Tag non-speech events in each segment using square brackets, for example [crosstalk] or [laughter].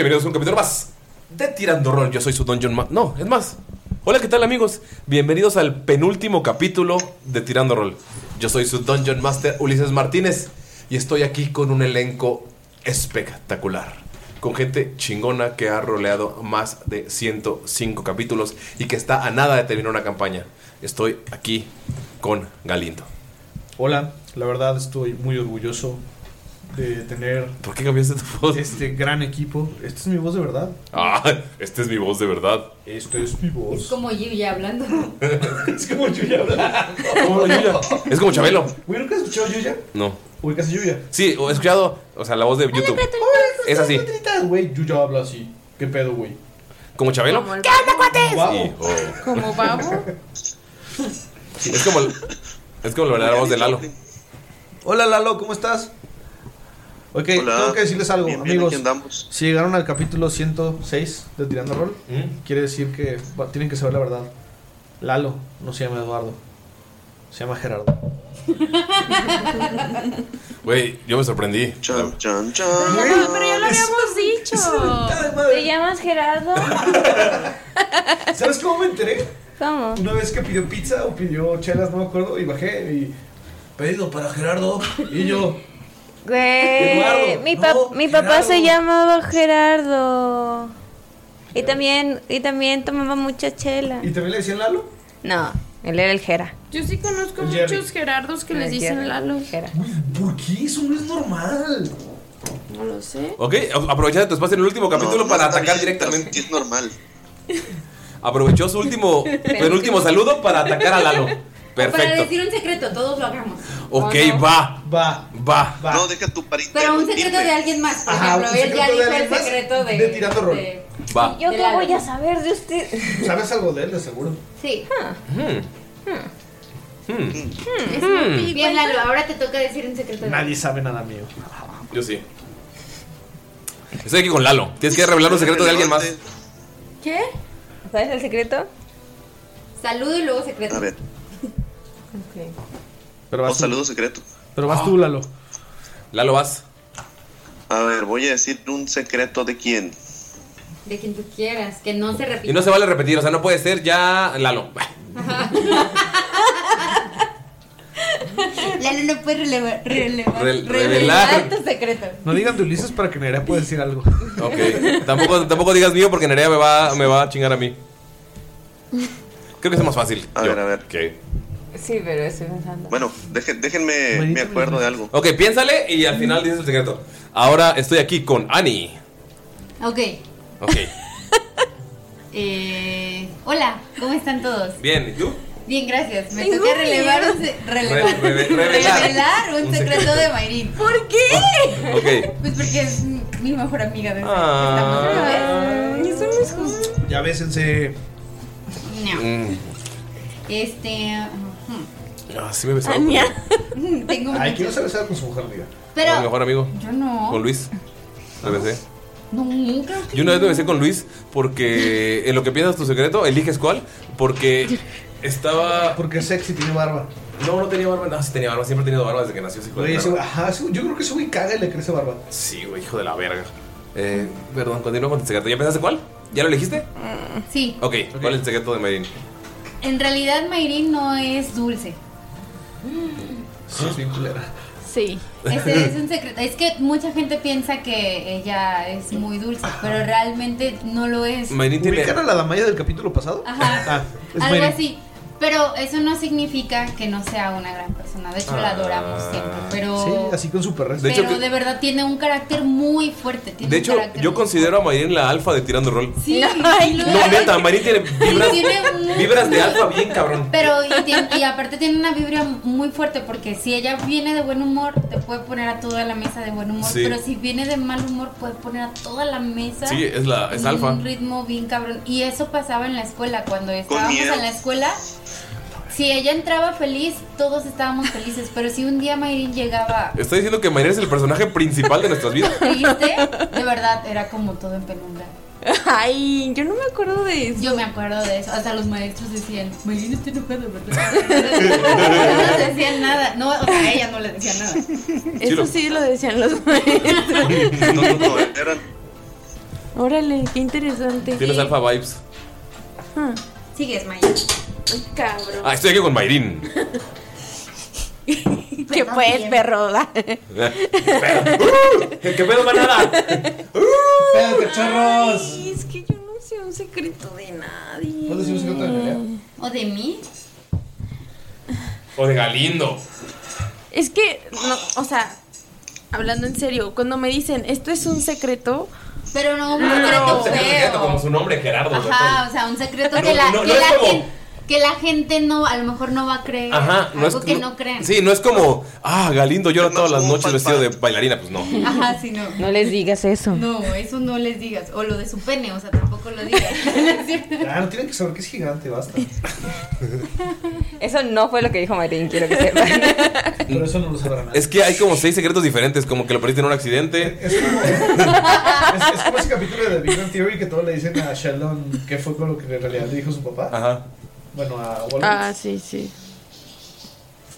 Bienvenidos a un capítulo más de Tirando Rol. Yo soy su Dungeon Ma No, es más. Hola, ¿qué tal amigos? Bienvenidos al penúltimo capítulo de Tirando Rol. Yo soy su Dungeon Master Ulises Martínez y estoy aquí con un elenco espectacular. Con gente chingona que ha roleado más de 105 capítulos y que está a nada de terminar una campaña. Estoy aquí con Galindo. Hola, la verdad estoy muy orgulloso de tener ¿Por qué cambiaste tu voz? este gran equipo. Esta es mi voz de verdad. Ah, esta es mi voz de verdad. Esta es mi voz. Como Yuya hablando. es como Yuya hablando. [laughs] Como Yuya. Es como Chabelo. Güey, ¿nunca has escuchado Yuya? No. Ubicas a Yuya. Sí, he escuchado, o sea, la voz de YouTube. Es así. Güey, Yuya habla así. ¿Qué pedo, güey? ¿Como Chabelo? ¿Qué onda, cuates? Como babo. [laughs] Es como, el- es como la verdadera voz de Lalo. Hola, Lalo, ¿cómo estás? Ok, Hola. tengo que decirles algo, Bien, amigos. Si llegaron al capítulo 106 de Tirando Rol, quiere decir que va- tienen que saber la verdad. Lalo no se llama Eduardo, se llama Gerardo. [laughs] Güey, yo me sorprendí. Chan, chan, chan. No, pero ya lo habíamos dicho. [laughs] ¿Te llamas Gerardo? [laughs] ¿Sabes cómo me enteré? ¿Cómo? Una vez que pidió pizza o pidió chelas, no me acuerdo, y bajé y. Pedido para Gerardo. Y yo. Güey, mi, pap- no, mi papá Gerardo. se llamaba Gerardo. Y también, y también tomaba mucha chela. ¿Y también le decían Lalo? No, él era el Gera. Yo sí conozco El Jerry. muchos Gerardos que El les dicen Jerry. Lalo. Gera. ¿Por qué? Eso no es normal. No lo sé. Ok, a- aprovechando tu espacio en el último capítulo No, para atacar bien, directamente. Es normal. Aprovechó su último, [laughs] penúltimo saludo para atacar a Lalo. Para Perfecto. decir un secreto, todos lo hagamos. Ok, va, Va, va. va. No, deja tu parita. Pero un secreto de alguien más. Por Ajá, ejemplo, él ya dijo el secreto de. de tirando rol. de- Va. ¿Yo qué voy a saber de usted? ¿Sabes algo de él, de seguro? Sí. Hmm. Hmm. Muy- Bien, Lalo, ahora te toca decir un secreto de. Nadie sabe nada mío. Yo sí. Estoy aquí con Lalo. Tienes que revelar un secreto de alguien más. ¿Qué? ¿Cuál es el secreto? Saludo y luego secreto. A ver, Pero un vas tú. saludo secreto. Pero vas tú, Lalo. Lalo, vas. A ver, voy a decir un secreto de quién. De quien tú quieras, que no se repita. Y no se vale repetir, o sea, no puede ser ya Lalo. [laughs] Lalo no puede relevar, relevar, Re- revelar revelar. tu secreto. No digan de Ulises para que Nerea pueda decir algo. Ok. Tampoco, tampoco digas mío porque Nerea me va, me va a chingar a mí. Creo que es más fácil. A Yo. ver, a ver. Ok. Sí, pero estoy pensando. Bueno, deje- déjenme, me acuerdo de algo. Ok, piénsale y al final dices el secreto. Ahora estoy aquí con Annie. Ok. Ok, [laughs] Eh, hola, ¿cómo están todos? bien, ¿y tú? Bien, gracias. Me Tengo toca relevar un, se- relevar. Re- re- [laughs] revelar. revelar un, Un secreto, secreto. de Mayrin. ¿Por qué? Ok. Pues porque es mi mejor amiga desde Ah. estamos Eso no es justo. Ya bésense. No. Mm. Este. Ah, sí me besaba. Ania. ujú, Tengo Ay, muchos- quiero se besar con su mujer amiga. Con mi Pero. mejor amigo, Yo no. con Luis. Me besé. No, creo que Yo una vez me besé con Luis porque [laughs] en lo que piensas tu secreto, eliges cuál. Porque estaba. Porque es sexy, tiene barba. No, no tenía barba. No, sí tenía barba. Siempre he tenido barba desde que nació. ese hijo de Oye, ese perra. güey- ajá, ese güey- yo creo que ese güey caga y le crece barba. Sí, güey, hijo de la verga. Eh, perdón, continúa con tu secreto. ¿Ya pensaste cuál? ¿Ya lo elegiste? Sí. Ok, ¿cuál es el secreto de Mayrin? En realidad, Mayrin no es dulce. Sí, es bien culera. Sí. Ese es un secreto. Es que mucha gente piensa que ella es muy dulce, pero realmente no lo es. Mayrin tiene. ¿Ubican a la Damaya del capítulo pasado? Ajá. Ah, es Algo Mayrin. así. Pero eso no significa que no sea una gran persona. De hecho, la Ah. adoramos siempre. Pero, Sí, así con su perreza. De hecho, pero que- de verdad tiene un carácter muy fuerte. Tiene De un hecho, carácter yo considero a Mayrin la alfa de tirando rol. Sí, [laughs] Ay, No, es. neta, Mayrin tiene vibras, tiene vibras de alfa bien cabrón. Pero y, tiene- y aparte tiene una vibra muy fuerte porque si ella viene de buen humor te puede poner a toda la mesa de buen humor, Sí. pero si viene de mal humor puede poner a toda la mesa Sí, es la es en alfa. un ritmo bien cabrón y eso pasaba en la escuela cuando estábamos en la escuela. Si ella entraba feliz, todos estábamos felices, pero si un día Mayrin llegaba Estoy diciendo que Mayrin es el personaje principal de nuestras vidas. triste, de verdad era como todo en penumbra. Ay, yo no me acuerdo de eso. Yo me acuerdo de eso. Hasta los maestros decían, Mayrin está enojada, ¿verdad? [laughs] no le decían nada. No, o sea, ella no le decía nada. Eso sí lo decían los maestros. [laughs] No, no, no, eran Órale, qué interesante. Tienes alfa vibes. Ah, Sigues, Mayrin. Ay, cabrón. Ah, estoy aquí con Mayrin. [laughs] ¿Qué pues, perro? [laughs] [laughs] Pero, ¡uh! ¿Qué pedo, manada? ¡Eh, cachorros! Ay, es que yo no sé un secreto de nadie. ¿Puedes decir un secreto de Nerea? ¿O de mí? O de Galindo. Es que, no, o sea, hablando en serio, cuando me dicen esto es un secreto, Pero no un Un secreto secreto secreto, como feo. su nombre, Gerardo. Ajá, o sea, un secreto No, que la, no, que no la como- gente, que la gente no, a lo mejor no va a creer. Ajá, no es algo que no, creen. Sí, no es como, ah, Galindo llora No, todas las noches vestido de bailarina, pues no. Ajá, sí, no. no les digas eso. No, eso no les digas. O lo de su pene, o sea, tampoco lo digas. [laughs] Ah, no tienen que saber que es gigante, basta. [laughs] Eso no fue lo que dijo Marín, quiero que sepan. [laughs] Pero eso no lo sabrá nadie. Es que hay como seis secretos diferentes, como que lo perdiste en un accidente. Es como, es, es como ese capítulo de The Big Bang Theory que todos le dicen a Sheldon qué fue con lo que en realidad le dijo su papá. Ajá. Bueno, a Walter. ah, sí, sí.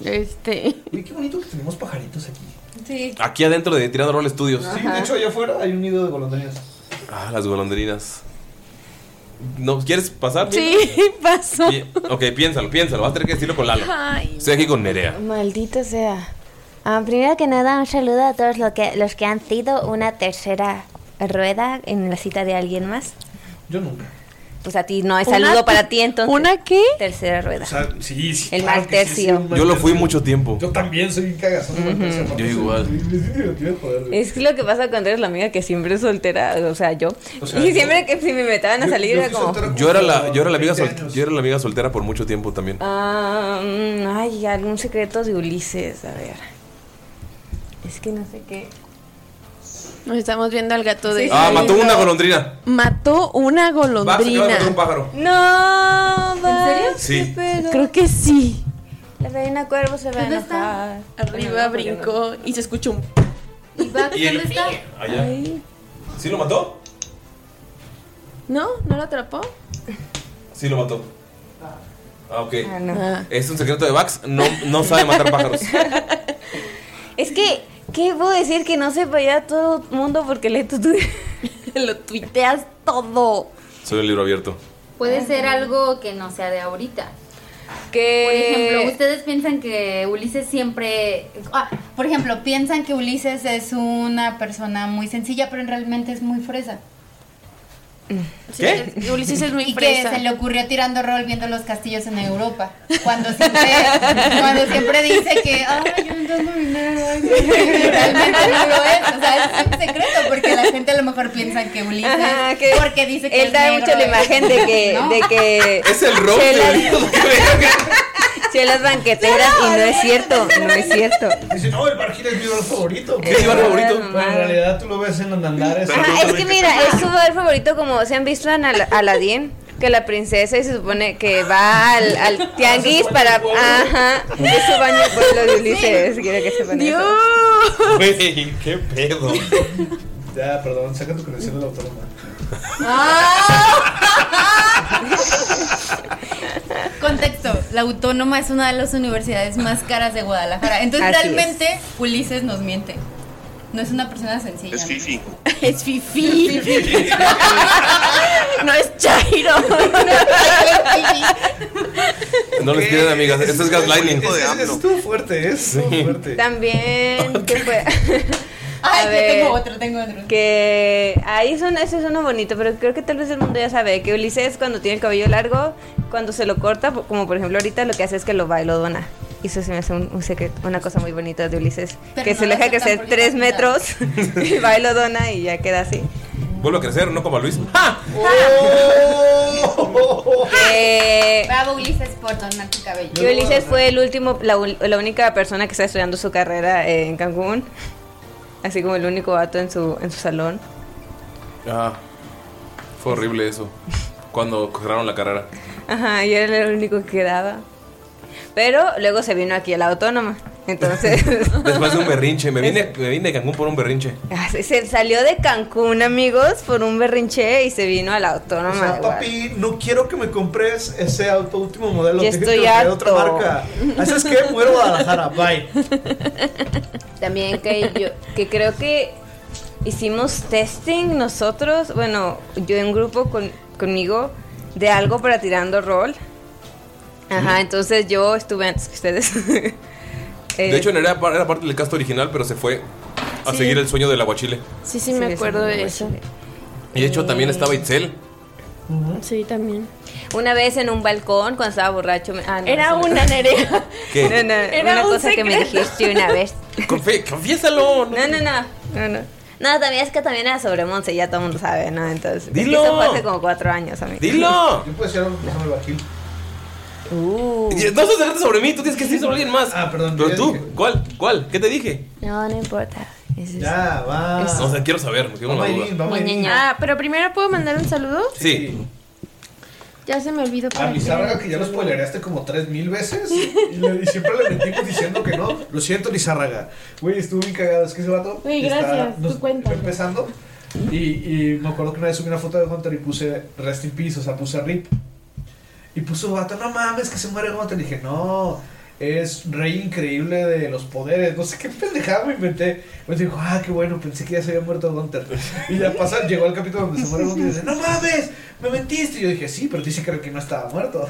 Este. Uy, qué bonito que tenemos pajaritos aquí. Sí. Aquí adentro de Tirando Rol Studios. Sí, de hecho allá afuera hay un nido de golondrinas. Ah, las golondrinas. ¿No quieres pasar? Sí, [laughs] pasó. Pi- Ok, piénsalo, piénsalo. Vas a tener que decirlo con Lalo. Ay, Estoy aquí con Nerea. maldito sea. Ah, primero que nada, un saludo a todos los que, los que han sido una tercera rueda en la cita de alguien más. Yo nunca. Pues a ti no ¿Una- saludo para ti entonces. ¿Una qué? Tercera rueda. O sea, sí, sí. El claro mal tercio. sí, un mal Yo lo fui mucho tiempo. Yo también soy un cagazón. de mal tercio, aparte Yo igual. Es. Es lo que pasa cuando eres la amiga que siempre es soltera, o sea, yo. O sea, y yo- siempre que si me metaban a salir yo era como. Yo era la, yo era la amiga 20 sol- años. yo era la amiga soltera por mucho tiempo también. Ah, mm, ay, algún secreto de Ulises, a ver. Es que no sé qué. Nos estamos viendo al gato de. Ah, mató una golondrina. Mató una Va, de matar un golondrina. pájaro. No, ¿en serio? Sí. Creo que sí. La reina cuervo se va a ¿Dónde está? enojar. Arriba brincó y se escuchó un. ¿Y Bax Y el- dónde está? Allá. ¿Sí lo mató? ¿No? ¿No lo atrapó? Sí lo mató. Ah, ok. Ah, no. Ah. Es un secreto de Vax. No, no sabe matar pájaros. [laughs] Es que, ¿qué puedo decir? Que no sepa ya todo el mundo porque le tu- tu- [laughs] lo tuiteas todo. Soy el libro abierto. Puede ser algo que no sea de ahorita. Que... Por ejemplo, ustedes piensan que Ulises siempre... Ah, por ejemplo, piensan que Ulises es una persona muy sencilla, pero realmente es muy fresa. ¿Qué? Ulises es muy y que se le ocurrió tirando rol viendo los castillos en Europa. Cuando siempre, cuando siempre dice que, ay, yo dinero. ay, realmente no lo es. O sea, es un secreto porque la gente a lo mejor piensa que Ulises, Ajá, que porque dice que él es da negro, mucho la imagen de que, ¿No? de que Es el roast Chelas- banqueteras y no es cierto, no es cierto. Dice, no, el barquín es mi bar favorito. ¿Qué es mi bar favorito? Pero en realidad tú lo ves en los andares. Ajá, es que mira, es su bar favorito como se han visto en Al- Aladdin, que la princesa y se supone que va al, al tianguis para... Ajá, es su baño pueblo de Ulises, quiero que sepan eso. Dios. Qué pedo. Ya, perdón, saca tu conexión de la autónoma. Contexto, la Autónoma es una de las universidades más caras de Guadalajara. Entonces Así realmente Ulises nos miente. No es una persona sencilla. Es [laughs] Fifi. Es fifi. [laughs] no es Chairo. [laughs] No les tiren, amigas. Esto es gaslighting. Es-. Estuvo fuerte, es estuvo fuerte. También, ¿qué fue? Ay, A que ver. tengo otro, tengo otro. Que ahí son, ese es uno bonito, pero creo que tal vez el mundo ya sabe que Ulises cuando tiene el cabello largo, cuando se lo corta, como por ejemplo ahorita lo que hace es que lo va y lo dona. Y eso se me hace un, un secreto, una cosa muy bonita de Ulises. Pero que no se lo le deja crecer tres metros [laughs] y va y lo dona y ya queda así. Vuelve a crecer, no como a Luis. ¡Ja! Que, Bravo Ulises por donar tu cabello. que Ulises fue el último, la, la única persona que está estudiando su carrera eh, en Cancún. Así como el único vato en su, en su salón. Ah, fue horrible eso. Cuando cerraron la carrera. Ajá, y era el único que quedaba. Pero luego se vino aquí a la autónoma. Entonces, [laughs] Después de un berrinche. Me vine, me vine de Cancún por un berrinche. ah, se- salió de Cancún, amigos, por un berrinche y se vino a la O autónoma. sea, de Guadalajara. papi, no quiero que me compres ese auto último modelo. Déjate estoy de otra marca. Así es que muero Guadalajara, bye. También que yo, que creo que hicimos testing nosotros, bueno, yo en grupo con, conmigo, de algo para tirando rol. Ajá, entonces yo estuve antes que ustedes. [laughs] Eh, De hecho, Nerea era parte del cast original, pero se fue a Sí. seguir el sueño del aguachile. Sí, sí, me acuerdo de eso. Y de hecho, también estaba Itzel. Sí, también. Una vez en un balcón cuando estaba borracho. me- ah, no, Era eso no. una nerea. ¿Qué? [laughs] No, no, Era una un cosa que me secreto. dijiste una vez. [laughs] Confie- confiésalo. No, no, no. No, no. No, también es que también era sobre Monse, ya todo el mundo sabe, ¿no? Entonces, es que Dilo. eso fue hace como cuatro años, amigo. ¡Dilo! Yo puedo decir algo que se llama el barquín. Uh. No se trata sobre mí, tú tienes que decir sobre alguien más. Ah, perdón, Pero tú, dije. ¿cuál? ¿Cuál? ¿Qué te dije? No, no importa. Es- Ya, va. O sea, quiero saber, con Vamos, duda. vamos, Irene. Ah, pero primero puedo mandar un saludo. Sí. Ya se me olvidó. A mi Lizárraga, que ya lo spoilereaste como tres mil veces. Y, le- y siempre le mentimos diciendo que no. Lo siento, Lizárraga. Güey, estuvo bien cagado. Es que ese vato. Güey, está- gracias, nos- cuéntame. fue empezando. Y, y me acuerdo que una vez subí una foto de Hunter y puse Rest in Peace, o sea, puse RIP. Y puso vato, no mames, que se muere Hunter. Y dije, no, es rey increíble de los poderes. No sé qué pendejada me inventé. Me dijo, ah, qué bueno, pensé que ya se había muerto Hunter. Y ya pasa, llegó el capítulo donde se muere Hunter y dice, no mames, me mentiste. Y yo dije, sí, pero dice que no estaba muerto.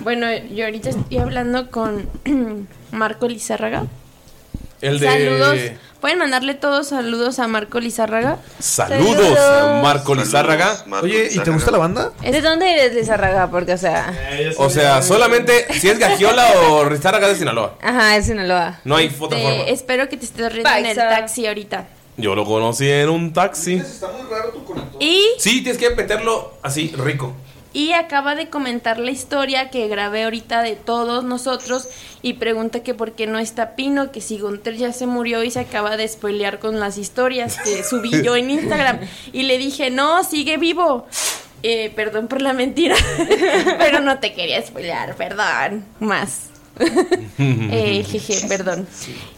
Bueno, yo ahorita estoy hablando con [clears throat] Marco Lizárraga. El de. Saludos. ¿Pueden mandarle todos saludos a Marco Lizárraga? Saludos, Saludos. Marco Lizárraga. Oye, ¿y te gusta la banda? ¿De dónde eres, Lizarraga? Porque, o sea... O sea, solamente si es Gagiola o Lizárraga de Sinaloa. Ajá, es Sinaloa. No hay otra forma. Este, espero que te estés riendo en el Paisa. taxi ahorita. Yo lo conocí en un taxi. Está muy raro tu conector. Y, Sí, tienes que meterlo así, rico. Y acaba de comentar la historia que grabé ahorita de todos nosotros y pregunta que por qué no está Pino, que si Gunter ya se murió y se acaba de spoilear con las historias que [laughs] subí yo en Instagram. Y le dije, no, sigue vivo. Eh, perdón por la mentira, [laughs] pero no te quería spoilear, perdón. Más. [laughs] eh, jeje, perdón.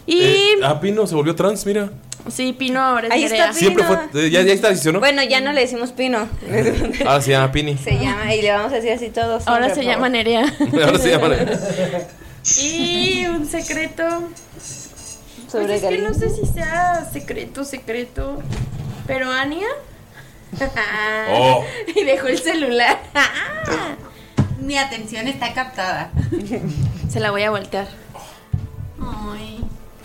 Y Eh, ah, Pino se volvió trans, mira. Sí, Pino ahora es Ahí Nerea. está Siempre Pino. fue. eh, Ya, ya está diciendo, ¿no? Bueno, ya no le decimos Pino. [laughs] Ahora se llama Pini. se llama, y le vamos a decir así todos. Ahora siempre, [laughs] se llama. Nerea. Ahora se llama. Y un secreto. Sobre pues es que no sé si sea secreto, secreto. Pero Ania. [laughs] Oh. y dejó el celular. Mi atención está captada. Se la voy a voltear. Ay,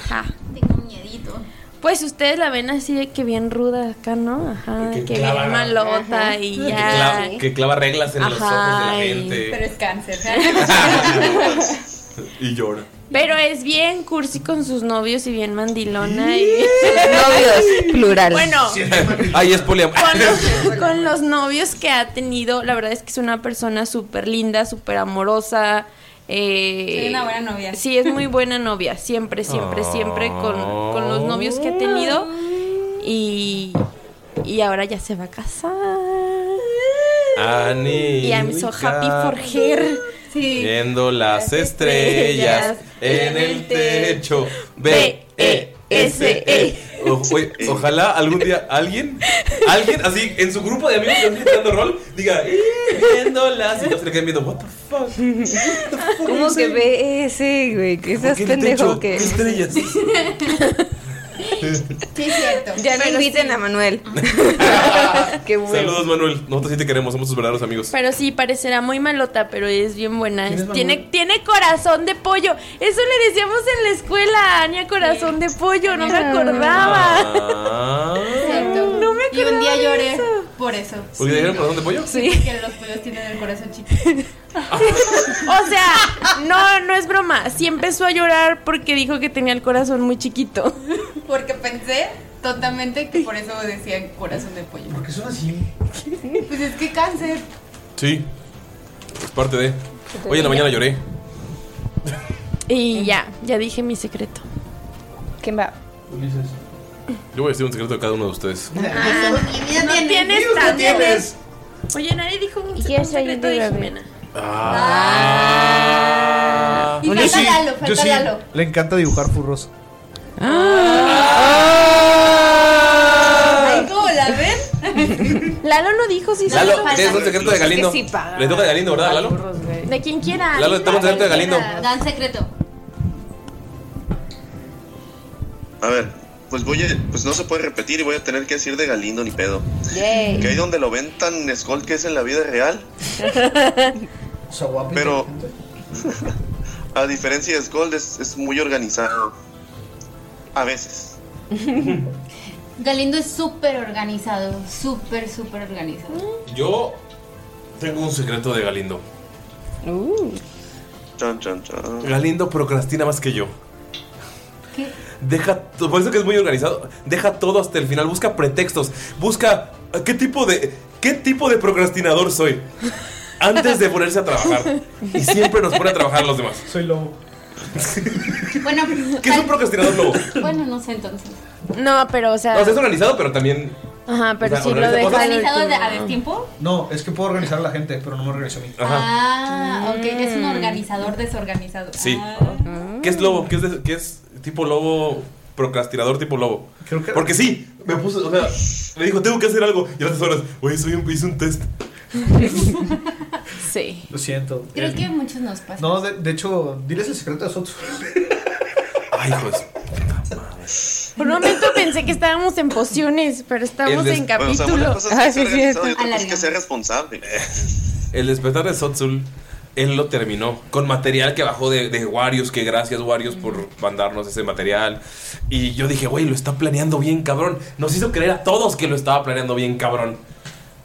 Ja. tengo miedito. Pues ustedes la ven así de que bien ruda acá, ¿no? Ajá, Que que, clava- bien malota Ajá. y Que ya. clava, que clava reglas en los ojos de la y- gente. Pero es cáncer. [laughs] Y llora. Pero es bien cursi con sus novios y bien mandilona y Novios, plural. bueno, Ay, es poliam. con los, [laughs] con los novios que ha tenido, la verdad es que es una persona súper linda, súper amorosa. Eh, Soy una buena novia. Sí, es muy buena novia, siempre, siempre, siempre con, con los novios que ha tenido. Y, y ahora ya se va a casar. Ani. Y I'm so happy for her. Sí. Viendo las estrellas en el techo. B, E, S, E. O- oye, ojalá algún día alguien, alguien así en su grupo de amigos que están tirando rol, diga, "Eh, viendo las. Y se le queden viendo, what the fuck. ¿Cómo que ve ese, güey? Que ¿Por estás qué en el pendejo que. ¿Qué estrellas? Sí, es cierto. Ya no Pero inviten sí. a Manuel. [laughs] Qué bueno. Saludos, Manuel. Nosotros sí te queremos, somos tus verdaderos amigos. Pero sí, parecerá muy malota, pero es bien buena. ¿Quién es Es- tiene, tiene corazón de pollo. Eso le decíamos en la escuela, Ania, corazón de pollo. No me acordaba. Ah. No me Y un día acordaba lloré eso. por eso. ¿Por qué dijeron corazón de pollo? Sí. Porque los pollos tienen el corazón chiquito. [laughs] [laughs] O sea, no, no es broma. Sí empezó a llorar porque dijo que tenía el corazón muy chiquito. Porque pensé tontamente que por eso decían corazón de pollo. ¿Por qué son así? Pues es que cáncer. Sí. Es parte de. Hoy en la mañana lloré. Y ya, ya dije mi secreto. ¿Quién va? Ulises. Yo voy a decir un secreto de cada uno de ustedes. no tienes Dios, no tanto. tienes. Oye, nadie dijo un, ¿Y quién un secreto de? Jimena. Ah. Y Yo falta sí, Lalo, falta sí. Lalo. Le encanta dibujar furros. Ay, ¿cómo la ven? [laughs] Lalo no dijo si Lalo, tienes un secreto de Galindo. sí paga. Le toca de Galindo, ¿verdad, Lalo? De quien quiera. Lalo, un secreto de Galindo. Dan secreto. A ver, pues voy a, pues no se puede repetir y voy a tener que decir de Galindo ni pedo. Yay. Que ahí donde lo ven tan skull que es en la vida real, [laughs] O sea, guapo. Pero- a diferencia de Skull es, es muy organizado. A veces. [laughs] Galindo es súper organizado. Súper, súper organizado. Yo tengo un secreto de Galindo. Chan, chan, chan. Galindo procrastina más que yo. ¿Qué? Deja, por eso que es muy organizado. Deja todo hasta el final. Busca pretextos. Busca eh, qué tipo de qué tipo de procrastinador soy antes de ponerse a trabajar. Y siempre nos pone a trabajar a los demás. Soy lobo. Bueno, ¿Qué es un procrastinador lobo? bueno, no sé entonces. No, pero o sea. No, o sea, es organizado, pero también Ajá, pero o sea, sí lo organiza deja cosas. ¿Organizado de, a destiempo? No, es que puedo organizar a la gente, pero no me organizo a mí. Ajá. Ah, ok. Es un organizador desorganizado. Sí. Ah. ¿Qué es lobo? ¿Qué es, de- qué es tipo lobo? Procrastinador tipo lobo. Creo que- Porque sí, me puso, o sea, me dijo, tengo que hacer algo. Y a las horas, oye, soy un, hice un test. Sí. Lo siento. Creo Eh, que a muchos nos pasa. No, de, de hecho, diles el secreto de Sotsu. Ay, pues. Por un momento pensé que estábamos en pociones, pero estamos El des- en Bueno, o sea, capítulo. una cosa es que Ah, sí, es organizado y cierto. otra cosa es que sea responsable. El despertar de Sotsul, él lo terminó con material que bajó de, de que gracias Warius por mandarnos ese material. Y yo dije, güey, lo está planeando bien, cabrón. Nos hizo creer a todos que lo estaba planeando bien, cabrón.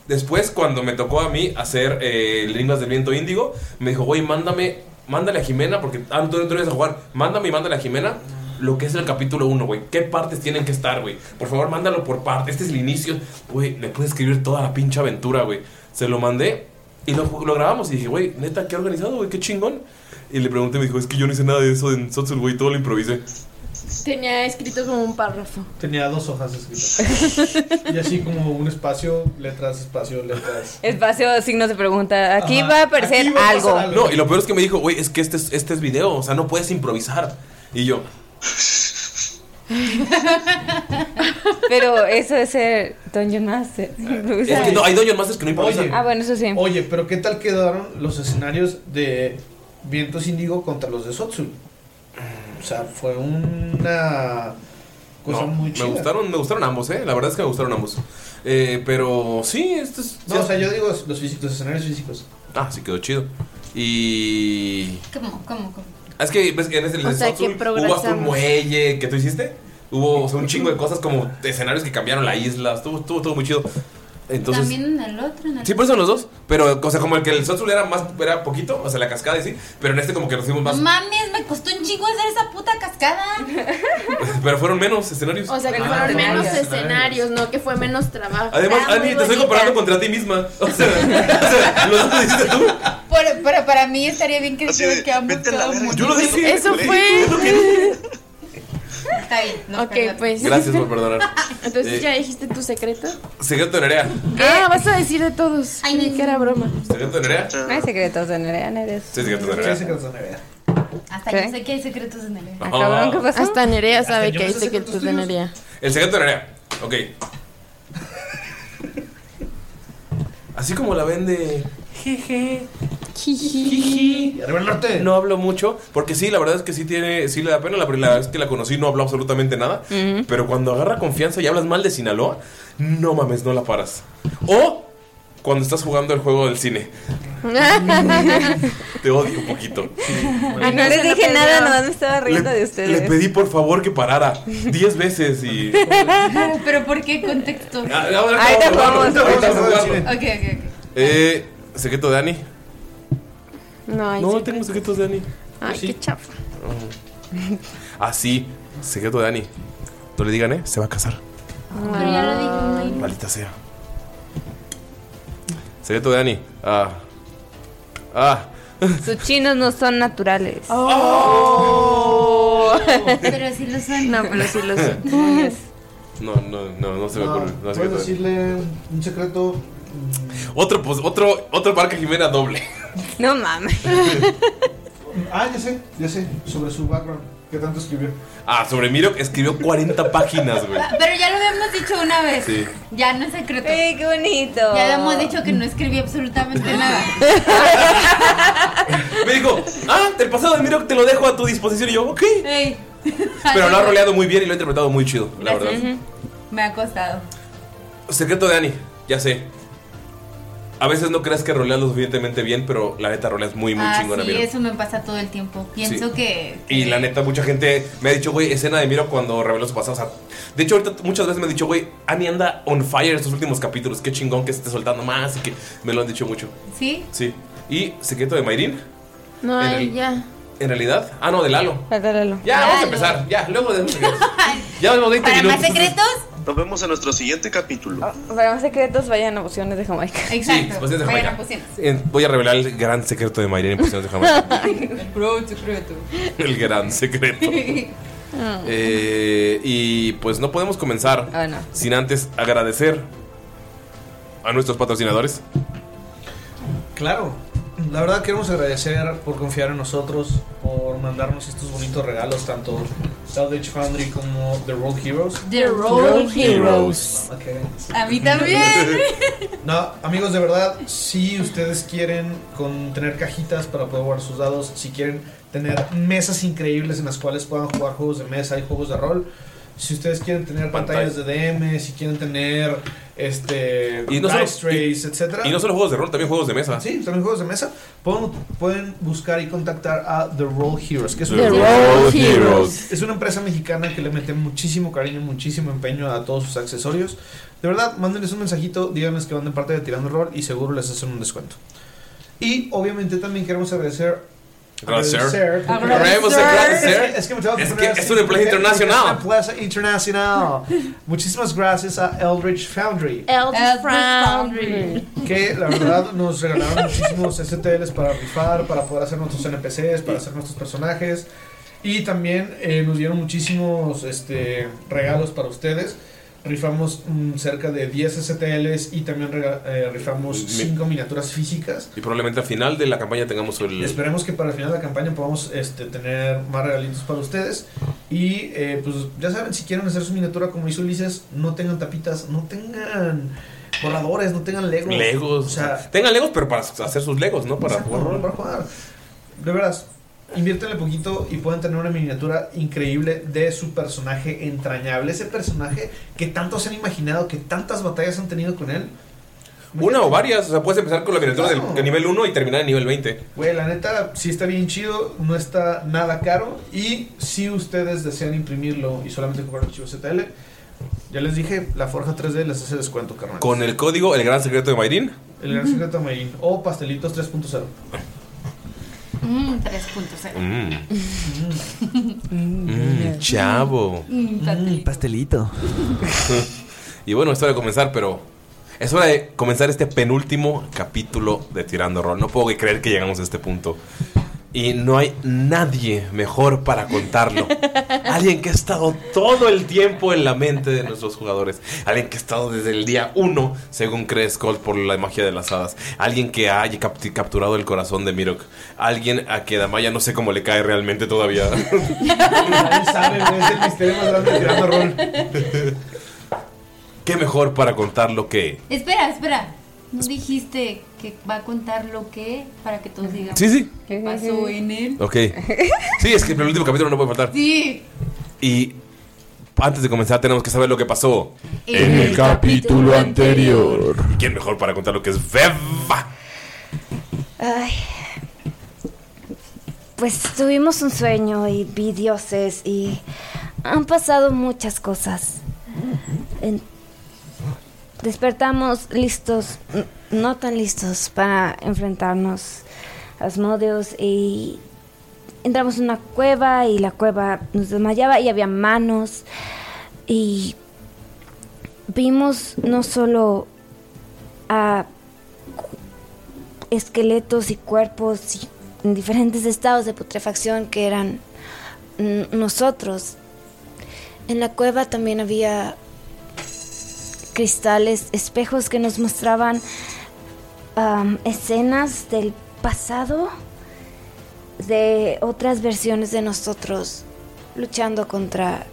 Después, cuando me tocó a mí hacer eh, Lenguas del Viento Índigo, me dijo, güey, mándame, mándale a Jimena, porque ah, tú no ibas a jugar, mándame y mándale a Jimena lo que es el capítulo 1, güey. ¿Qué partes tienen que estar, güey? Por favor, mándalo por parte. Este es el inicio. Güey, le puedes escribir toda la pinche aventura, güey. Se lo mandé y lo, lo grabamos y dije, güey, neta, qué organizado, güey, qué chingón. Y le pregunté, me dijo, es que yo no hice nada de eso en Sotsul, güey, todo lo improvisé. Tenía escrito como un párrafo. Tenía dos hojas escritas. [laughs] y así como un espacio, letras, espacio, letras. Espacio, signos de pregunta. Aquí Ajá, va a aparecer va algo. No, y lo peor es que me dijo, güey, es que este es, este es video, o sea, no puedes improvisar. Y yo, [laughs] Pero eso es ser Dungeon Master. es que no, hay Dungeon Masters que no improvisan. Oye. Ah, bueno, eso sí. Oye, pero ¿qué tal quedaron los escenarios de Vientos Índigo contra los de Sotsu? O sea, fue una cosa No, muy me chida. gustaron, me gustaron ambos, eh. La verdad es que me gustaron ambos. Eh, pero sí, esto es. No, o sea, yo digo los, físicos, los escenarios físicos. Ah, sí quedó chido. Y. ¿Cómo? ¿Cómo? ¿Cómo? Es que ves que en ese O sea, que Sotsul hubo hasta un muelle que tú hiciste. Hubo o sea, un chingo de [laughs] cosas como escenarios que cambiaron la isla. Estuvo, estuvo todo muy chido. Entonces, También en el otro, en el Sí, por eso los dos. Pero, o sea, como el que el Sunsul era más, era poquito, o sea, la cascada y sí. Pero en este como que nos fuimos más. Mames, me costó un chingo hacer esa puta cascada. [laughs] Pero fueron menos escenarios. O sea, que Ah, fueron menos escenarios. escenarios, no que fue menos trabajo. Además, Ani, te estoy bonita. comparando contra ti misma. [laughs] O sea, o sea los dos lo hiciste tú. Pero, pero para mí estaría bien que que ambos. Yo lo dije. Eso fue. Está bien, no, ok, perdón. pues. Gracias por perdonar. [laughs] Entonces, Eh, ¿ya dijiste tu secreto? Secreto de Nerea. Ah, vas a decir de todos. Ay, que era broma. Secreto de Nerea. No hay secretos de Nerea, Nerea. Sí, secreto de Nerea. Hasta ¿Qué? yo sé que hay secretos en el Ah, cabrón, ¿qué pasó? Hasta Nerea sabe yo que me hay sé secretos de Nerea. El secreto de Nerea. Ok. [laughs] Así como la vende. Jeje. Jiji. No hablo mucho. Porque sí, la verdad es que sí tiene. Sí le da pena. La primera vez que la conocí no habló absolutamente nada. Pero cuando agarra confianza y hablas mal de Sinaloa, no mames, no la paras. O cuando estás jugando el juego del cine. [laughs] Te odio un poquito. Ah, no les dije nada, nomás me estaba riendo de Le ustedes. pedí por favor que parara 10 veces y. [laughs] Pero ¿por qué contexto? Ah, ahora Ahorita vamos a jugarlo, jugamos. ahorita vamos a jugarlo. Ok, ok, ok. Eh, secreto de Ani. No, hay No, secretos. tengo secretos de Ani. Ay, qué chafa. Ah, sí, secreto de Ani. No le digan, ¿eh? Se va a casar. Pero ya lo güey. Maldita sea. Secreto de Ani. Ah. Ah. [laughs] Sus chinos no son naturales. Oh. Pero sí lo son. No, pero sí lo son. [laughs] No, no, no, no se me No, ocurre. No, puedes secreto de- decirle un secreto. Otro, pues, otro, otro Barca Jimena doble. No mames. [laughs] Ah, ya sé, ya sé. Sobre su background. ¿Qué tanto escribió? Ah, sobre Miro escribió 40 páginas, güey. [laughs] Pero ya lo habíamos dicho una vez. Sí. Ya no es secreto. ¡Ey, qué bonito! Ya habíamos dicho que no escribí absolutamente [laughs] nada. Me dijo, ah, el pasado de Miro te lo dejo a tu disposición. Y yo, ok. Ey. Pero lo ha roleado muy bien y lo ha interpretado muy chido, la verdad. Me ha costado. Secreto de Ani, ya sé. A veces no crees que roleas lo suficientemente bien, pero la neta roleas muy, muy ah, chingona, sí, Miro. eso me pasa todo el tiempo. Pienso Sí. que. Y la neta, mucha gente me ha dicho, güey, escena de Miro cuando reveló su pasado. O sea, de hecho, ahorita muchas veces me han dicho, güey, Ani anda on fire estos últimos capítulos. Qué chingón que se esté soltando más y que me lo han dicho mucho. ¿Sí? Sí. Y secreto de Mayrin, No, En ahí el- ya. en realidad. Ah, no, de Lalo. Ya, vamos a empezar. Ya, luego de. [laughs] Ya vemos 20 ¿Para minutos. más secretos? Nos vemos en nuestro siguiente capítulo. Para más secretos, vayan a opciones de Jamaica. [laughs] Exacto. pues es de Vayan Jamaica. a pociones. Eh, Voy a revelar el gran secreto de Mayrin en Pociones de Jamaica. [laughs] Bro, secreto. el gran secreto. [laughs] Eh, y pues no podemos comenzar Ah, no. sin antes agradecer a nuestros patrocinadores. Claro. La verdad queremos agradecer por confiar en nosotros, por mandarnos estos bonitos regalos, tanto Salvage Foundry como The Roll Heroes. The Roll Heroes. A mí también. [laughs] No, amigos, de verdad, si ustedes quieren con tener cajitas para poder guardar sus dados, si quieren tener mesas increíbles en las cuales puedan jugar juegos de mesa y juegos de rol, si ustedes quieren tener Pantalla. pantallas de DM, si quieren tener este Y no solo- trays, etcétera. Y no solo juegos de rol, también juegos de mesa. Sí, también juegos de mesa. Pueden, pueden buscar y contactar a The Roll Heroes, que es The una, Roll Heroes. es una empresa mexicana que le mete muchísimo cariño, muchísimo empeño a todos sus accesorios. De verdad, mándenles un mensajito, díganles que van de parte de Tirando Rol y seguro les hacen un descuento. Y obviamente también queremos agradecer. Agradecer. agradecer. Es que, que Es que es una empresa internacional. una empresa internacional. Muchísimas gracias a Eldritch Foundry. Eldritch Foundry. Que la verdad nos regalaron muchísimos STLs para rifar, para poder hacer nuestros NPCs, para hacer nuestros personajes. Y también eh, nos dieron muchísimos este, regalos para ustedes. Rifamos mm, cerca de 10 STLs y también rega- eh, rifamos Mi- 5 miniaturas físicas. Y probablemente al final de la campaña tengamos el. Esperemos que para el final de la campaña podamos este, tener más regalitos para ustedes. Y eh, pues ya saben, si quieren hacer su miniatura como hizo Ulises, no tengan tapitas, no tengan borradores, no tengan legos. Legos. O sea, tengan Legos, pero para hacer sus Legos, ¿no? Para Exacto, jugar rol. para jugar. De veras, inviértenle poquito y pueden tener una miniatura increíble de su personaje entrañable. Ese personaje que tanto se han imaginado, que tantas batallas han tenido con él. Una o varias. O sea, puedes empezar con la miniatura del, de nivel 1 y terminar en nivel 20. Güey, la neta, sí está bien chido, no está nada caro. Y si ustedes desean imprimirlo y solamente comprar archivo ZL, ya les dije, la Forja 3D les hace descuento, carnal. Con el código El Gran Secreto de Mayrin. El gran secreto de Mayrin. O pastelitos 3.0. Mm, 3.0. Mm, chavo. Mm, pastelito. [laughs] y bueno, es hora de comenzar, pero es hora de comenzar este penúltimo capítulo de Tirando Rol. No puedo creer que llegamos a este punto. Y no hay nadie mejor para contarlo. [laughs] Alguien que ha estado todo el tiempo en la mente de nuestros jugadores. Alguien que ha estado desde el día uno, según cree Skull, por la magia de las hadas. Alguien que haya capti- capturado el corazón de Mirok. Alguien a que Damaya no sé cómo le cae realmente todavía. [laughs] Nadie sabe, güey, es el misterio más grande de tirando rol. ¿Qué mejor para contarlo que... Espera, espera. ¿No dijiste que va a contar lo que para que todos digamos Sí, sí. qué pasó en él? Ok. Sí, es que el último capítulo no puede faltar. Sí. Y antes de comenzar tenemos que saber lo que pasó En el capítulo anterior. ¿Y quién mejor para contar lo que es Beba? Ay. Pues tuvimos un sueño y vi dioses y han pasado muchas cosas. En- despertamos listos, no tan listos para enfrentarnos a Asmodeus y entramos en una cueva y la cueva nos desmayaba y había manos y vimos no solo a esqueletos y cuerpos y en diferentes estados de putrefacción que eran mm, nosotros. En la cueva también había cristales, espejos que nos mostraban escenas del pasado de otras versiones de nosotros luchando contra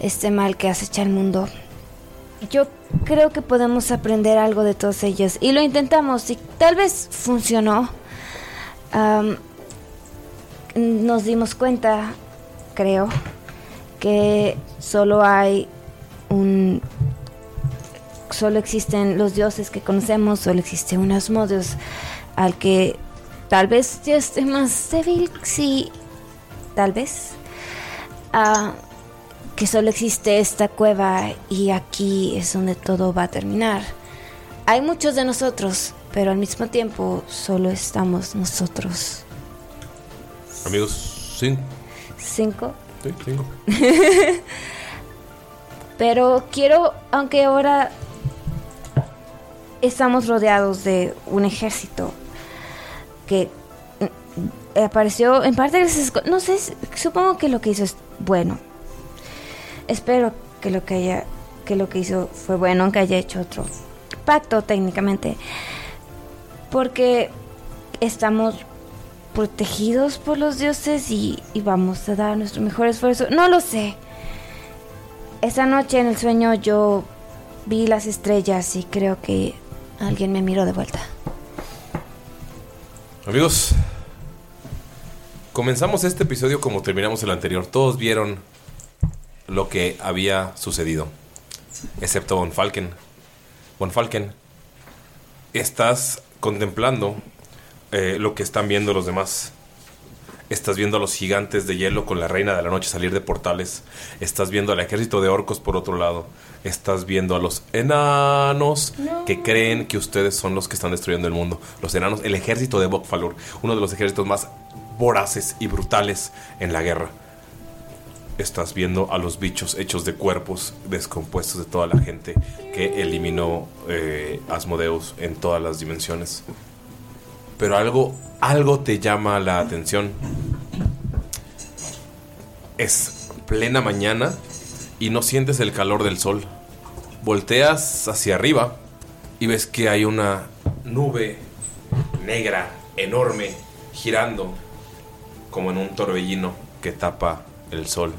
este mal que acecha el mundo. Yo creo que podemos aprender algo de todos ellos y lo intentamos y tal vez funcionó. Nos dimos cuenta, creo, que solo hay un... Solo existen los dioses que conocemos, solo existe un Asmodeus al que tal vez yo esté más débil, sí, tal vez. Ah, que solo existe esta cueva y aquí es donde todo va a terminar. Hay muchos de nosotros, pero al mismo tiempo solo estamos nosotros. Amigos, sí. Cinco. Sí, cinco. [laughs] Pero quiero, aunque ahora estamos rodeados de un ejército que mm, apareció en parte gracias no sé, supongo que lo que hizo es bueno. Espero que lo que haya que lo que hizo fue bueno, aunque haya hecho otro pacto técnicamente. Porque estamos protegidos por los dioses y, y vamos a dar nuestro mejor esfuerzo. No lo sé. Esa noche en el sueño yo vi las estrellas y creo que alguien me miró de vuelta. Amigos, comenzamos este episodio como terminamos el anterior. Todos vieron lo que había sucedido, excepto Von Falken. Von Falken, estás contemplando eh, lo que están viendo los demás. Estás viendo a los gigantes de hielo con la reina de la noche salir de portales. Estás viendo al ejército de orcos por otro lado. Estás viendo a los enanos que creen que ustedes son los que están destruyendo el mundo. Los enanos, el ejército de Bokfalur, uno de los ejércitos más voraces y brutales en la guerra. Estás viendo a los bichos hechos de cuerpos descompuestos de toda la gente que eliminó eh, Asmodeus en todas las dimensiones. Pero algo, algo te llama la atención. Es plena mañana y no sientes el calor del sol. Volteas hacia arriba y ves que hay una nube negra, enorme, girando como en un torbellino que tapa el sol.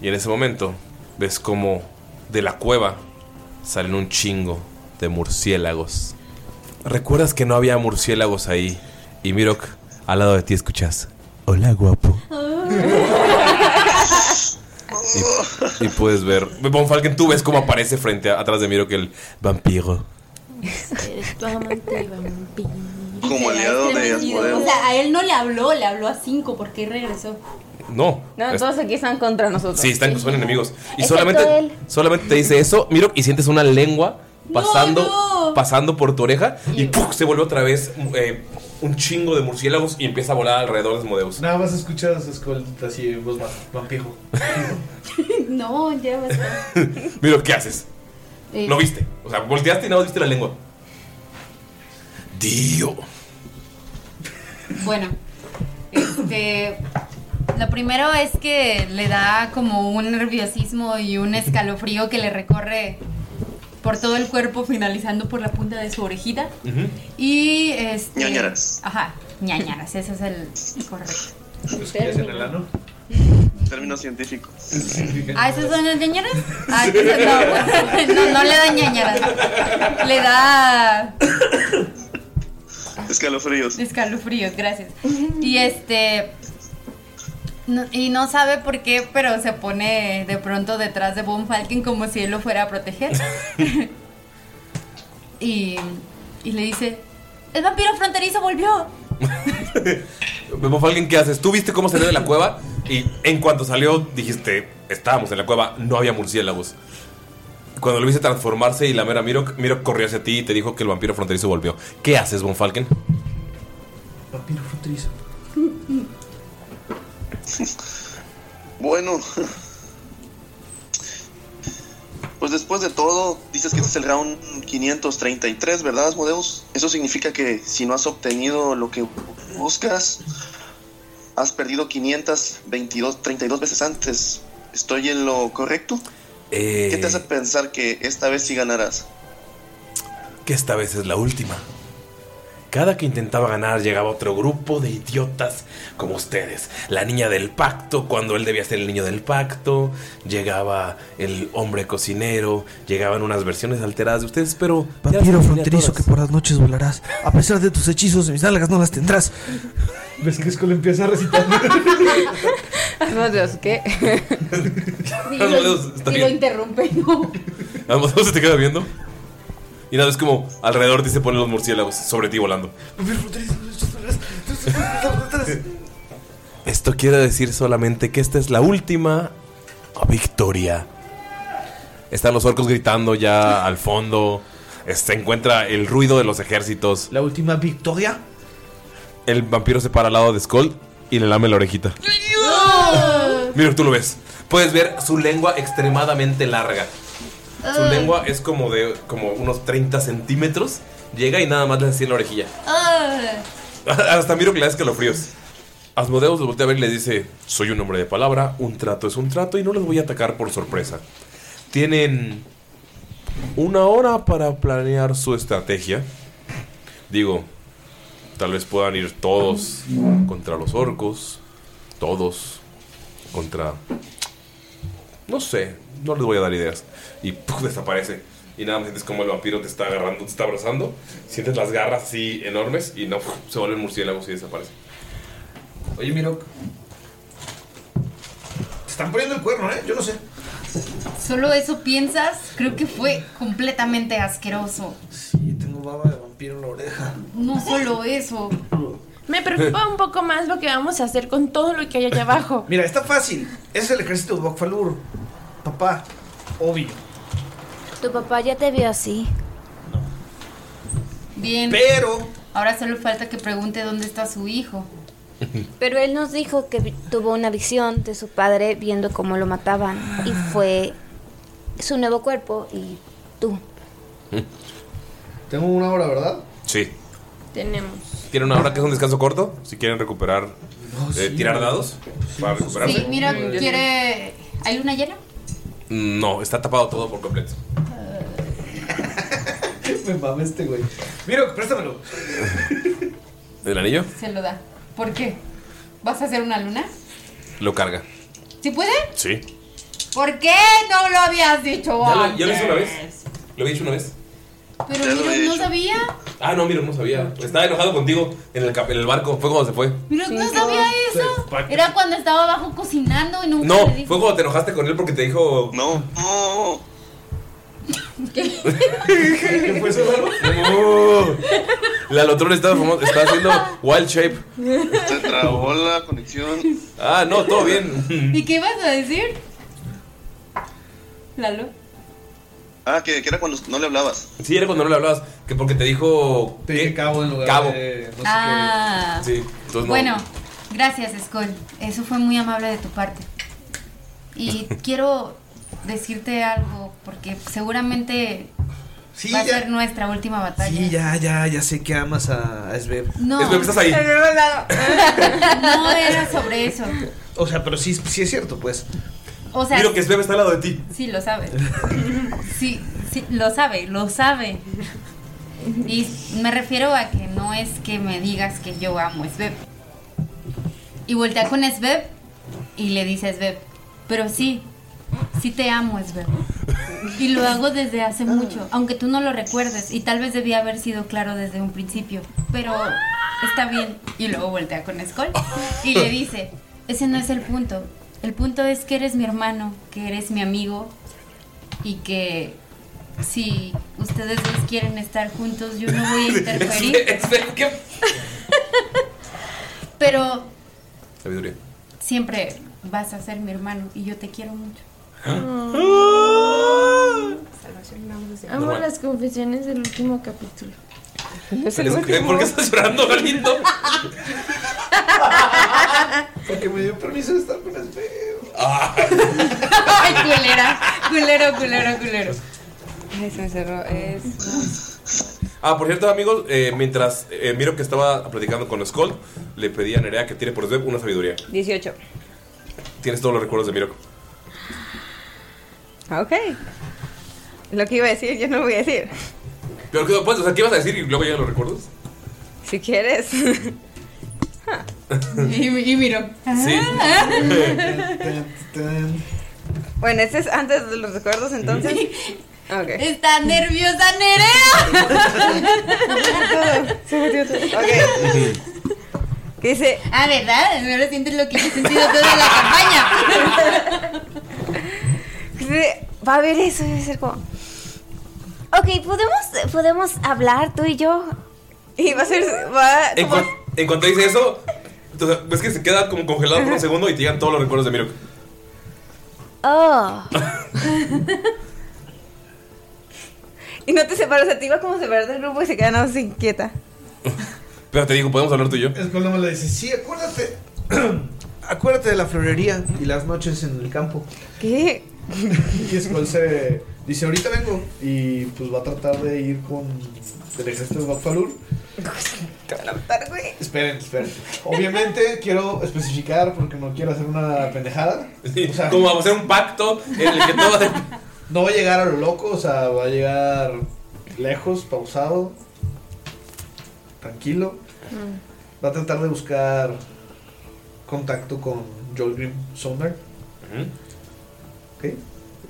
Y en ese momento ves como de la cueva salen un chingo de murciélagos. Recuerdas que no había murciélagos ahí y Mirok al lado de ti escuchas. Hola guapo. [laughs] Y, y puedes ver. Von Falken, tú ves cómo aparece frente a, atrás de Mirok el vampiro. Tu amante vampiro. Como aliado de Asmodeo. O sea, a él no le habló, le habló a cinco porque regresó. No. No, Es- todos aquí están contra nosotros. Sí, están, son enemigos. Y Excepto solamente, él. solamente te dice eso, miro, y sientes una lengua pasando, no. pasando por tu oreja y ¡puf! se vuelve otra vez eh, un chingo de murciélagos y empieza a volar alrededor de Asmodeus. Nada más escuchas Skull así en voz más vampijo. [laughs] no, ya basta. [laughs] Miro, ¿qué haces? Eh, Lo viste. O sea, volteaste y nada más viste la lengua. Dio. Bueno, este. Lo primero es que le da como un nerviosismo y un escalofrío que le recorre por todo el cuerpo, finalizando por la punta de su orejita. Y este. Ñañaras. Ajá, ñañaras, ese es el correcto. ¿Escuchas en el ano? Término científico. Ah, ¿esas son las ñañaras? Ah, no, [laughs] no, no le da ñañaras. Le da Escalofríos. escalofríos, gracias. Y este. No- y no sabe por qué, pero se pone de pronto detrás de Von Falken como si él lo fuera a proteger. [laughs] y, y le dice: El vampiro fronterizo volvió. Vemos a alguien que haces. Tú viste cómo salió de la cueva y en cuanto salió dijiste, estábamos en la cueva, no había murciélagos. Cuando lo viste transformarse y la mera Miro, Miro corrió hacia ti y te dijo que el vampiro fronterizo volvió. ¿Qué haces, Von Falken? Vampiro fronterizo. Bueno. Pues después de todo, dices que este es el round 533, ¿verdad, Asmodeus? Eso significa que si no has obtenido lo que buscas, has perdido 522, 32 veces antes. ¿Estoy en lo correcto? Eh, ¿Qué te hace pensar que esta vez sí ganarás? que esta vez es la última. Cada que intentaba ganar llegaba otro grupo de idiotas como ustedes. La niña del pacto, cuando él debía ser el niño del pacto. Llegaba el hombre cocinero. Llegaban unas versiones alteradas de ustedes, pero... Vampiro fronterizo que por las noches volarás. A pesar de tus hechizos, mis nalgas no las tendrás. ¿Ves que Skull empieza a recitar? [laughs] No, Dios, ¿qué? Y lo, y lo interrumpe, ¿no? Asmodeus se te queda viendo. Y nada, es como alrededor de ti se ponen los murciélagos sobre ti volando. Esto quiere decir solamente que esta es la última victoria. Están los orcos gritando ya al fondo. Se encuentra el ruido de los ejércitos. La última victoria. El vampiro se para al lado de Skull y le lame la orejita. Mira, tú lo ves. Puedes ver su lengua extremadamente larga. Su Ay. lengua es como de como unos 30 centímetros. Llega y nada más le en la orejilla. Hasta miro que le da escalofríos. Asmodeus lo voltea a ver y le dice: Soy un hombre de palabra, un trato es un trato y no les voy a atacar por sorpresa. Tienen una hora para planear su estrategia. Digo, tal vez puedan ir todos contra los orcos, todos contra. No sé, no les voy a dar ideas. Y ¡puf! desaparece. Y nada más sientes como el vampiro te está agarrando, te está abrazando. Sientes las garras así enormes y no, ¡puf! se vuelven murciélagos y desaparece. Oye, Miro. Te están poniendo el cuerno, ¿eh? Yo no sé. Solo eso piensas, creo que fue completamente asqueroso. Sí, tengo baba de vampiro en la oreja. No solo eso. Me preocupa un poco más lo que vamos a hacer con todo lo que hay allá abajo. Mira, está fácil. Es el ejército de Bokfalur. Papá, obvio. Tu papá ya te vio así. Bien. Pero. Ahora solo falta que pregunte dónde está su hijo. [laughs] Pero él nos dijo que tuvo una visión de su padre viendo cómo lo mataban. Y fue su nuevo cuerpo y tú. Tengo una hora, ¿verdad? Sí. Tenemos. ¿Tienen una hora que es un descanso corto? Si quieren recuperar, eh, tirar dados para recuperarse. Sí, mira, quiere. ¿Hay luna llena? No, está tapado todo por completo. [laughs] Me mame este güey. Miro, préstamelo. ¿El anillo? Se lo da. ¿Por qué? ¿Vas a hacer una luna? Lo carga. ¿Sí puede? Sí. ¿Por qué no lo habías dicho ¿Ya lo, antes? ya lo hice una vez? ¿Lo había dicho una vez? Pero Ya lo mira, había no hecho. sabía. Ah, no, mira, no sabía. Estaba enojado contigo en el, cap- en el barco. Fue cuando se fue. Mira, no sabía eso. Era cuando estaba abajo cocinando y nunca No, le fue cuando te enojaste con él porque te dijo. No, no. ¿Qué fue eso. La Lotron está, está haciendo Wild Shape. Se trabó la conexión. Ah, no, todo bien. ¿Y qué ibas a decir? Lalo. Ah, que, que era cuando no le hablabas. Sí, era cuando no le hablabas. Que porque te dijo. Te dije cabo en lugar Cabo. de no sé Ah. Sí, entonces no. Bueno, gracias, Skull. Eso fue muy amable de tu parte. Y [laughs] quiero decirte algo, porque seguramente Sí, va a ya. ser nuestra última batalla. Sí, ya, ya, ya sé que amas a, a Sveb. No. Sveb, estás ahí. [laughs] No era sobre eso. O sea, pero sí, sí es cierto, pues. O sea, Mira que Sveb está al lado de ti. sí lo sabe. [laughs] Sí, sí, lo sabe, lo sabe. Y me refiero a que no es que me digas que yo amo a Sveb. Y voltea con Sveb y le dice a Sveb, pero sí, sí te amo, Sveb. Y lo hago desde hace mucho, aunque tú no lo recuerdes y tal vez debía haber sido claro desde un principio, pero está bien. Y luego voltea con Skull y le dice, ese no es el punto. El punto es que eres mi hermano, que eres mi amigo y que si ustedes dos quieren estar juntos, yo no voy a [laughs] interferir. [laughs] Pero Sabiduría. siempre vas a ser mi hermano y yo te quiero mucho. Amo las confesiones del último capítulo. ¿Por qué estás llorando, Galindo? [laughs] [laughs] Porque me dio permiso de estar con Sveb. Ay, culera, culero, culero, culero. Ay, se me cerró. Es. Ah, por cierto, amigos, eh, mientras eh, miro que estaba platicando con Skull, le pedí a Nerea que tire por Sveb una sabiduría. 18. Tienes todos los recuerdos de Mirok. Ah, Ok. Lo que iba a decir, yo no lo voy a decir. Pero, ¿qué, pues, o sea, ¿qué ibas a decir y luego llegan los recuerdos? Si quieres. Y, y miro. Sí. [laughs] bueno, este es antes de los recuerdos, entonces. Ok. Está nerviosa Nerea. Se metió todo. Ok. ¿Qué dice? Ah, ¿verdad? Ahora sientes lo que he sentido toda la campaña. Dice, Va a ver eso a ser como. Ok, ¿podemos, podemos hablar tú y yo. Y va a ser. Va, como- en cuanto dice eso, entonces, ves que se queda como congelado por un segundo y te llegan todos los recuerdos de Mirok. Oh. [laughs] y no te separas, o sea, te iba como a separar del grupo y se queda nada más inquieta. Pero te digo, ¿podemos hablar tú y yo? Skull nomás le dice, sí, acuérdate. [clears throat] Acuérdate de la florería y las noches en el campo. ¿Qué? [laughs] Y Skull se dice, ahorita vengo. Y pues va a tratar de ir con el ejército de Bakfalur. [laughs] Te van a matar, güey. Esperen, esperen. Obviamente [laughs] quiero especificar porque no quiero hacer una pendejada. Sí, como vamos a hacer un pacto en el que todo. [laughs] No va a llegar a lo loco, o sea, va a llegar lejos, pausado, tranquilo. Va a tratar de buscar contacto con Joel Grim Sonar. Ok.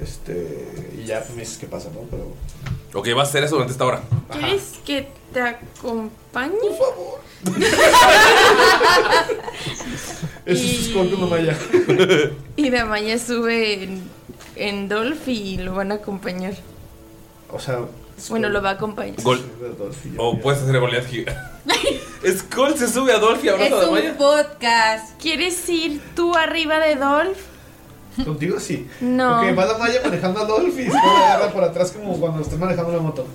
Este. Y ya me dices qué pasa, ¿no? Pero. Ok, vas a hacer eso durante esta hora. ¿Quieres que te acompañe? Por favor. [laughs] Eso es con [laughs] Maya. Y Damaya sube en, en Dolph y lo van a acompañar. O sea. Bueno, lo va a acompañar. Gol. O puedes hacer Goliath gigante. [laughs] Skull se sube a Dolph y abraza a Es un Damaya. podcast. ¿Quieres ir tú arriba de Dolph? Contigo sí. No. Ok, va la Maya manejando a Dolph y Skull agarra por atrás como cuando estás manejando una moto.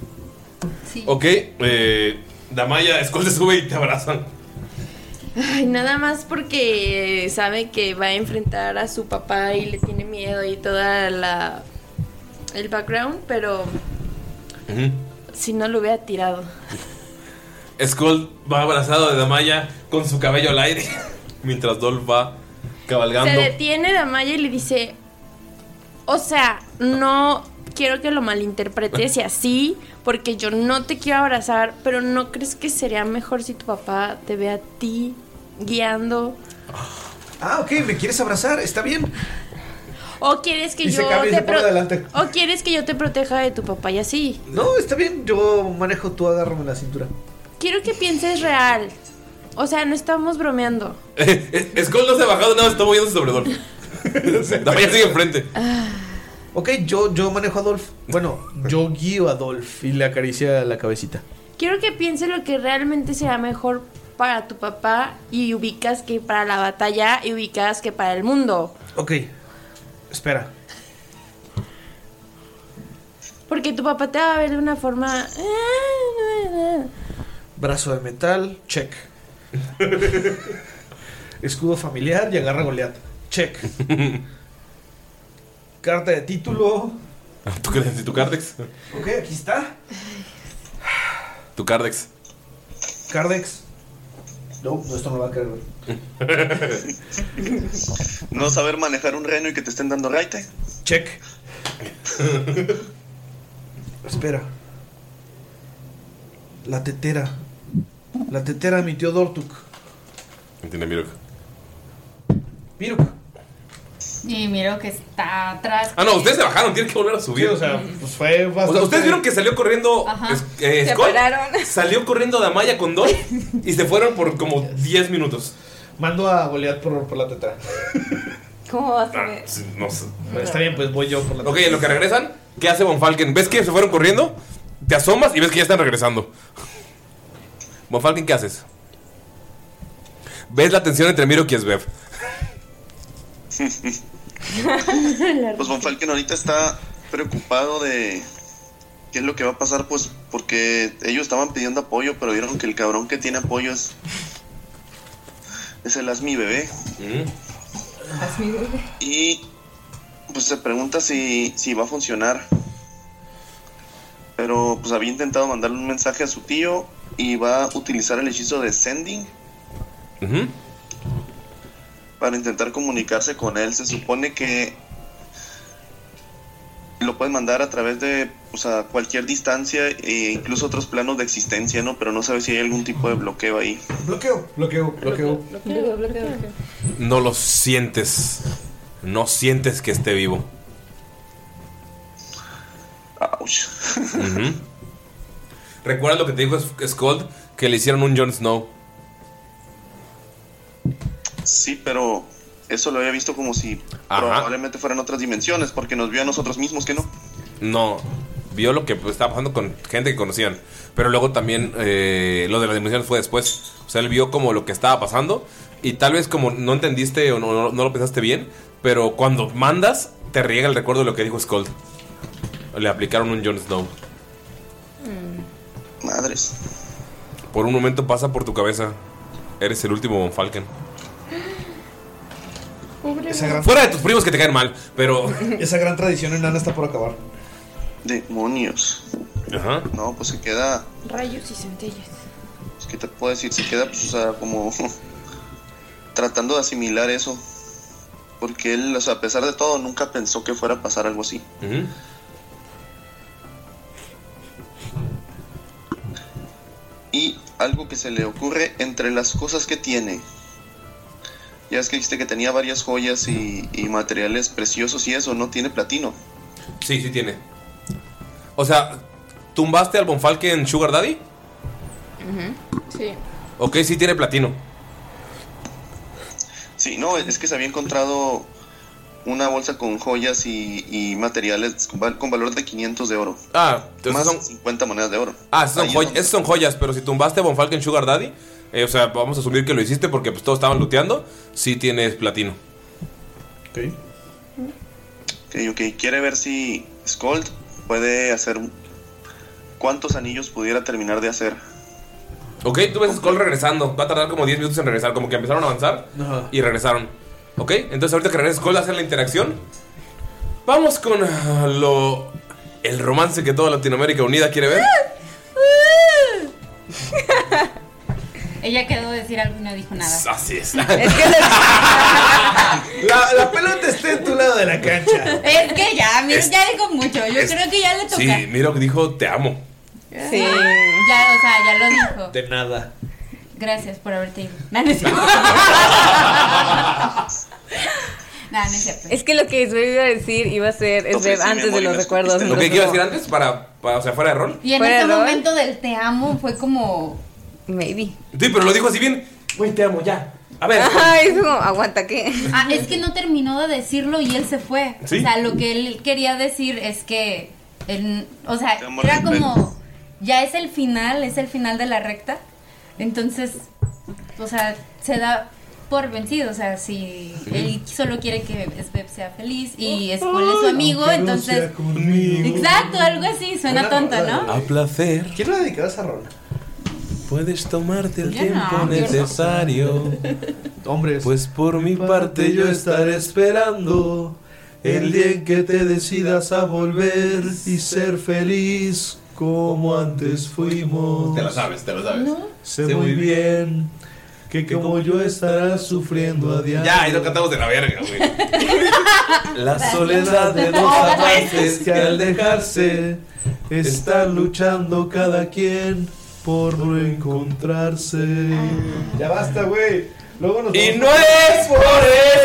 Ok, eh, Damaya, Skull se sube y te abrazan. Ay, nada más porque sabe que va a enfrentar a su papá y le tiene miedo y toda la el background, pero si no lo hubiera tirado. Skull va abrazado de Damaya con su cabello al aire. [laughs] Mientras Dolph va cabalgando. Se detiene Damaya y le dice, o sea, no quiero que lo malinterpretes y así, porque yo no te quiero abrazar, pero ¿no crees que sería mejor si tu papá te ve a ti guiando? Ah, ok, ¿me quieres abrazar? Está bien. ¿O quieres que Y se yo cambia y te se pone pro- adelante. ¿O quieres que yo te proteja de tu papá y así? No, está bien. Yo manejo, tú agárrame la cintura. Quiero que pienses real. O sea, no estamos bromeando. [laughs] Eh, Skull no se ha bajado, nada, está moviéndose sobre Dolph. [laughs] Damaya sigue enfrente. Ok, Ok, yo, yo manejo a Dolph. Bueno, yo guío a Dolph y le acaricia la cabecita. Quiero que piense lo que realmente será mejor para tu papá y ubicas que para la batalla y ubicas que para el mundo. Ok, espera. Porque tu papá te va a ver de una forma... Brazo de metal, check. [laughs] Escudo familiar y agarra a Goliat. Check. [laughs] Carta de título. ¿Tu, tu Cardex? Ok, aquí está. Tu Cardex. Cardex. No, no, esto no va a caer, güey. [laughs] No saber manejar un reno y que te estén dando raite. Check. Espera. La tetera. La tetera de mi tío Dortuk. Entiende, Mirok. Mirok. Y miro que está atrás. Ah, no, ustedes se bajaron, tienen que volver a subir. Sí, o sea, pues fue O sea, ustedes vieron que salió corriendo. Ajá. es- eh, Se Skull, pararon. [laughs] Salió corriendo Damaya con Dolph [laughs] y se fueron por como 10 minutos. Mando a Goliat por, por la tetera. ¿Cómo vas a Ah, ver? sí, no sé. Está bien, pues voy yo por la Ok, en lo que regresan, ¿qué hace Von Falken? ¿Ves que se fueron corriendo? Te asomas y ves que ya están regresando. Von Falken, ¿qué haces? ¿Ves la tensión entre Miro y Svev? [laughs] Pues Von Falken ahorita está preocupado de qué es lo que va a pasar, pues porque ellos estaban pidiendo apoyo, pero vieron que el cabrón que tiene apoyo es, es el Asmi bebé. Y pues se pregunta si, si va a funcionar. Pero pues había intentado mandarle un mensaje a su tío y va a utilizar el hechizo de Sending para intentar comunicarse con él. Se supone que lo puedes mandar a través de o sea, cualquier distancia e incluso otros planos de existencia, ¿no? Pero no sabes si hay algún tipo de bloqueo ahí. Bloqueo, bloqueo, bloqueo. No lo sientes. No sientes que esté vivo. Ouch. Ujú. ¿Recuerdas lo que te dijo Skold? Que le hicieron un Jon Snow. Sí, pero eso lo había visto como si Ajá. probablemente fueran otras dimensiones, porque nos vio a nosotros mismos que no. No, vio lo que pues, estaba pasando con gente que conocían. Pero luego también eh, lo de las dimensiones fue después. O sea, él vio como lo que estaba pasando. Y tal vez como no entendiste o no, no- no lo pensaste bien. Pero cuando mandas, te riega el recuerdo de lo que dijo Skold. Le aplicaron un Jon Snow. Madres. Por un momento pasa por tu cabeza. Eres el último Von Falken. Esa gran, Fuera de tus primos que te caen mal. Pero. esa gran tradición enana está por acabar. Demonios. Ajá. No, pues se queda. Rayos y centellas. pues, ¿Qué te puedo decir? Se queda, pues, o sea, como. [laughs] tratando de asimilar eso. Porque él, o sea, a pesar de todo, nunca pensó que fuera a pasar algo así. Ujú. Y algo que se le ocurre entre las cosas que tiene. Ya es que dijiste que tenía varias joyas y, y materiales preciosos y eso, no tiene platino. Sí, sí tiene. O sea, ¿tumbaste al Von Falken Sugar Daddy? Sí. Ok, sí tiene platino. Sí, no, es que se había encontrado una bolsa con joyas y, y materiales con, val- con valor de 500 de oro. Ah, entonces Más son. 50 monedas de oro. Ah, esas son, es joy- esas son joyas, pero si tumbaste a Von Falken Sugar Daddy, eh, o sea, vamos a asumir que lo hiciste porque pues, todos estaban looteando, sí tienes platino. Ok. Ok, ok. Quiere ver si Skold puede hacer. ¿Cuántos anillos pudiera terminar de hacer? Ok, tú ves a Skull regresando, va a tardar como 10 minutos en regresar, como que empezaron a avanzar Ajá. y regresaron. Ok, entonces ahorita que regresa Skull a hacer la interacción, vamos con ah, lo... El romance que toda Latinoamérica unida quiere ver. [laughs] Ella quedó de decir algo y no dijo nada. Así es. [laughs] [laughs] La, la pelota está en tu lado de la cancha. Es que ya, mira, Es- ya dijo mucho. Yo es- creo que ya le toca. Sí, mira que dijo te amo. Sí. Ya, o sea, ya lo dijo. De nada. Gracias por haberte ido. No, no es cierto. [laughs] No, no es cierto. Es que lo que Sveb iba a decir iba a ser Ofrecí Sveb antes de los recuerdos. Lo que quiero decir antes para, para, o sea, fuera de rol. Y en ¿Fuera ese de momento del te amo fue como. Maybe. Sí, pero lo dijo así bien. Güey, te amo ya. A ver. [laughs] Ay, es como, aguanta, ¿qué? Ah, es que no terminó de decirlo y él se fue. Sí. O sea, lo que él quería decir es que, él- o sea, era como, ya es el final, es el final de la recta. Entonces, o sea, se da por vencido. O sea, si él solo quiere que Sveb sea feliz y Skull es su amigo, entonces... Exacto, algo así, suena rola. ¿no? A placer. ¿Quién ha dedicado esa rola? Puedes tomarte el Yo tiempo no. necesario. Hombres. Pues por mi parte yo estaré esperando El día en que te decidas a volver y ser feliz como antes fuimos. Te lo sabes, te lo sabes. Sé muy bien que como yo estarás sufriendo a diario. Ya, y no cantamos de la verga, güey. [laughs] La soledad de dos Oh, amantes que al dejarse están luchando cada quien por no encontrarse. Ya basta, güey. Luego nos Y no es por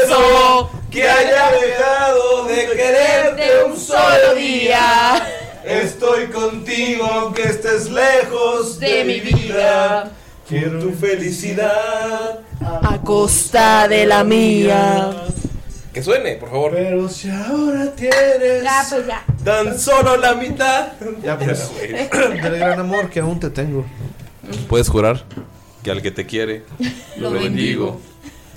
eso que haya dejado de quererte un solo día. [laughs] Estoy contigo aunque estés lejos de, mi vida. Quiero tu felicidad A costa de la mía. Que suene, por favor. Pero si ahora tienes Ya, pues ya. tan solo la mitad. Ya, pues, [laughs] del gran amor que aún te tengo. Puedes jurar que al que te quiere Lo lo bendigo.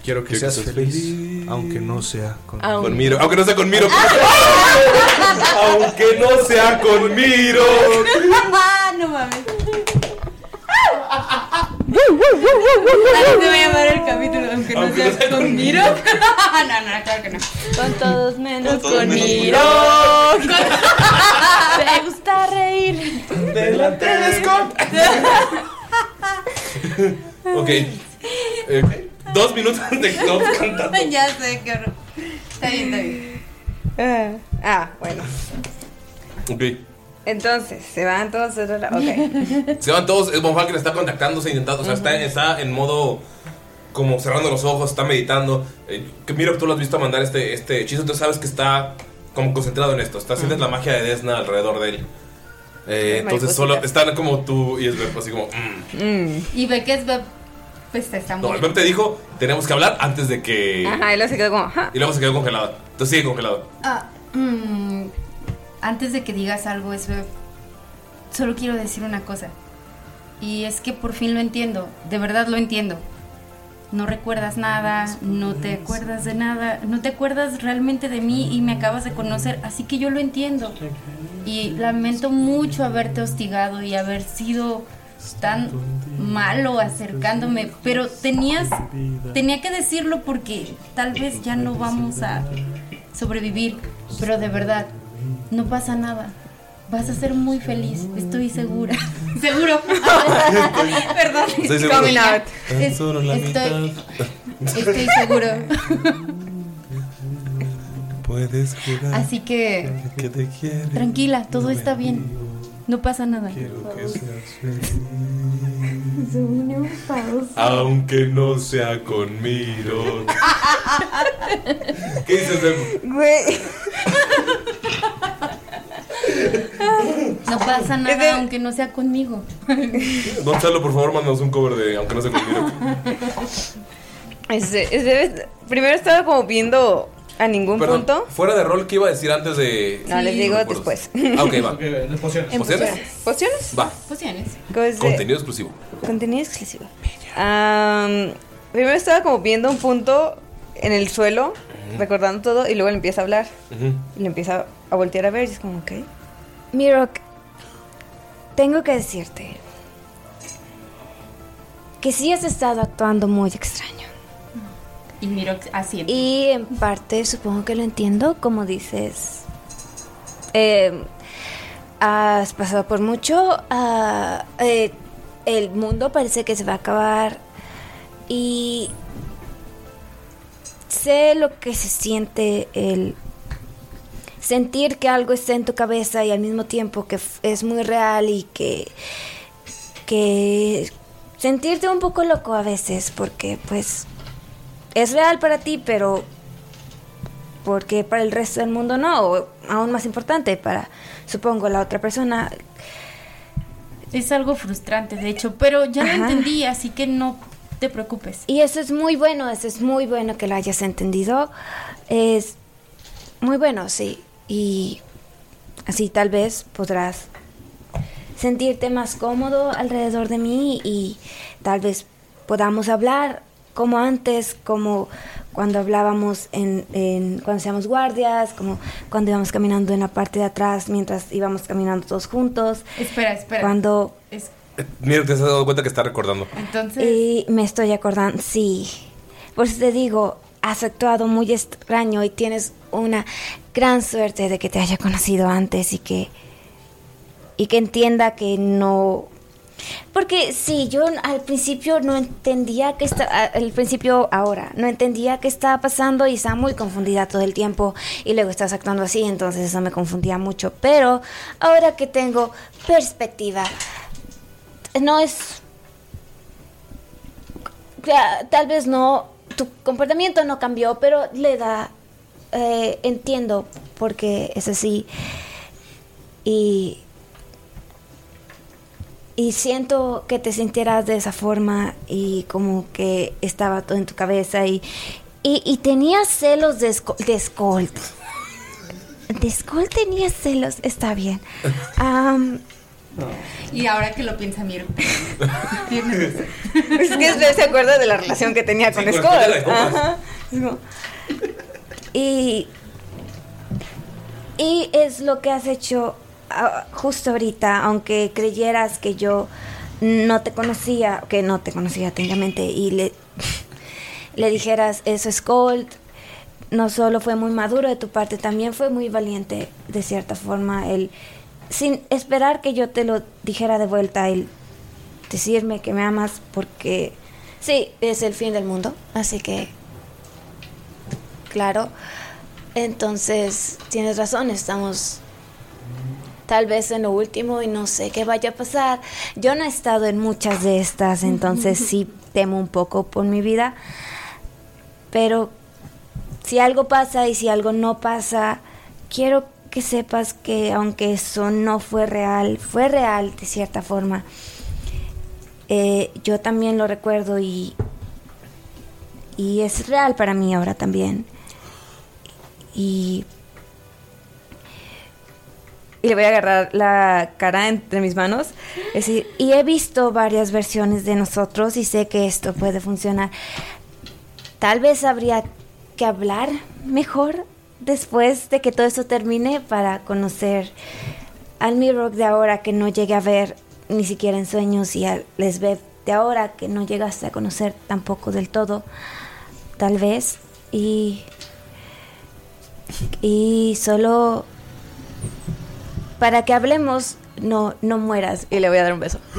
Quiero que Quiero seas que seas feliz, aunque no sea con Con Miro, aunque no sea con Miro. [laughs] aunque no sea con Miro. [laughs] No mames. Así se va a llamar el capítulo, aunque no Aunque no sea sea con con Miro. [laughs] no, no, claro que no. Con todos menos Con todos con menos Miro. Me gusta reír. Delante de Scott. ok. Eh, dos minutos de Scott [laughs] cantando. ya sé, qué horror. Está bien, está bien. Ah, ah, bueno. Ok. Entonces, se van todos. Ok. [laughs] Se van todos. Es Von Falken está contactándose, intentando. O sea, está, está en modo. Como cerrando los ojos, está meditando. Eh, que mira tú lo has visto mandar este, este hechizo. Entonces sabes que está como concentrado en esto. Está haciendo la magia de Desna alrededor de él. Eh, entonces solo están como tú y es así como. mm. Mm. Y ve que es Beb, pues está No, el te dijo: Tenemos que hablar antes de que. Ajá, y luego se quedó como. Y luego se quedó congelado. Entonces sigue congelado. Ah, mm, antes de que digas algo, es solo quiero decir una cosa. Y es que por fin lo entiendo, de verdad lo entiendo. No recuerdas nada, no te acuerdas de nada, no te acuerdas realmente de mí y me acabas de conocer, así que yo lo entiendo. Y lamento mucho haberte hostigado y haber sido tan malo acercándome, pero tenías tenía que decirlo porque tal vez ya no vamos a sobrevivir, pero de verdad no pasa nada. Vas a ser muy feliz, estoy segura. [laughs] Seguro. [laughs] Perdón. Estoy seguro. Es- estoy, estoy seguro. Puedes. Así que que te quiere. tranquila, todo está bien. No pasa nada. Quiero que seas feliz. Aunque no sea con Miro. ¿Qué dices, Beb? Güey. No pasa nada aunque no sea conmigo. Gonzalo, por favor, mándanos un cover de Aunque no sea con Miro. Este, este, primero estaba como viendo a ningún Perdón, punto. fuera de rol, ¿qué iba a decir antes de.? No, les digo después. Ah, ok, va. Ok, las pociones. En ¿Pociones? ¿Pociones? Va. Pociones. Contenido exclusivo. Contenido exclusivo. Am, primero estaba como viendo un punto en el suelo, recordando todo, y luego le empieza a hablar. Ujú. Y le empieza a voltear a ver y es como, ok. Mirok, tengo que decirte que sí has estado actuando muy extraño. Y miro así. Y en parte supongo que lo entiendo, como dices. eh, has pasado por mucho. ah, eh, el mundo parece que se va a acabar. Y sé lo que se siente el sentir que algo está en tu cabeza y al mismo tiempo que es muy real y que que sentirte un poco loco a veces porque pues es real para ti, pero porque para el resto del mundo no, o aún más importante para supongo la otra persona. Es algo frustrante, de hecho, pero ya lo entendí, así que no te preocupes. Y eso es muy bueno, eso es muy bueno que lo hayas entendido. Es muy bueno, sí. Y así tal vez podrás sentirte más cómodo alrededor de mí y tal vez podamos hablar como antes, como cuando hablábamos en, en- cuando hacíamos guardias, como cuando íbamos caminando en la parte de atrás mientras íbamos caminando todos juntos. Espera, espera. Cuando Es- Mira, te has dado cuenta que está recordando. entonces, y me estoy acordando, sí. Por eso te digo, has actuado muy extraño y tienes una gran suerte de que te haya conocido antes y que y que entienda que no porque sí, yo al principio no entendía que está al principio ahora no entendía qué estaba pasando y estaba muy confundida todo el tiempo y luego estás actuando así, entonces eso me confundía mucho, pero ahora que tengo perspectiva no es tal vez no, tu comportamiento no cambió, pero le da, eh, entiendo porque es así. Y, y siento que te sintieras de esa forma y como que estaba todo en tu cabeza y, y, y tenías celos de, Sco- de Skolt. De Skolt tenías celos, está bien. Y ahora que lo piensa Miro. [laughs] Es que se acuerda de la relación que tenía con Skull. de copas. Ajá. Y, y es lo que has hecho justo ahorita, aunque creyeras que yo no te conocía, que no te conocía técnicamente, y le, [laughs] le dijeras eso es Colt, no solo fue muy maduro de tu parte, también fue muy valiente de cierta forma, sin esperar que yo te lo dijera de vuelta, el decirme que me amas porque sí, es el fin del mundo, así que claro. Entonces, tienes razón, estamos tal vez en lo último y no sé qué vaya a pasar. Yo no he estado en muchas de estas, entonces sí temo un poco por mi vida. Pero si algo pasa y si algo no pasa, quiero que sepas que aunque eso no fue real, fue real de cierta forma. Eh, yo también lo recuerdo y, y es real para mí ahora también. Y, y le voy a agarrar la cara entre mis manos. Es decir, y he visto varias versiones de nosotros y sé que esto puede funcionar. Tal vez habría que hablar mejor después de que todo esto termine para conocer al Mirror de ahora que no llegué a ver ni siquiera en sueños y al Lesbeth de ahora que no llegaste a conocer tampoco del todo, tal vez. Y, y solo para que hablemos, no, no mueras. Y le voy a dar un beso. [gasps]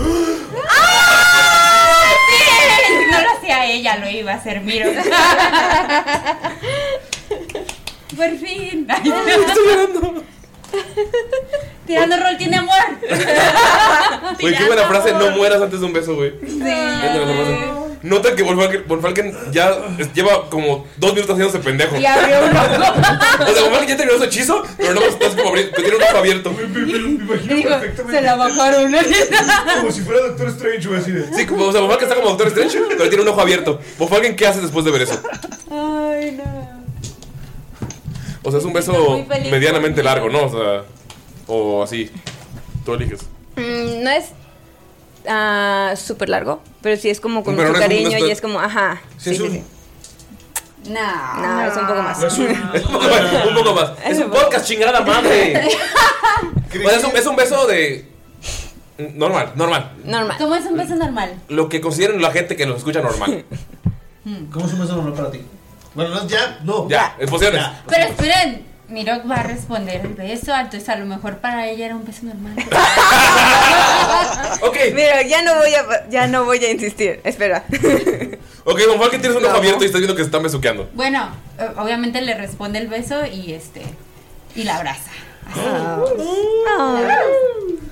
No lo hacía ella, lo iba a hacer Miro. [laughs] Por fin. [laughs] Estoy llorando. Tirando rol tiene amor. [laughs] Güey, qué buena frase, no mueras antes de un beso, güey. Sí. Nota que Von Falken, ya lleva como dos minutos haciéndose pendejo. Y abrió un ojo. [laughs] O sea, Von Falken ya terminó su hechizo, pero no estás como abri- que tiene un ojo abierto. Dijo, se la bajaron. Como si fuera Doctor Strange, güey, así de. Sí, como, o sea, Von Falken está como Doctor Strange, pero tiene un ojo abierto. Von Falken, ¿qué haces después de ver eso? Ay, no. O sea, es un beso medianamente largo, ¿no? O sea, o así. Tú eliges. Mm, no es ah, súper largo, pero sí es como con Pero mucho no es un- cariño es- y es como, ajá. Sí, es un- No. No, es un poco más. Es un, [laughs] es un poco más. Un poco más. Es un podcast, chingada madre. [laughs] O sea, es, un, es un beso de. Normal, normal. Normal. ¿Cómo es un beso normal? Lo que consideren la gente que nos escucha normal. [laughs] ¿Cómo es un beso normal para ti? Bueno, no, ya, no. Ya, emociones. Pero esperen, Mirok va a responder el beso, entonces a lo mejor para ella era un beso normal. [laughs] Ok. Mira, ya no voy a, ya no voy a insistir. Espera. Ok, Von Falken tienes un ojo abierto y estás viendo que se están besuqueando. Bueno, eh, obviamente le responde el beso y este y la abraza.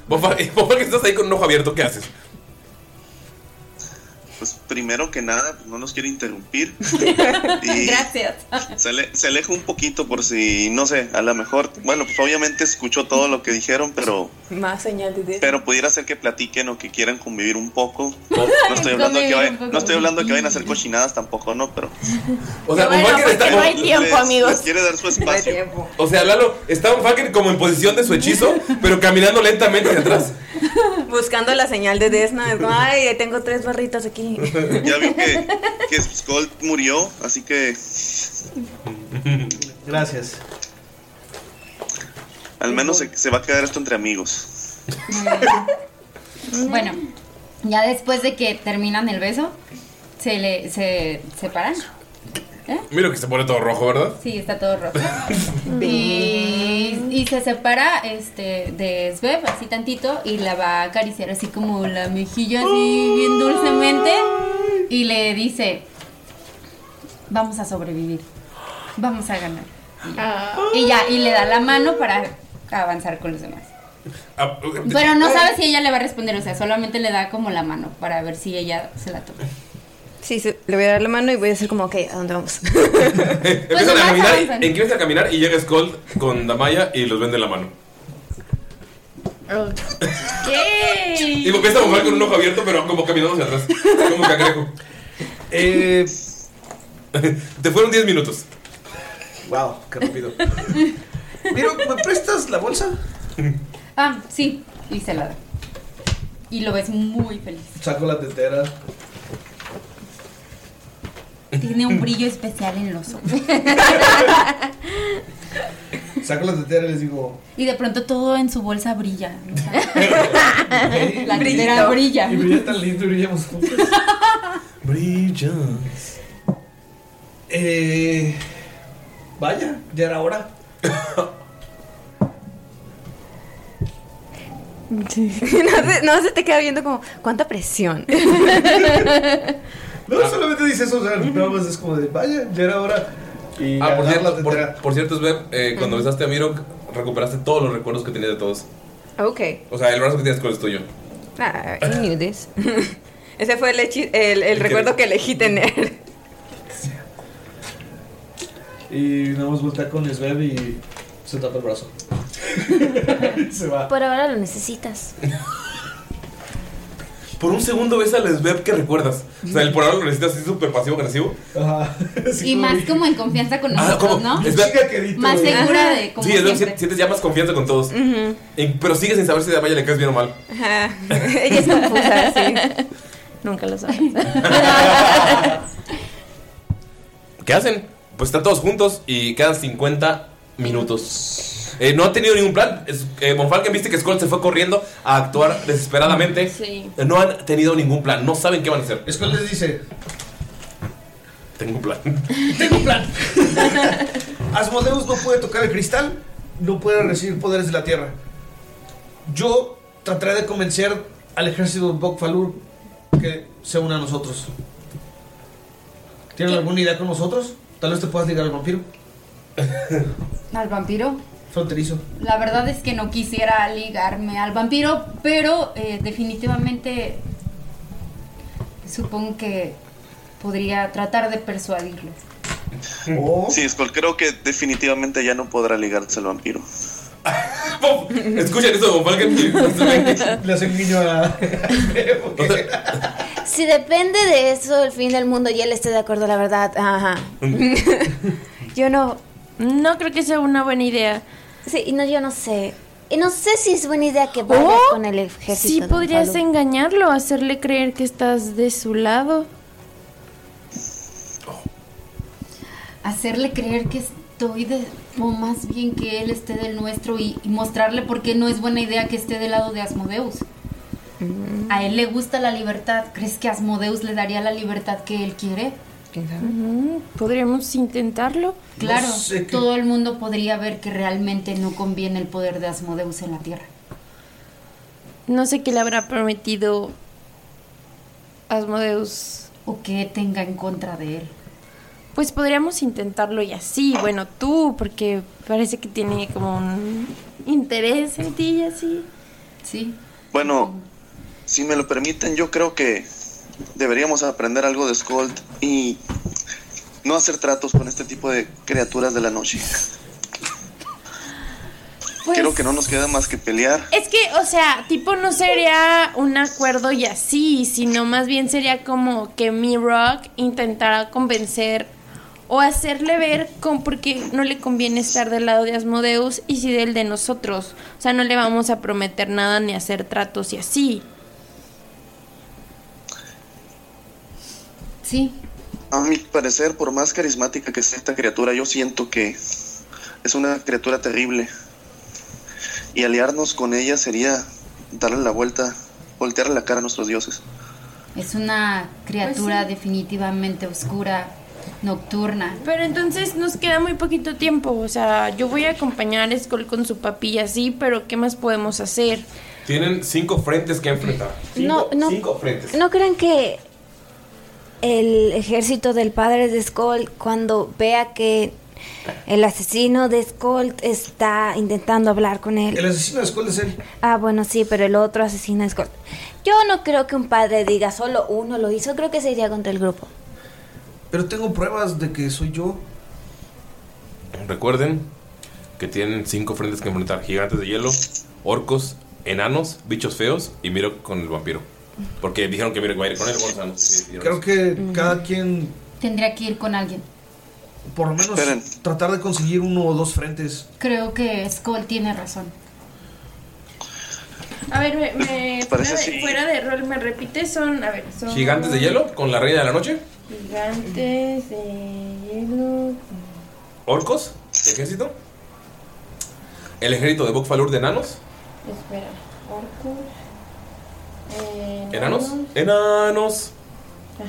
Falken, Von Falken, estás ahí con un ojo abierto, ¿qué haces? Pues primero que nada, no nos quiere interrumpir. [laughs] Y Gracias. se, ale- se aleja un poquito por si, no sé, a lo mejor, bueno, pues obviamente escuchó todo lo que dijeron, pero Más señal de pero pudiera ser que platiquen o que quieran convivir un poco. [laughs] No estoy hablando de que, vayan- un no estoy hablando de que vayan a hacer cochinadas tampoco, no, pero O sea, Bueno, está porque no hay tiempo, les- amigos. les quiere dar su espacio. O sea, Lalo, está Von Falken como en posición de su hechizo, pero caminando lentamente hacia atrás. [laughs] Buscando la señal de Desna. Ay, tengo tres barritas aquí. [laughs] Ya vio que, que Skull murió, así que Gracias. al menos se, se va a quedar esto entre amigos. [laughs] Bueno, ya después de que terminan el beso, se le se separan. Mira que se pone todo rojo, ¿verdad? Sí, está todo rojo. [laughs] y, y se separa este de Svev así tantito y la va a acariciar así como la mejilla así bien dulcemente y le dice, vamos a sobrevivir, vamos a ganar. Y ya, y le da la mano para avanzar con los demás. Ah, Pero no sabe si ella le va a responder, o sea, solamente le da como la mano para ver si ella se la toma. Sí, sí, le voy a dar la mano y voy a decir como, ok, ¿a dónde vamos? [laughs] Empiezan a caminar, avanzan. y- empiezan a caminar y llega Skull con Damaya y los vende la mano. Y empieza a mover con un ojo abierto, pero como caminando hacia atrás. Como cangrejo. Eh, Te fueron 10 minutos. wow, qué rápido. Miro, ¿me prestas la bolsa? Ah, sí, y se la da. Y lo ves muy feliz. Saco la tetera. Tiene un [laughs] brillo especial en los ojos. [laughs] Saco la tetera y les digo. Y de pronto todo en su bolsa brilla. o sea, [laughs] la tetera brilla. Y brilla tan lindo y brillamos juntos. Brillas. Eh, vaya, ya era hora. no, se, no se te queda viendo como, ¿cuánta presión? No, solamente dice eso, o sea, nada más es como de, vaya, ya era hora. Y Ah, por cierto, por, por cierto, Sveb, eh, cuando besaste a Miro, recuperaste todos los recuerdos que tenías de todos. ok. O sea, el brazo que tienes con es tuyo. Ah, I knew this. Ese fue el, hechi- el, el recuerdo que elegí tener. Y nada más voltea con Sveb y se tapa el brazo. [laughs] se va. Por ahora lo necesitas. [laughs] Por un segundo ves al Sveb que recuerdas. O sea, el por ahora lo necesitas así súper pasivo-agresivo. Ajá. [laughs] Y más como en confianza con Ah, nosotros, ¿cómo? ¿no? Sveb- Más segura de como Sí, Sveb, siempre. si- sientes ya más confianza con todos. Pero sigues sin saber si a Damaya le caes bien o mal. Ajá. [laughs] Ella es confusa, sí. Nunca lo sabes. [laughs] ¿Qué hacen? Pues están todos juntos y quedan 50 minutos. Eh, no han tenido ningún plan. Es, eh, Von Falken viste que Skull se fue corriendo a actuar desesperadamente. Sí. Eh, No han tenido ningún plan. No saben qué van a hacer. Skull les dice, Tengo un plan. [laughs] tengo un plan. [laughs] Asmodeus no puede tocar el cristal, no puede recibir poderes de la tierra. Yo trataré de convencer al ejército de Bokfalur que se una a nosotros. ¿Tienen alguna idea con nosotros? Tal vez te puedas ligar al vampiro Al vampiro. Fronterizo. La verdad es que no quisiera ligarme al vampiro, pero eh, definitivamente supongo que podría tratar de persuadirlo. Sí, Skull, creo que definitivamente ya no podrá ligarse al vampiro. [laughs] Escuchen eso. Le hace guiño a. [laughs] Si depende de eso el fin del mundo y él esté de acuerdo, la verdad. Ajá. [laughs] yo no. No creo que sea una buena idea. Sí, y no, yo no sé. Y no sé si es buena idea que vaya Oh, con el ejército. Sí podrías engañarlo, hacerle creer que estás de su lado. Hacerle creer que estoy de... O más bien que él esté del nuestro y, y mostrarle por qué no es buena idea que esté del lado de Asmodeus. A él le gusta la libertad. ¿Crees que Asmodeus le daría la libertad que él quiere? Podríamos intentarlo. Claro, sé qué- todo el mundo podría ver que realmente no conviene el poder de Asmodeus en la Tierra. No sé qué le habrá prometido Asmodeus. O que tenga en contra de él. Pues podríamos intentarlo y así. Bueno, tú, porque parece que tiene como un interés en ti y así. Sí. Bueno, si me lo permiten, yo creo que deberíamos aprender algo de Skold y no hacer tratos con este tipo de criaturas de la noche. Pues- Creo que no nos queda más que pelear. Es que, o sea, tipo no sería un acuerdo y así, sino más bien sería como que mi rock intentara convencer o hacerle ver con por qué no le conviene estar del lado de Asmodeus y si del de nosotros. O sea, no le vamos a prometer nada ni hacer tratos y así. Sí. A mi parecer, por más carismática que sea esta criatura, yo siento que es una criatura terrible. Y aliarnos con ella sería darle la vuelta, voltearle la cara a nuestros dioses. Es una criatura Pues sí. definitivamente oscura, nocturna. Pero entonces nos queda muy poquito tiempo. O sea, yo voy a acompañar a Skull con su papi y así, pero ¿qué más podemos hacer? Tienen cinco frentes que enfrentar. No, no. Cinco frentes. ¿No creen que el ejército del padre de Skull, cuando vea que el asesino de Skull está intentando hablar con él? El asesino de Skull es él. Ah, bueno, sí, pero el otro asesino de Skull. Yo no creo que un padre diga solo uno lo hizo, creo que se iría contra el grupo. Pero tengo pruebas de que soy yo. Recuerden que tienen cinco frentes que enfrentar: gigantes de hielo, orcos, enanos, bichos feos y Miro con el vampiro. Porque dijeron que Miro iba a ir con él. bueno, dijeron Creo eso. que cada quien, Tendría que ir con alguien. por lo menos, tratar de conseguir uno o dos frentes. Creo que Skull tiene razón. A ver, me, me- [laughs] Parece de, fuera de rol, me repite, son, a ver, son... Gigantes de hielo con la reina de la noche, Gigantes de hielo... orcos, ejército, el ejército de Bokfalur de enanos, Espera, orcos... eh, enanos, enanos,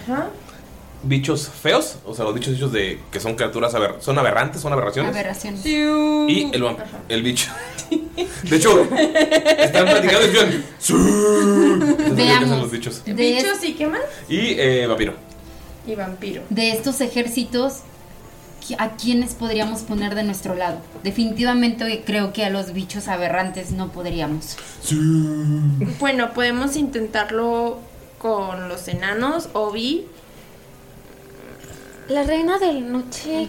Ajá. bichos feos, o sea, los bichos de que son criaturas aber- son aberrantes, son aberraciones. Aberraciones. Y el, vamp- el bicho. [laughs] De [laughs] hecho, están platicando y escuchan, "Sí". Entonces, ¿qué hacen Veamos. los bichos. Bichos y qué más? Y eh, vampiro. Y vampiro. De estos ejércitos, ¿qui- ¿a quiénes podríamos poner de nuestro lado? Definitivamente creo que a los bichos aberrantes no podríamos. Bueno, podemos intentarlo con los enanos, Obi. La reina de la noche.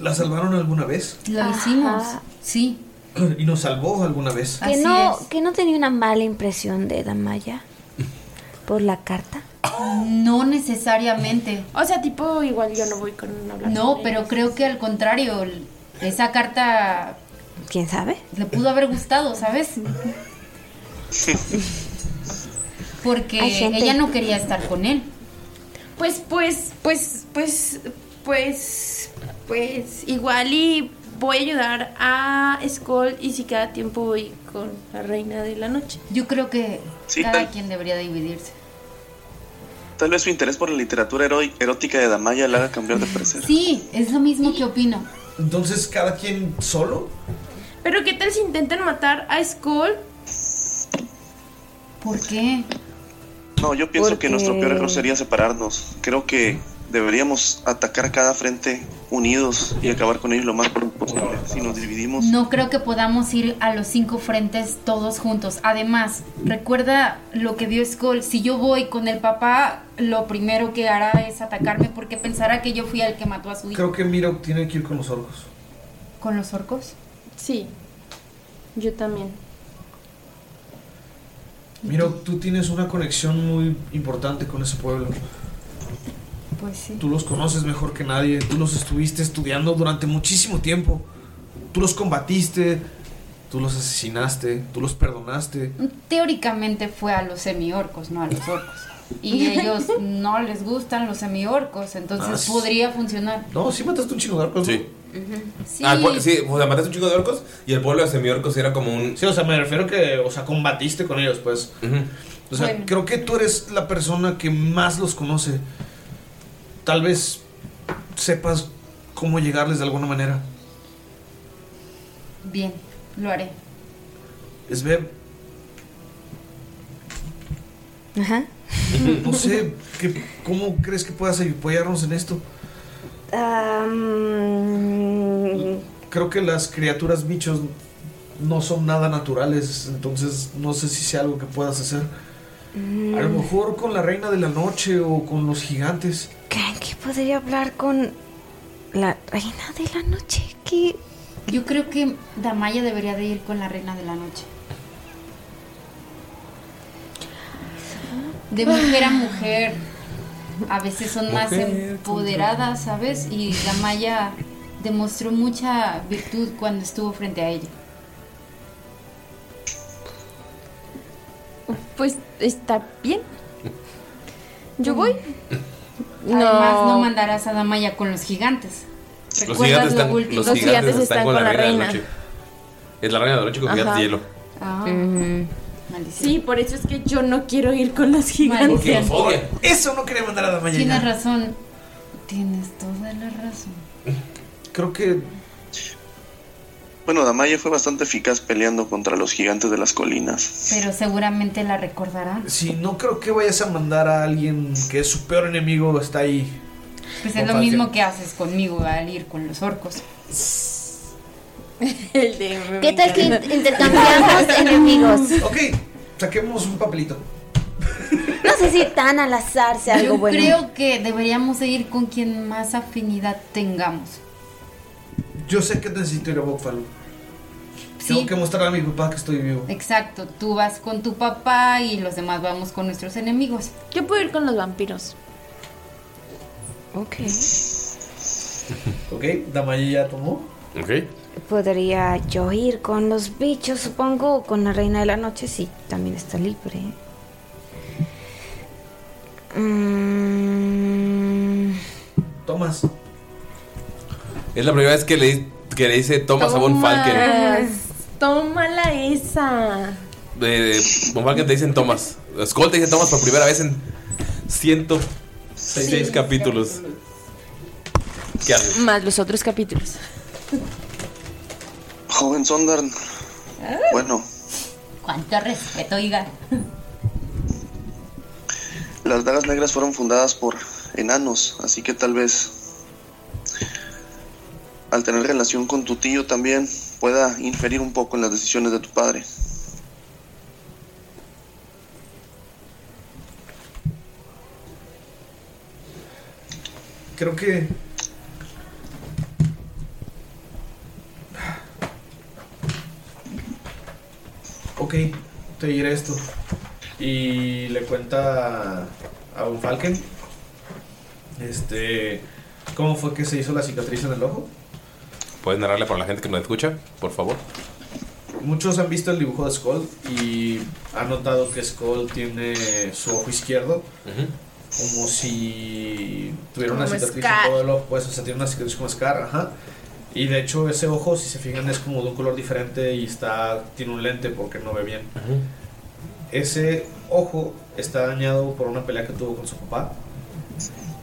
¿La salvaron alguna vez? Lo Ajá. hicimos, sí. [clears throat] ¿Y nos salvó alguna vez? Que no, que no tenía una mala impresión de Damaya [laughs] por la carta. No necesariamente. O sea, tipo, igual yo no voy con hablar No, pero creo que al contrario, esa carta ¿Quién sabe? le pudo haber gustado, ¿sabes? Porque ella no quería estar con él. Pues, pues, pues, pues, pues, pues, igual y voy a ayudar a Skull y si cada tiempo voy con la reina de la noche. Yo creo que Sí, cada tal- quien debería dividirse. Tal vez su interés por la literatura erótica de Damaya le haga cambiar de parecer. Sí, es lo mismo que opino. Entonces, ¿cada quien solo? Pero ¿qué tal si intentan matar a Skull? ¿Por qué? No, yo pienso Porque- que nuestro peor error sería separarnos. Creo que deberíamos atacar cada frente unidos y acabar con ellos lo más pronto posible. Si nos dividimos, No creo que podamos ir a los cinco frentes todos juntos. Además, recuerda lo que vio Skull. Si yo voy con el papá, lo primero que hará es atacarme porque pensará que yo fui el que mató a su hijo. Creo que Miro tiene que ir con los orcos. ¿Con los orcos? Sí, yo también. Miro, tú tienes una conexión muy importante con ese pueblo. Pues sí. Tú los conoces mejor que nadie. Tú los estuviste estudiando durante muchísimo tiempo. Tú los combatiste. Tú los asesinaste. Tú los perdonaste. Teóricamente fue a los semiorcos, no a los orcos. Y [laughs] ellos no les gustan los semiorcos, entonces Ah, sí. podría funcionar. No, sí mataste un chingo de orcos. Sí. Sí. Ah, el pue- sí, o sea, mataste un chico de orcos y el pueblo de semiorcos era como un. Sí, o sea, me refiero que, o sea, combatiste con ellos, pues. O sea, Bueno. creo que tú eres la persona que más los conoce. Tal vez sepas cómo llegarles de alguna manera. Bien, lo haré. Es ver, Ajá. no sé, ¿qué- ¿cómo crees que puedas apoyarnos en esto? Am, Creo que las criaturas bichos no son nada naturales, entonces no sé si sea algo que puedas hacer. A lo mejor con la reina de la noche o con los gigantes. ¿Creen que podría hablar con la reina de la noche? ¿Qué? Yo creo que Damaya debería de ir con la reina de la noche. De mujer a mujer, a veces son más Mujer empoderadas, ¿sabes? Y Damaya demostró mucha virtud cuando estuvo frente a ella. Pues está bien. Yo voy. Además, no mandarás a Damaya con los gigantes. Los ¿Recuerdas gigantes lo están, último? los gigantes están con la reina, de la noche. Es la reina de la noche con Ajá. gigantes de hielo. Ah. Sí, por eso es que yo no quiero ir con los gigantes. Porque los odia. Eso no quería mandar a Damaya. Tienes razón. Tienes toda la razón. Creo que Bueno, Damaya fue bastante eficaz peleando contra los gigantes de las colinas. Pero seguramente la recordará. si no creo que vayas a mandar a alguien que es su peor enemigo está ahí. Pues es lo mismo que haces conmigo al ir con los orcos. [laughs] ¿Qué tal que in- intercambiamos [laughs] enemigos? Ok, saquemos un papelito. No sé si tan al azar sea algo Yo bueno. creo que deberíamos de ir con quien más afinidad tengamos. Yo sé que necesito ir a. Sí. Tengo que mostrarle a mi papá que estoy vivo. Exacto, tú vas con tu papá y los demás vamos con nuestros enemigos. Yo puedo ir con los vampiros. Ok. Ok, Damaya ya tomó. Ok. Podría yo ir con los bichos, supongo, o con la reina de la noche, sí, también está libre. Mm, Tomas. Es la primera vez que le, que le dice Thomas a Von Falken. Tómala esa. De Von Falken te dicen Thomas. Skull te dice Thomas por primera vez en 106 capítulos. ¿Qué haces? Más los otros capítulos. Joven Sondarn, bueno, Cuánto respeto, oiga. las dagas negras fueron fundadas por enanos, así que tal vez al tener relación con tu tío también pueda inferir un poco en las decisiones de tu padre. Creo que. Ok, te diré esto. Y le cuenta a un Falken. Este. ¿Cómo fue que se hizo la cicatriz en el ojo? ¿Puedes narrarle para la gente que nos escucha, por favor? Muchos han visto el dibujo de Skull y han notado que Skull tiene su ojo izquierdo como si tuviera una Como cicatriz Scar. en todo el ojo, pues, o sea, tiene una cicatriz como Scar, ajá. Y de hecho ese ojo, si se fijan, es como de un color diferente y está tiene un lente porque no ve bien. Ese ojo está dañado por una pelea que tuvo con su papá.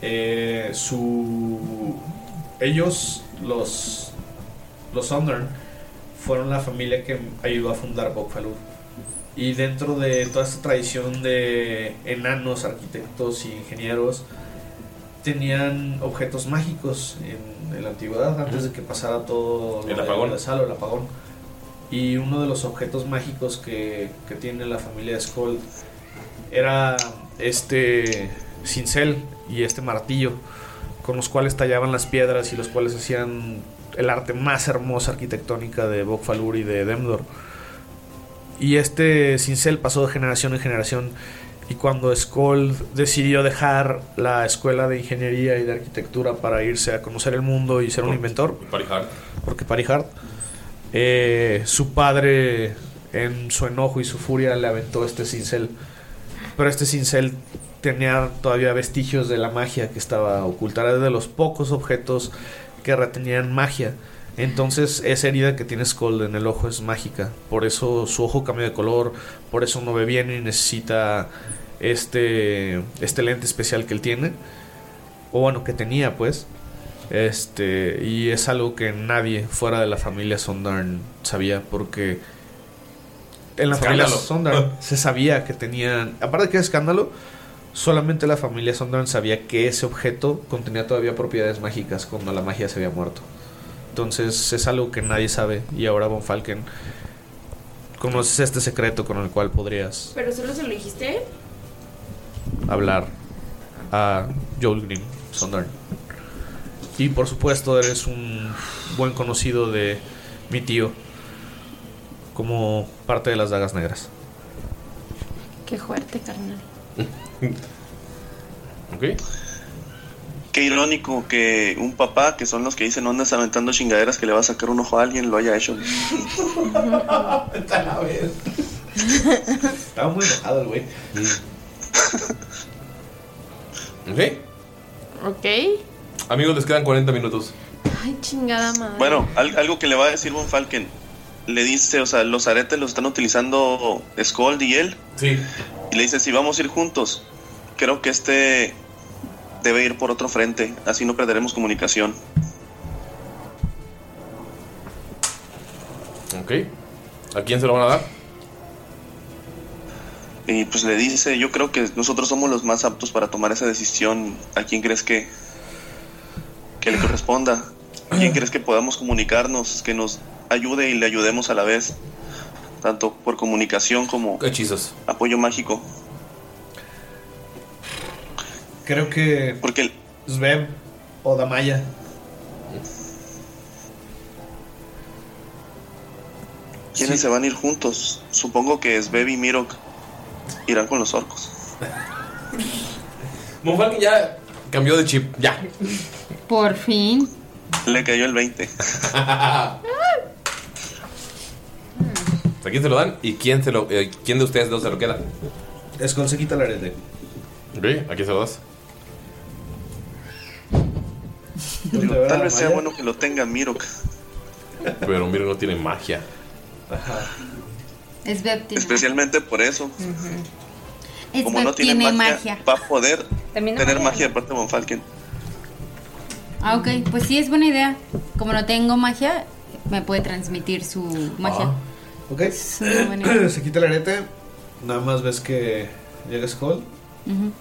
Eh, su ellos los los Sondern fueron la familia que ayudó a fundar Bokfalur. Y dentro de toda esta tradición de enanos, arquitectos y ingenieros, tenían objetos mágicos en, en la antigüedad, antes de que pasara todo El apagón. de Salo, el apagón. Y uno de los objetos mágicos que, que tiene la familia Skold era este cincel y este martillo, con los cuales tallaban las piedras y los cuales hacían el arte más hermosa arquitectónica de Bokfalur y de Demdor. Y este cincel pasó de generación en generación. Y cuando Skold decidió dejar la escuela de ingeniería y de arquitectura para irse a conocer el mundo y ser un inventor, Parihard. porque Parihard, eh, su padre en su enojo y su furia le aventó este cincel. Pero este cincel tenía todavía vestigios de la magia que estaba oculta. Era de los pocos objetos que retenían magia. Entonces esa herida que tiene Skull en el ojo es mágica. Por eso su ojo cambia de color. Por eso no ve bien y necesita este, este lente especial que él tiene. O bueno, que tenía pues. Este, y es algo que nadie fuera de la familia Sondarn sabía porque en la familia. Sondarn [laughs] se sabía que tenían, aparte de que es escándalo, solamente la familia Sondarn sabía que ese objeto contenía todavía propiedades mágicas cuando la magia se había muerto. Entonces es algo que nadie sabe y ahora Von Falken conoces este secreto con el cual podrías. ¿Pero solo se lo dijiste hablar a Joel Green Sondern. Y por supuesto eres un buen conocido de mi tío como parte de las dagas negras. Qué fuerte, carnal. [laughs] Ok. Qué irónico que un papá, que son los que dicen no andes aventando chingaderas que le va a sacar un ojo a alguien, lo haya hecho. Estaba muy enojado el güey. [laughs] Ok. Ok. Amigos, les quedan 40 minutos. Ay, chingada madre. Bueno, al- algo que le va a decir Von Falken. Le dice, o sea, los aretes los están utilizando Skold y él. Sí. Y le dice, si vamos a ir juntos, creo que este debe ir por otro frente, así no perderemos comunicación. Ok. ¿A quién se lo van a dar? Y pues le dice, yo creo que nosotros somos los más aptos para tomar esa decisión. ¿A quién crees que, que le corresponda? ¿A quién crees que podamos comunicarnos, que nos ayude y le ayudemos a la vez? Tanto por comunicación como hechizos. Apoyo mágico. Creo que. Porque Sveb o Damaya. ¿Quiénes se van a ir juntos? Supongo que Sveb y Mirok irán con los orcos. [laughs] Monfalken ya cambió de chip. Ya. Por fin. Le cayó el 20. [laughs] ¿A quién se lo dan? ¿Y quién, se lo, eh, quién de ustedes dos se lo queda? Skull se quita el arete. Ok, ¿a quién se lo das? Tal vez sea bueno que lo tenga Mirok. Pero mira, no tiene magia. Es tiene Especialmente por eso. Es Como no tiene, tiene magia, magia. va a poder También no tener magia. magia de parte de Von Falken. Ah, ok, pues sí, es buena idea. Como no tengo magia, me puede transmitir su magia. Ah, Ok. Es una buena idea. [clears throat] se quita el arete. Nada más ves que llega Skull. Ujú.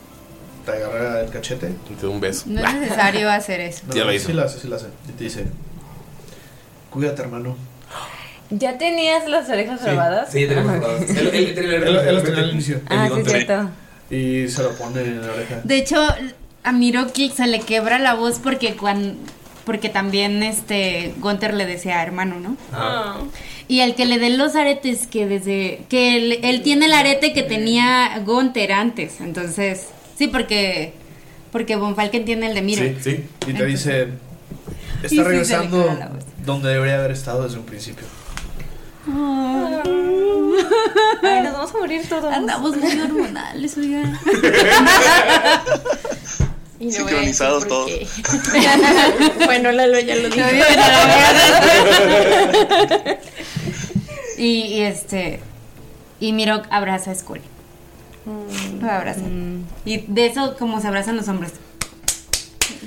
Te agarra el cachete. Y te da un beso. No es necesario [laughs] hacer eso. No, Ya lo sí hizo. la hace, sí la hace. Y te dice: Cuídate, hermano. ¿Ya tenías las orejas Sí. grabadas? Sí, tenemos grabadas. Él- él los tenía al inicio. Ah, sí, cierto. Y se lo pone en la oreja. De hecho, a Miroki se le quebra la voz porque cuando porque también este Gunther le decía hermano, ¿no? Y el que le den los aretes que desde que él, él tiene el arete que tenía Gunther antes, entonces sí porque porque Von Falken tiene el de Miro. Sí, sí. Y te dice: [laughs] Está regresando donde debería haber estado desde un principio. Ay, nos vamos a morir todos. Andamos muy hormonales, oiga. [laughs] Y no Sincronizados todos. [laughs] bueno, Lalo ya lo dijo. y, y este y Miro abraza a Lo abraza. Y de eso como se abrazan los hombres.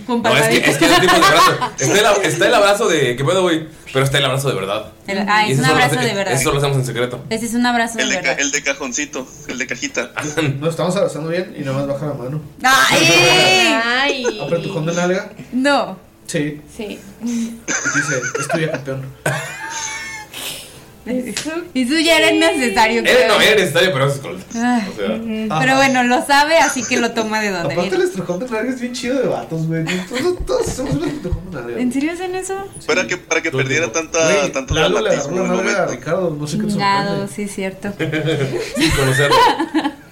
Con No, es que, es que es un tipo de abrazo. [laughs] Está el, está el abrazo de. ¿Qué pedo, güey? Pero está el abrazo de verdad. El- ah, es un abrazo que- de verdad. Eso lo hacemos en secreto. Ese es un abrazo de El de, verdad. el de cajoncito, el de cajita. [laughs] Nos estamos abrazando bien y nada más baja la mano. ¡Ay! Ay. Apretujón de nalga. No. Sí. Sí. Y dice: Estudia campeón. [laughs] Eso ya era innecesario. Era, no, era necesario, pero es. Ah, O sea. Pero bueno, lo sabe, así que lo toma de donde Aparte, el viene. estrujón de nalga es bien chido de vatos, güey. Todos, todos hacemos un estrujón. ¿En serio hacen eso? Para que, para que perdiera tanta, Güey, tanto agarró dramatismo la en el nalga a momento. Ricardo. No sé qué sorprende. sí, es cierto. [laughs] Sin conocerlo. [laughs]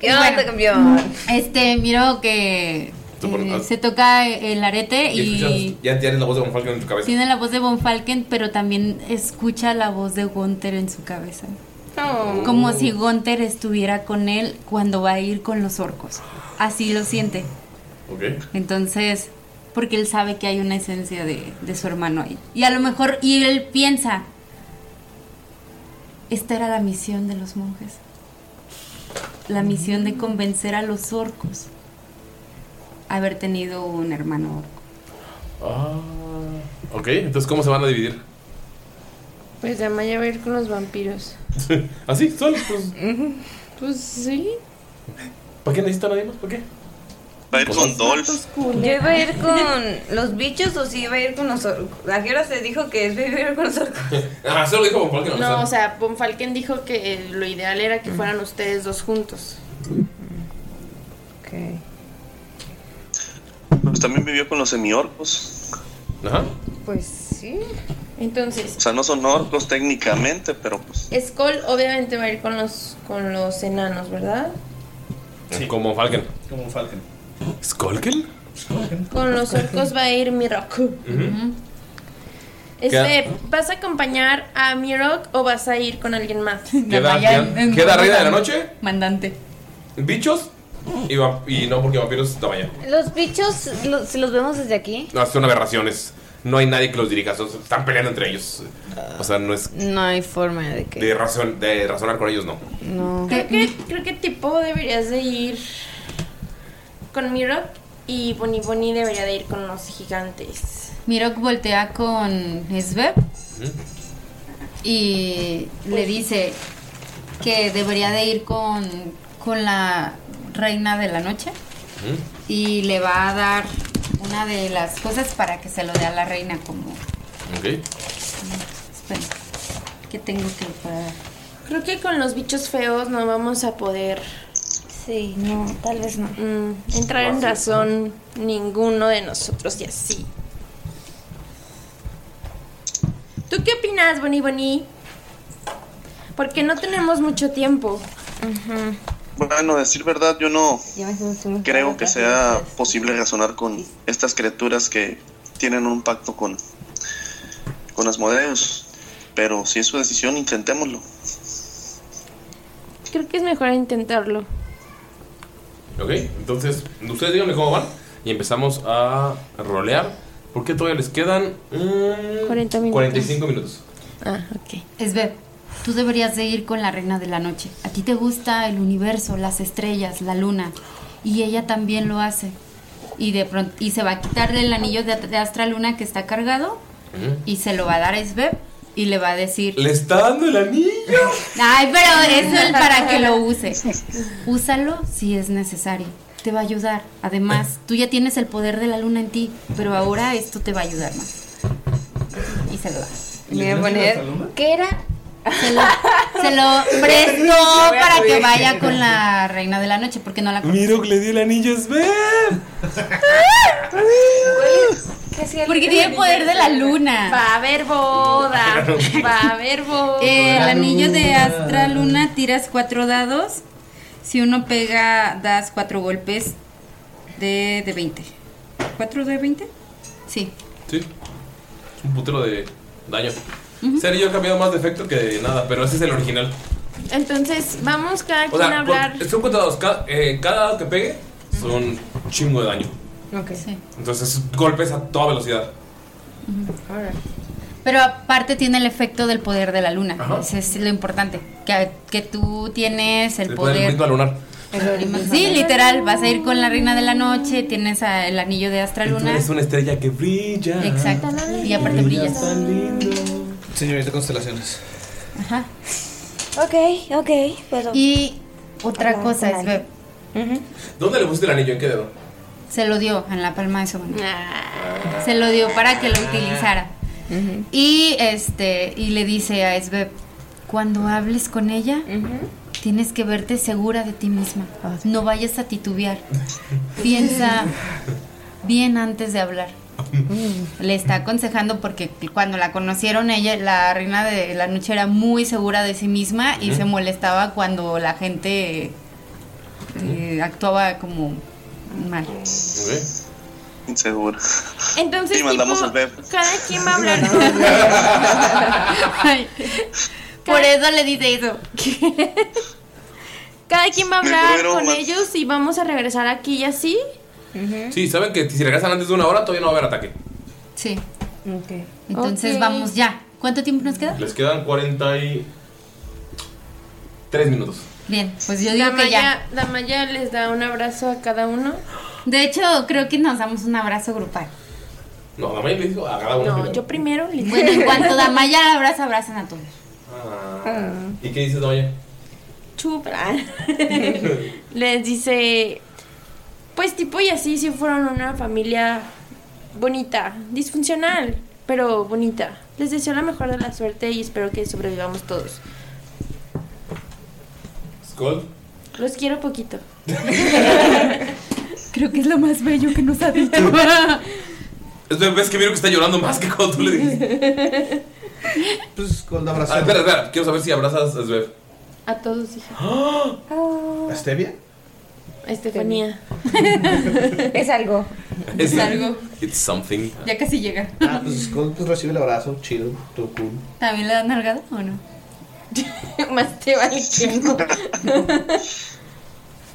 ¿Qué onda, campeón? Este, miro que eh, se toca el arete Y ya tienes la voz de Von Falken en tu cabeza. tiene la voz de Von Falken, pero también escucha la voz de Gunther en su cabeza. Oh. Como si Gunther estuviera con él cuando va a ir con los orcos. Así lo siente. Ok. Entonces, porque él sabe que hay una esencia de, de su hermano ahí. Y a lo mejor, y él piensa, esta era la misión de los monjes. La misión de convencer a los orcos haber tenido un hermano orco. Ah. Ok, entonces, ¿cómo se van a dividir? Pues ya Maya va a ir con los vampiros. ¿Así? ¿Solo? Pues, Pues sí. ¿Para qué necesitan nadie más? ¿Para qué? Va a ir con Dolph. ¿Yo iba a ir con los bichos o sí iba a ir con los orcos? ¿A qué hora se dijo que es ir con los orcos? [laughs] Ah, solo dijo Von Falken. No, o sea, Von Falken dijo que lo ideal era que fueran ustedes dos juntos. Pues también vivió con los semiorcos. Ajá. Pues sí. Entonces, O sea, no son orcos técnicamente, pero pues Skull obviamente va a ir con los con los enanos, ¿verdad? Como Falcon. Como un Falcon. ¿Skolkel? Con los orcos va a ir Mirok. Este, ¿vas a acompañar a Mirok o vas a ir con alguien más? Queda, queda, queda reina de la noche, Mandante. bichos y, va- y no porque vampiros Damaya. Los bichos, lo- si los vemos desde aquí, No, son aberraciones. No hay nadie que los dirija, son- están peleando entre ellos. O sea, no es no hay forma de que. de, razón, de razonar con ellos, no. No. Creo que, creo que tipo deberías de ir con Mirok y Bonnie Bonnie debería de ir con los gigantes. Mirok voltea con Sveb y le dice que debería de ir con, con la reina de la noche y le va a dar una de las cosas para que se lo dé a la reina como... Ok. Espera, que tengo que parar. Creo que con los bichos feos no vamos a poder. Sí, no, tal vez no. entrar en razón ninguno de nosotros y así. ¿Tú qué opinas, Bonnie Bonnie? Porque no tenemos mucho tiempo. Bueno, decir verdad, yo no creo que sea posible razonar con estas criaturas que tienen un pacto con con Asmodeus. Pero si es su decisión, intentémoslo. Creo que es mejor intentarlo. Ok, entonces, ustedes díganme cómo van y empezamos a rolear. Porque todavía les quedan mm, 40 minutos. 45 minutos. Ah, ok. Sveb, tú deberías de ir con la reina de la noche. A ti te gusta el universo, las estrellas, la luna. Y ella también lo hace. Y de pronto, y se va a quitar el anillo de, de Astra Luna que está cargado y se lo va a dar a Sveb y le va a decir... Le está dando el anillo. Ay, pero eso es para que lo use. Úsalo si es necesario. Te va a ayudar. Además, tú ya tienes el poder de la luna en ti, pero ahora esto te va a ayudar más. Y se lo da. Me voy a poner. ¿Qué era? Se lo, se lo [laughs] prestó para que vaya con la reina de la noche, porque no la conoce. Miro que le dio el anillo a Sveb. Porque tiene el poder de la luna. Va a haber boda. [laughs] Va a haber boda. Eh, el anillo de Astra Luna tiras cuatro dados. Si uno pega, das cuatro golpes de, de 20. ¿Cuatro de 20? Sí. Sí. Es un putero de daño. Ser yo he cambiado más de efecto que de nada, pero ese es el original. Entonces, vamos cada O quien a sea, hablar. con- son contados. Cada, eh, cada dado que pegue son un chingo de daño. Ok. Entonces, golpes a toda velocidad. Pero aparte tiene el efecto del poder de la luna. Ajá. Ese es lo importante. Que, que tú tienes el El poder poder. ritmo lunar. Sí, literal. Vas a ir con la reina de la noche. Tienes a- el anillo de Astra Luna. Es una estrella que brilla. Exacto. Y aparte brillas. Señorita Constelaciones. Ajá. Ok, ok, pero. Y otra Hablar cosa es, ¿Dónde le pusiste el anillo? ¿En qué dedo? se lo dio en la palma de su mano. Se lo dio para que lo utilizara. Y este y le dice a Esbeb, cuando hables con ella, tienes que verte segura de ti misma. No vayas a titubear. Piensa [laughs] bien antes de hablar. [laughs] Le está aconsejando porque cuando la conocieron ella, la reina de la noche era muy segura de sí misma y se molestaba cuando la gente eh, actuaba como mal. Inseguro. Entonces, Y mandamos tipo, al cada quien va a hablar. [laughs] Ay, Por eso le dice eso. [laughs] cada quien va a hablar con más- ellos y vamos a regresar aquí y así. Sí, saben que si regresan antes de una hora todavía no va a haber ataque. Sí. Entonces Ok. vamos ya. ¿Cuánto tiempo nos queda? Les quedan 43 minutos. Bien, pues yo digo que ya. Damaya, Damaya les da un abrazo a cada uno. De hecho, creo que nos damos un abrazo grupal. No, Damaya le dijo a cada uno. No, yo primero. les- Bueno, en cuanto Damaya la abraza, abrazan a todos. Ah. ¿Y qué dices, Damaya? Chupa. [laughs] les dice, pues tipo y así si fueron una familia bonita, disfuncional, pero bonita. Les deseo la mejor de la suerte y espero que sobrevivamos todos. Skull. Los quiero poquito. [laughs] Creo que es lo más bello que nos ha dicho. [laughs] Es ¿Ves que miro que está llorando más que cuando tú le dijiste? [laughs] Pues con la abrazo. Ah, espera, espera. Quiero saber si abrazas a Svev. A todos, hija. [gasps] ¿A Stevia? A Estefanía. es algo. Es algo. It's something. Ya casi llega. Ah, pues pues, recibe el abrazo, chido, todo cool. ¿También le dan nalgada o no? [laughs] Más te vale [laughs] que no.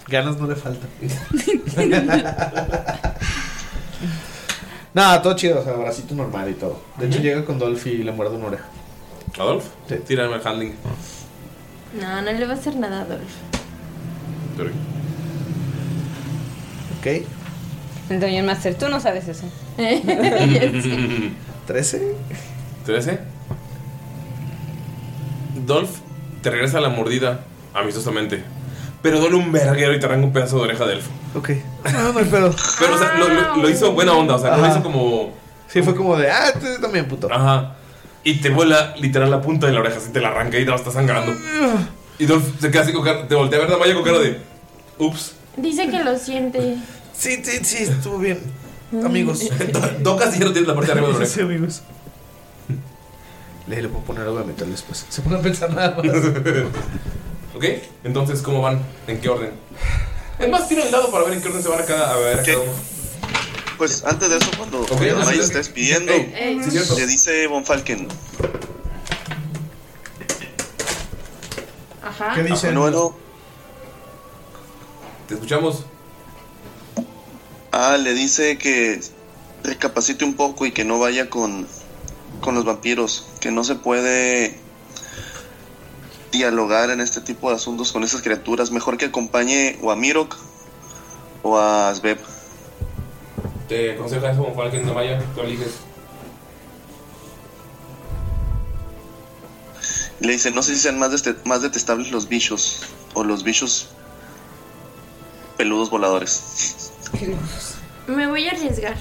Ganas no le faltan. [laughs] Nada, todo chido, o sea, abracito normal y todo. De hecho, llega con Dolphy y le muerde una oreja. ¿Adolf? Tírame el handling. No, no le va a hacer nada a Adolf. Ok. El Dungeon Master, tú no sabes eso. [laughs] 13. 13. Dolph te regresa la mordida amistosamente. Pero duele un verguero y te arranca un pedazo de oreja de elfo. Ok. No, no hay pedo. Pero, o sea, lo, lo- lo hizo buena onda, o sea, no lo Ajá. hizo como. Sí, fue como de, ah, tú también, puto. Ajá. Y te vuela literal la punta de la oreja, así te la arranca y te está sangrando. Y Dolph se queda así con cara, te voltea a ver Damaya con cara de. Ups. Dice que lo siente. Sí, sí, sí, estuvo bien. Amigos. [laughs] Do casi ya no tienes la parte de arriba de la oreja. Sí, amigos. [laughs] Le, le puedo poner algo de metal después. Se pone a pensar nada más. [laughs] ¿Ok? Entonces, ¿cómo van? ¿En qué orden? Es más, tira el dado para ver en qué orden se van a cada, a ver a cada uno. Pues antes de eso, cuando Ok, cuando sí, Maya sí. está despidiendo, Ey, ey, sí, cierto. le dice Von Falken. Ajá. ¿Qué dice? No, no. Te escuchamos. Ah, le dice que recapacite un poco y que no vaya con, con los vampiros, que no se puede dialogar en este tipo de asuntos con esas criaturas. Mejor que acompañe o a Mirok o a Sveb. Te aconseja eso con Falken Damaya, tú eliges. Le dice, no sé si sean más, deste- más detestables los bichos o los bichos peludos voladores. [laughs] Me voy a arriesgar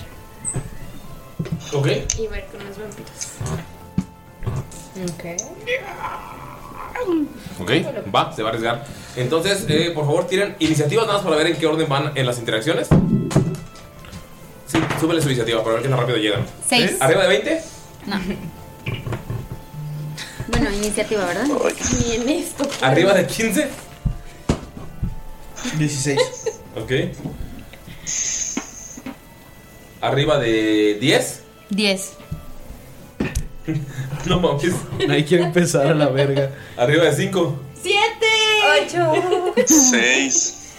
Ok. y ver con los vampiros. Ok. Ok, va, se va a arriesgar. Entonces, eh, por favor, tiren iniciativas nada más para ver en qué orden van en las interacciones. Sí, súbele su iniciativa para ver qué tan rápido llegan. Seis. ¿Eh? ¿Arriba de 20? No. [laughs] Bueno, iniciativa, ¿verdad? Ni en esto. ¿Arriba de 15? 16. Ok. ¿Arriba de 10? Diez. [laughs] No mames. Nadie quiere empezar a la verga. ¿Arriba de 5? ¡Siete! ¡Ocho! Seis.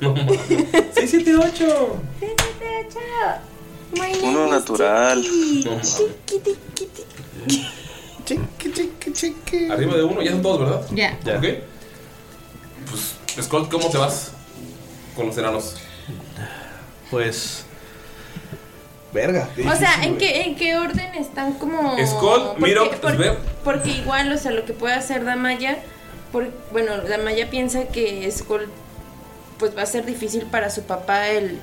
No mames. 6, 7, 8. Uno natural. No mames. Arriba de 1, ya son todos, ¿verdad? Ya. Ok. Pues, Scott, ¿cómo te vas con los enanos? Pues. Verga. O sea, ¿en qué, ¿en qué orden están como...? Skull, porque- por- Svev. Porque igual, o sea, lo que puede hacer Damaya... Por, bueno, Damaya piensa que Skull pues va a ser difícil para su papá el,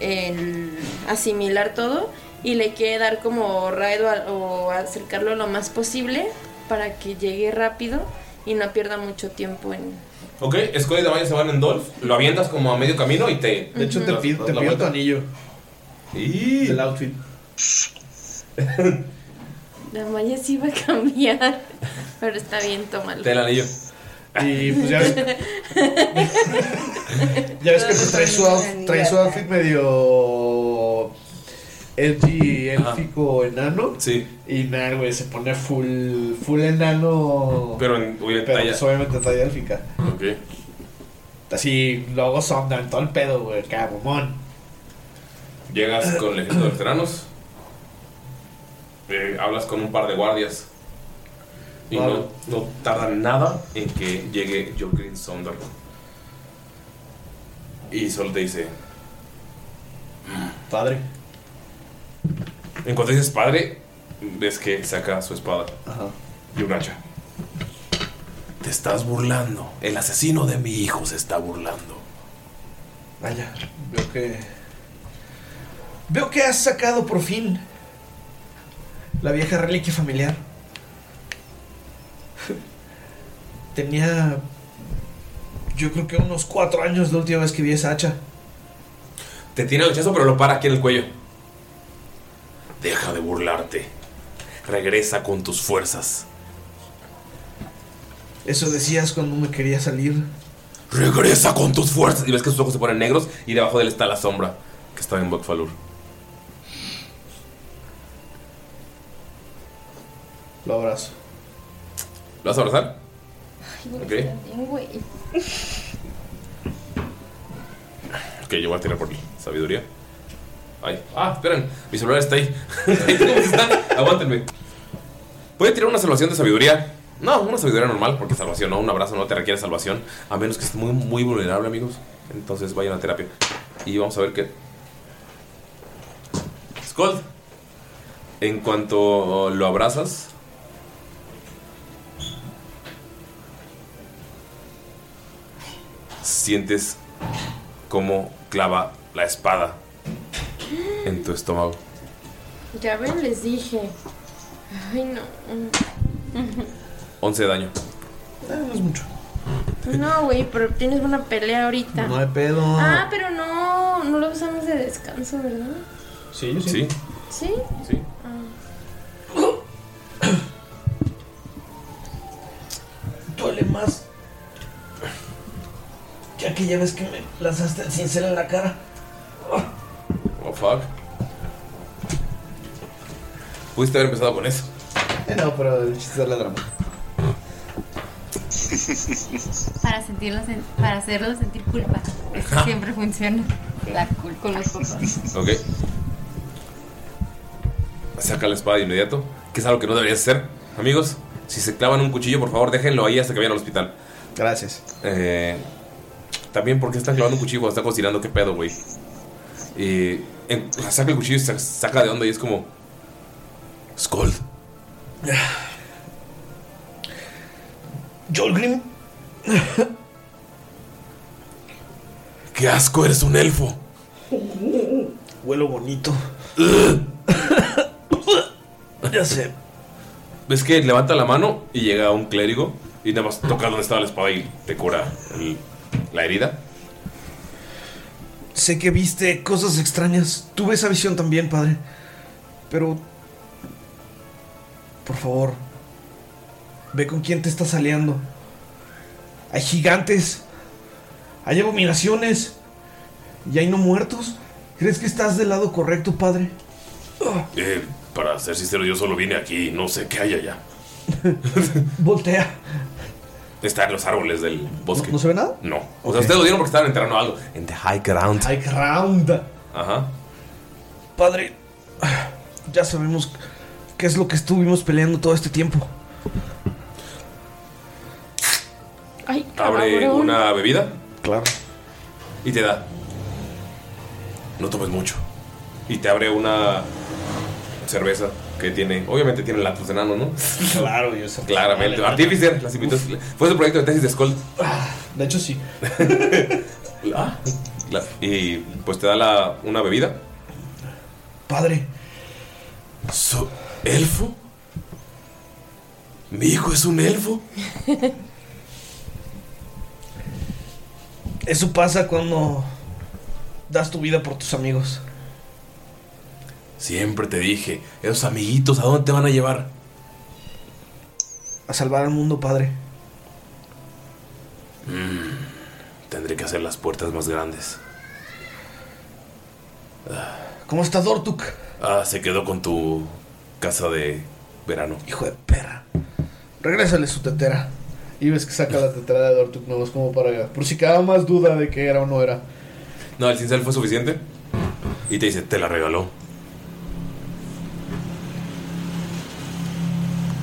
el asimilar todo y le quiere dar como raid o, acercarlo lo más posible para que llegue rápido y no pierda mucho tiempo en... Ok, Scott y Damaya se van en Dolph. Lo avientas como a medio camino y te. De hecho, te pido, te pido tu anillo. Y. Del outfit. [laughs] Damaya sí va a cambiar, pero está bien, tómalo. Te el anillo. Y pues ya ves. [laughs] ya ves que pues, trae, su outfit, trae su outfit medio. Edgy, élfico, enano. Sí. Y nada, güey, se pone full, full enano. Pero en obviamente Pero talla. pues, obviamente talla élfica. Ok. Así, luego son en todo el pedo, güey, cabomón. Llegas con el ejército de veteranos. Eh, hablas con un par de guardias. Y no, Vale. no tarda nada en que llegue Joaquin Sonder. Y solo te dice: Padre. En cuanto dices padre, ves que saca su espada Ajá. y un hacha. Te estás burlando. El asesino de mi hijo se está burlando. Vaya, veo que. Veo que has sacado por fin la vieja reliquia familiar. Tenía Yo creo que unos cuatro años la última vez que vi esa hacha. Te tiene el hachazo, pero lo para aquí en el cuello. Deja de burlarte. Regresa con tus fuerzas. Eso decías cuando me quería salir. Regresa con tus fuerzas. Y ves que sus ojos se ponen negros y debajo de él está la sombra que está en Bokfalur. Lo abrazo. ¿Lo vas a abrazar? Ok. Bien, güey. Ok, yo voy a tirar por sabiduría. Ay, ah, esperen, mi celular está ahí. [laughs] Ahí tengo estar. Aguántenme. Voy a tirar una salvación de sabiduría. No, una sabiduría normal, porque salvación, no, un abrazo no te requiere salvación. A menos que estés muy, muy vulnerable, amigos. Entonces vayan a terapia. Y vamos a ver qué. Scold. En cuanto lo abrazas. Sientes cómo clava la espada en tu estómago. Ya ven, les dije. Ay, no. 11 de daño. no es mucho. No, güey, pero tienes una pelea ahorita. No hay pedo. Ah, pero no, no lo usamos de descanso, ¿verdad? Sí, yo Sí. ¿Sí? Sí. Ah. Duele más. Que aquella vez que me lanzaste el cincel en la cara. Oh, fuck. Pudiste haber empezado con eso. Eh, no, pero el chiste es la drama. Para, sentirlo, sen- para hacerlo sentir culpa. Eso siempre funciona. La culpa con los papás. Ok. Saca la espada de inmediato, que es algo que no deberías hacer. Amigos, si se clavan un cuchillo, por favor, déjenlo ahí hasta que vayan al hospital. Gracias. Eh, también porque están clavando un cuchillo cuando están cocinando, qué pedo, güey. Y en- saca el cuchillo y sa- saca de onda y es como. Scold. Jolgrim. ¡Qué asco! Eres un elfo. Huelo bonito. ya sé. Ves que levanta la mano y llega un clérigo y nada más toca donde estaba la espada y te cura el- la herida. Sé que viste cosas extrañas. Tuve esa visión también, padre. Pero... Por favor. Ve con quién te estás aliando. Hay gigantes. Hay abominaciones. Y hay no muertos. ¿Crees que estás del lado correcto, padre? Eh, para ser sincero, yo solo vine aquí, no sé qué hay allá. [laughs] Voltea. Está en los árboles del bosque. ¿No se ve nada? No. O sea, ustedes lo dieron porque estaban enterrando algo. En the high ground. High ground. Ajá. Padre, ya sabemos qué es lo que estuvimos peleando todo este tiempo. Ay, Abre cabrón. una bebida. Claro. Y te da. No tomes mucho. Y te abre una cerveza que tiene. Obviamente tiene latos de enano, ¿no? Claro, yo sé. Claramente. Artificer, las invito. Fue su proyecto de tesis de Skull. De hecho, sí. [laughs] Ah. La- y pues te da la, una bebida. Padre. ¿Su elfo? ¿Mi hijo es un elfo? Eso pasa cuando das tu vida por tus amigos. Siempre te dije, esos amiguitos, ¿a dónde te van a llevar? A salvar al mundo, padre. Mm, tendré que hacer las puertas más grandes. ¿Cómo está Dortuk? Ah, se quedó con tu casa de verano. Hijo de perra. Regrésale su tetera. Y ves que saca la tetera de Dortuk nuevos como para... Por si quedaba más duda de que era o no era. No, el cincel fue suficiente. Y te dice, te la regaló.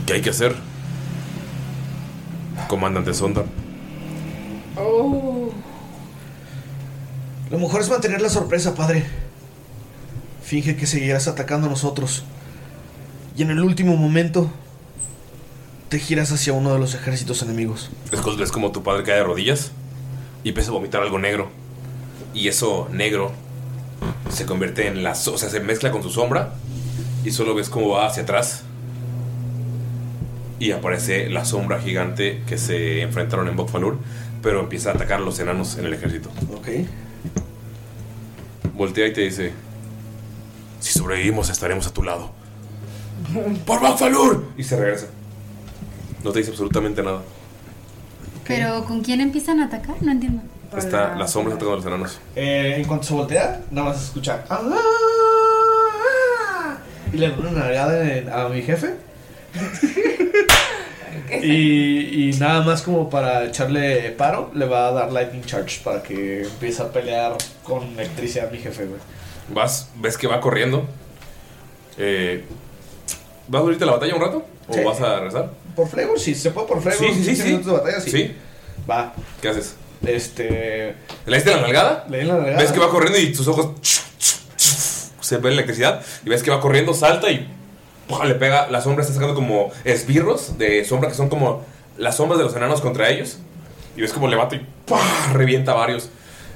¿Qué hay que hacer? Comandante Sonda. Oh. Lo mejor es mantener la sorpresa, padre. Finge que seguirás atacando a nosotros. Y en el último momento, te giras hacia uno de los ejércitos enemigos. Ves como tu padre cae de rodillas y empieza a vomitar algo negro. Y eso negro se convierte en la... O sea, se mezcla con su sombra y solo ves cómo va hacia atrás. Y aparece la sombra gigante que se enfrentaron en Bokfalur, pero empieza a atacar a los enanos en el ejército. Ok. Voltea y te dice: Si sobrevivimos, estaremos a tu lado. ¡Por Bokfalur! Y se regresa. No te dice absolutamente nada. Pero ¿con quién empiezan a atacar? No entiendo. Está la sombra atacando a los enanos. Eh, en cuanto se voltea, nada más se escucha. "Ah". Y le doy una nalgada en- a mi jefe. [laughs] y, y nada más como para echarle paro, le va a dar Lightning Charge para que empiece a pelear con electricidad mi jefe, güey. Vas, ves que va corriendo. Eh, ¿Vas a abrirte la batalla un rato? ¿O Sí. vas a regresar? Por flavor, sí, se puede por flavor. Sí, sí, sí, 15 sí. minutos de batalla, sí. Sí. Va. ¿Qué haces? Este. ¿Le diste la nalgada? Le di la nalgada. Ves que va corriendo y tus ojos se ve la electricidad y ves que va corriendo, salta y le pega. La sombra está sacando como esbirros de sombra que son como las sombras de los enanos contra ellos. Y ves como levanta y ¡pua! revienta varios.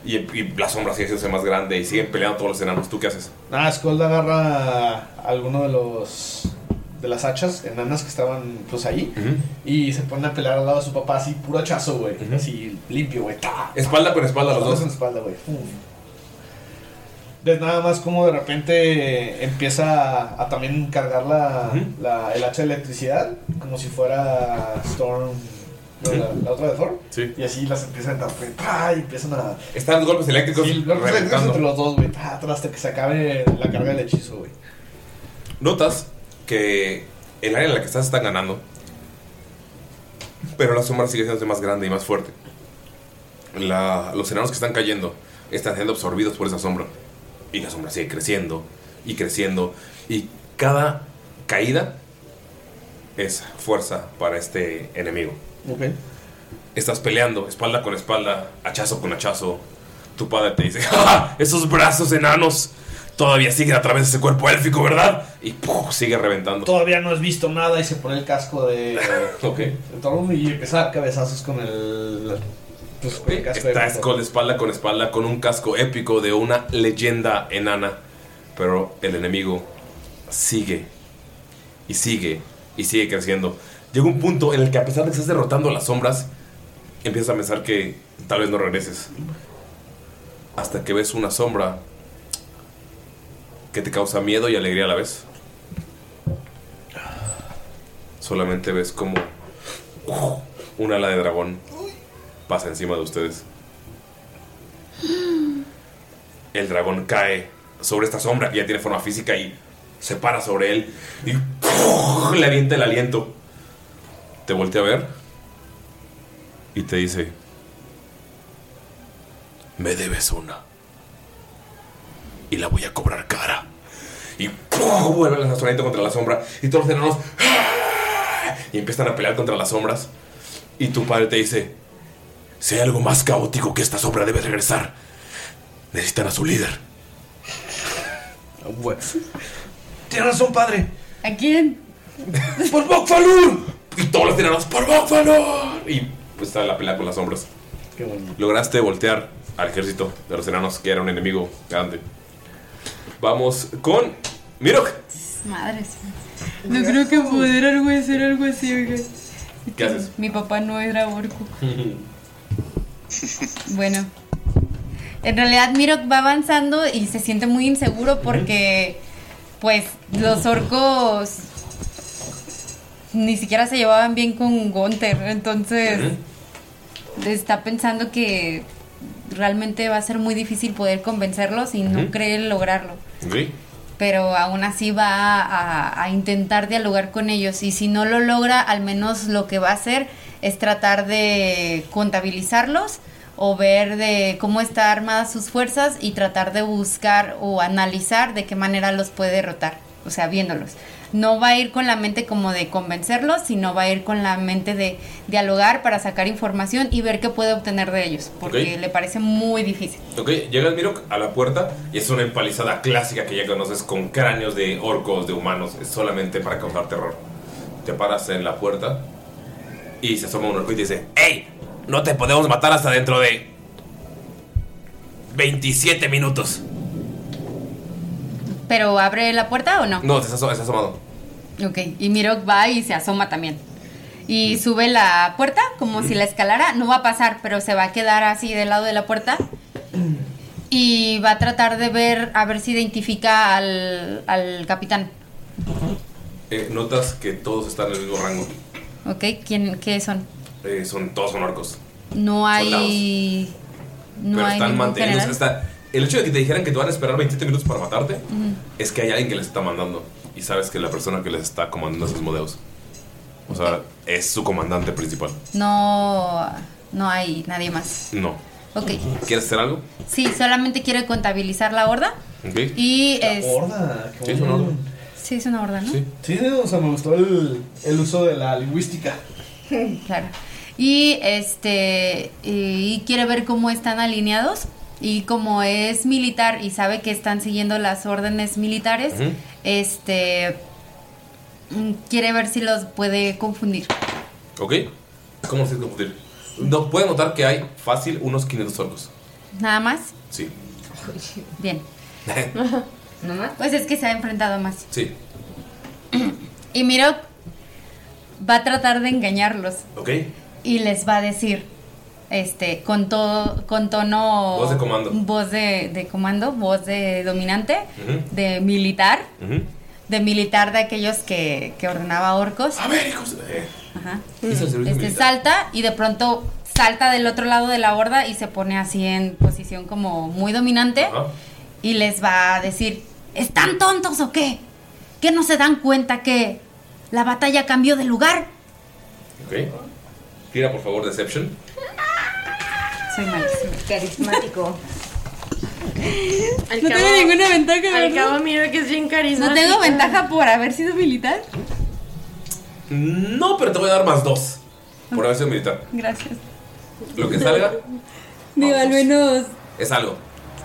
Y, y la sombra sigue haciéndose más grande y siguen peleando todos los enanos. ¿Tú qué haces? Ah, Skull agarra a alguno de los. de las hachas enanas que estaban pues ahí. Y se pone a pelear al lado de su papá así, puro hachazo, güey. Así limpio, güey. Espalda con espalda los Espalda dos. con espalda, güey. Ves nada más como de repente empieza a, a también cargar la, la- el hacha de electricidad, como si fuera Storm, la, la otra de Thor. Sí. Y así las empiezan a y empiezan a... Están los golpes eléctricos Sí, los golpes eléctricos entre los dos, güey, ¡ta! ¡ta! hasta que se acabe la carga del hechizo, güey. Notas que el área en la que estás están ganando, pero la sombra sigue siendo más grande y más fuerte. La- los enanos que están cayendo están siendo absorbidos por esa sombra. Y la sombra sigue creciendo y creciendo. Y cada caída es fuerza para este enemigo. Ok. Estás peleando espalda con espalda, hachazo con hachazo. Tu padre te dice, [laughs] ¡Ja! Esos brazos enanos todavía siguen a través de ese cuerpo élfico, ¿verdad? Y ¡puf! sigue reventando. Todavía no has visto nada y se pone el casco de... [laughs] Ok. de y empieza a cabezazos con el... Pues, Estás con espalda con espalda con un casco épico de una leyenda enana. Pero el enemigo sigue y sigue y sigue creciendo. Llega un punto en el que a pesar de que estás derrotando a las sombras, empiezas a pensar que tal vez no regreses. Hasta que ves una sombra que te causa miedo y alegría a la vez. Solamente ves como ¡uh! un ala de dragón pasa encima de ustedes. El dragón cae sobre esta sombra que ya tiene forma física y se para sobre él y le avienta el aliento. Te voltea a ver y te dice, me debes una. Y la voy a cobrar cara. Y ¡puf! vuelve el lanzamiento contra la sombra y todos los enanos ¡ah! y empiezan a pelear contra las sombras. Y tu padre te dice, si hay algo más caótico que esta sombra debe regresar, necesitan a su líder. Tienes razón, padre. ¿A quién? ¡Por Bokfalur! Y todos los enanos, ¡por Bokfalur! Y pues está la pelea con las sombras. Qué bonito. Lograste voltear al ejército de los enanos, que era un enemigo grande. Vamos con Mirok. Madres. No creo que poder algo hacer algo así, oiga. ¿Qué haces? Mi papá no era orco. [laughs] [laughs] Bueno. En realidad Mirok va avanzando y se siente muy inseguro porque pues los orcos ni siquiera se llevaban bien con Gunther, entonces está pensando que realmente va a ser muy difícil poder convencerlos y no Ujú. cree lograrlo. Sí. Pero aún así va a, a intentar dialogar con ellos y si no lo logra, al menos lo que va a hacer es tratar de contabilizarlos o ver de cómo está armadas sus fuerzas y tratar de buscar o analizar de qué manera los puede derrotar, o sea, viéndolos. No va a ir con la mente como de convencerlos, sino va a ir con la mente de dialogar para sacar información y ver qué puede obtener de ellos, porque le parece muy difícil. Ok, llega el Mirok a la puerta y es una empalizada clásica que ya conoces con cráneos de orcos, de humanos. Es solamente para causar terror. Te paras en la puerta y se asoma un orco y dice: ¡Ey! No te podemos matar hasta dentro de 27 minutos. ¿Pero abre la puerta o no? No, aso- has asomado. Ok, y Mirok va y se asoma también. y sube la puerta como si la escalara. No va a pasar, pero se va a quedar así del lado de la puerta. Y va a tratar de ver, a ver si identifica al, al capitán. Eh, notas que todos están en el mismo rango. ¿Ok? ¿Quién, ¿Qué son? Eh, son, todos son orcos. No hay... No pero hay están general. Está, el hecho de que te dijeran que te van a esperar 27 minutos para matarte Ujú. es que hay alguien que les está mandando. Y sabes que la persona que les está comandando es Asmodeus. O sea, es su comandante principal. No, no hay nadie más. No. Ok. ¿Quieres hacer algo? Sí, solamente quiere contabilizar la horda. Ok. Y es... Horda. qué Sí, es una bueno. horda. Sí, es una horda, ¿no? Sí. Sí, o sea, me gustó el, el uso de la lingüística. [laughs] claro. Y este y quiere ver cómo están alineados y como es militar y sabe que están siguiendo las órdenes militares, este mm, quiere ver si los puede confundir. ¿Ok? ¿Cómo se confundir? No, pueden notar que hay fácil unos 500 orcos. Nada más. Sí. Bien. [laughs] Pues es que se ha enfrentado más. sí. [clears throat] Y Miro va a tratar de engañarlos ¿Ok? y les va a decir este con todo con tono Voz de comando. voz de, de comando voz de dominante de militar de militar de aquellos que, que ordenaba orcos A ver, hijos. eh, Ajá. el este militar. salta y de pronto salta del otro lado de la horda y se pone así en posición como muy dominante Ajá. y les va a decir ¿están tontos o qué? ¿que no se dan cuenta que la batalla cambió de lugar? Ok. Tira por favor Deception. soy malísima Carismático. Al No cabo- tengo ninguna ventaja, Al ¿verdad? cabo, miro que es bien no carismático. tengo ventaja por haber sido militar No, pero te voy a dar más dos. Por haber sido militar. gracias Lo que salga digo al menos es algo.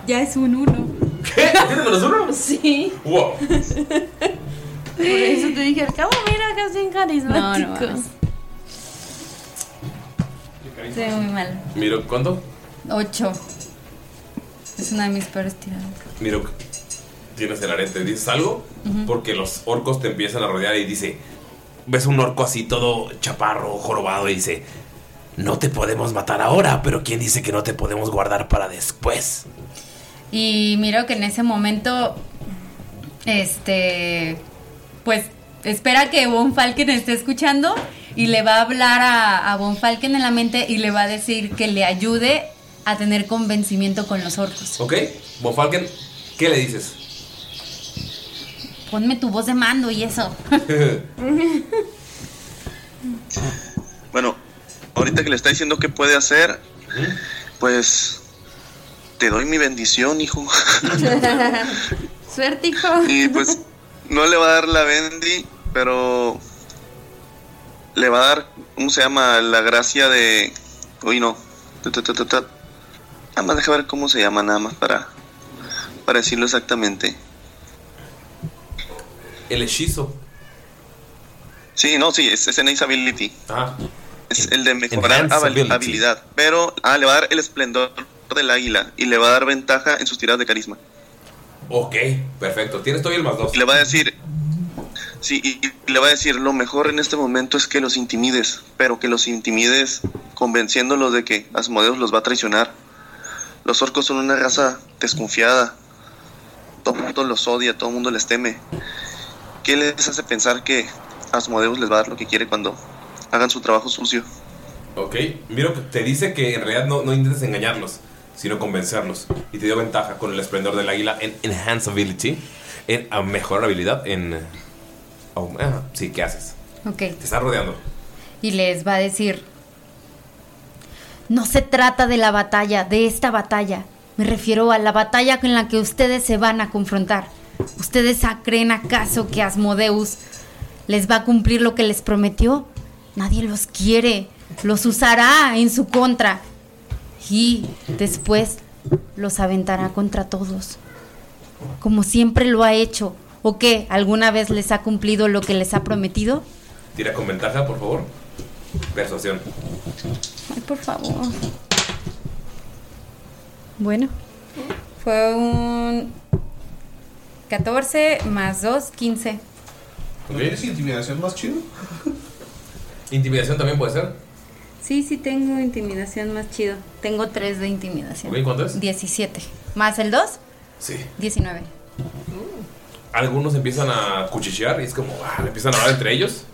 ya es un uno ¿Qué? ¿Tienes menos uno? Sí. Wow. Por eso te dije, al cabo, mira que es bien carismático. No, no mames. Soy muy mal. Miro, ¿cuánto? 8. Es una de mis peores tiradas. Miro, tienes el arete. ¿Dices algo? Ujú. Porque los orcos te empiezan a rodear y dice: Ves un orco así todo chaparro, jorobado, y dice: No te podemos matar ahora, pero ¿quién dice que no te podemos guardar para después? Y miro que en ese momento, este, pues espera que Von Falken esté escuchando y le va a hablar a, a Von Falken en la mente y le va a decir que le ayude a tener convencimiento con los orcos. ¿Ok? Von Falken, ¿qué le dices? Ponme tu voz de mando y eso. [laughs] Bueno, ahorita que le está diciendo qué puede hacer, pues te doy mi bendición, hijo. [laughs] Suerte, hijo. Y pues no le va a dar la bendi, pero le va a dar, ¿cómo se llama? La gracia de... Uy, no. Nada más deja ver cómo se llama, nada más para, para decirlo exactamente. El hechizo. Sí, no, sí, es, es Innate Ability. Ah. Es el de mejorar habilidad. Pero ah, le va a dar el esplendor del águila y le va a dar ventaja en sus tiradas de carisma. Ok, perfecto. Tienes todavía el más dos. Y le va a decir, sí, y, y le va a decir, lo mejor en este momento es que los intimides, pero que los intimides convenciéndolos de que Asmodeus los va a traicionar. Los orcos son una raza desconfiada. Todo el mundo los odia, todo el mundo les teme. ¿Qué les hace pensar que Asmodeus les va a dar lo que quiere cuando hagan su trabajo sucio? Ok, miro que te dice que en realidad no, no intentes engañarlos, sino convencerlos. Y te dio ventaja con el esplendor del águila en Enhance Ability, en a mejor habilidad en... oh, ah, sí, ¿qué haces? Ok. Te está rodeando. Y les va a decir, no se trata de la batalla, de esta batalla. Me refiero a la batalla con la que ustedes se van a confrontar. ¿Ustedes creen acaso que Asmodeus les va a cumplir lo que les prometió? Nadie los quiere. Los usará en su contra. Y después los aventará contra todos. Como siempre lo ha hecho. ¿O qué? ¿Alguna vez les ha cumplido lo que les ha prometido? Tira con ventaja, por favor. Persuasión. Ay, por favor. Bueno, fue un 14 más 2, 15. ¿No tienes intimidación más chido? Intimidación también puede ser. Sí, sí tengo intimidación más chido. Tengo 3 de intimidación. Ok, ¿cuánto es? 17. ¿Más el 2? Sí. 19. Algunos empiezan a cuchichear y es como, ah, empiezan a hablar entre ellos.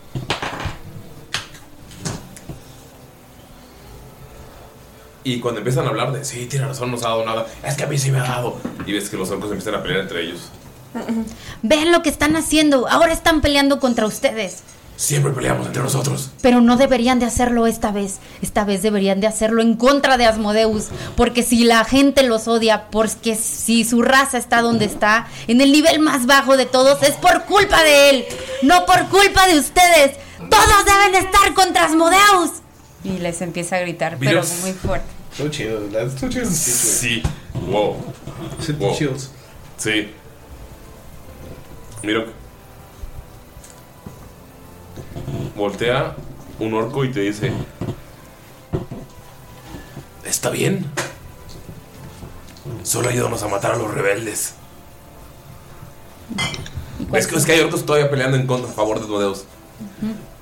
Y cuando empiezan a hablar de, sí, tiene razón, no nos ha dado nada, es que a mí sí me ha dado. Y ves que los orcos empiezan a pelear entre ellos. Vean lo que están haciendo. Ahora están peleando contra ustedes. Siempre peleamos entre nosotros. Pero no deberían de hacerlo esta vez. Esta vez deberían de hacerlo en contra de Asmodeus. Porque si la gente los odia, porque si su raza está donde está, en el nivel más bajo de todos, es por culpa de él. No por culpa de ustedes. Todos deben estar contra Asmodeus. Y les empieza a gritar, pero muy fuerte. So chill, that's too chill. Sí. Wow. Wow. Sí. Mira. Voltea un orco y te dice: Está bien. Solo ayúdanos a matar a los rebeldes. Es que, es que hay orcos todavía peleando en contra a favor de Asmodeus.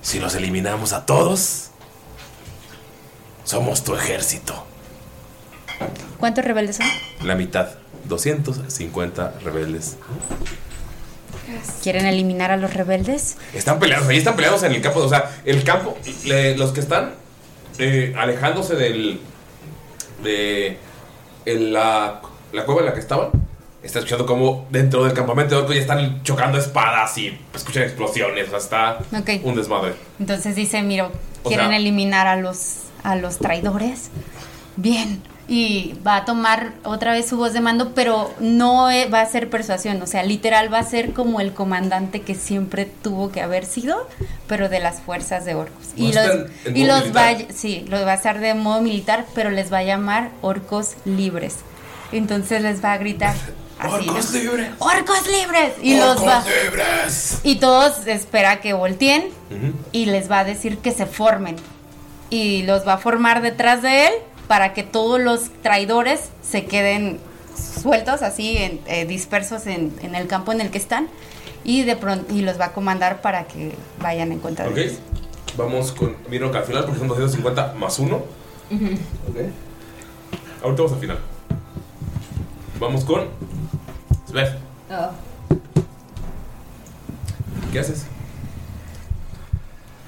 Si los eliminamos a todos, somos tu ejército. ¿Cuántos rebeldes son? La mitad. 250 rebeldes. ¿Quieren eliminar a los rebeldes? Están peleados, ahí están peleados en el campo. O sea, el campo, le- los que están eh, alejándose del. de. en la, la cueva en la que estaban, está escuchando como dentro del campamento de orcos ya están chocando espadas y escuchan explosiones. O sea, está Ok. un desmadre. Entonces dice, miro, O ¿quieren sea- eliminar a los, a los traidores? Bien. Y va a tomar otra vez su voz de mando, pero no eh, va a ser persuasión, o sea, literal va a ser como el comandante que siempre tuvo que haber sido, pero de las fuerzas de orcos. Va Y los, y los va, sí, los va a estar de modo militar, pero les va a llamar orcos libres. Entonces les va a gritar así. ¿no? ¡Orcos libres! ¡Orcos libres! Y los va, ¡Orcos libres! y todos espera que volteen y les va a decir que se formen. Y los va a formar detrás de él para que todos los traidores se queden sueltos, así, en- eh, dispersos en, en el campo en el que están. Y de pronto, y los va a comandar para que vayan en contra de ellos. Vamos con. Miro que al final, porque son 250 más uno. Ok. Ahorita vamos al final. Vamos con. Sver, ¿qué haces?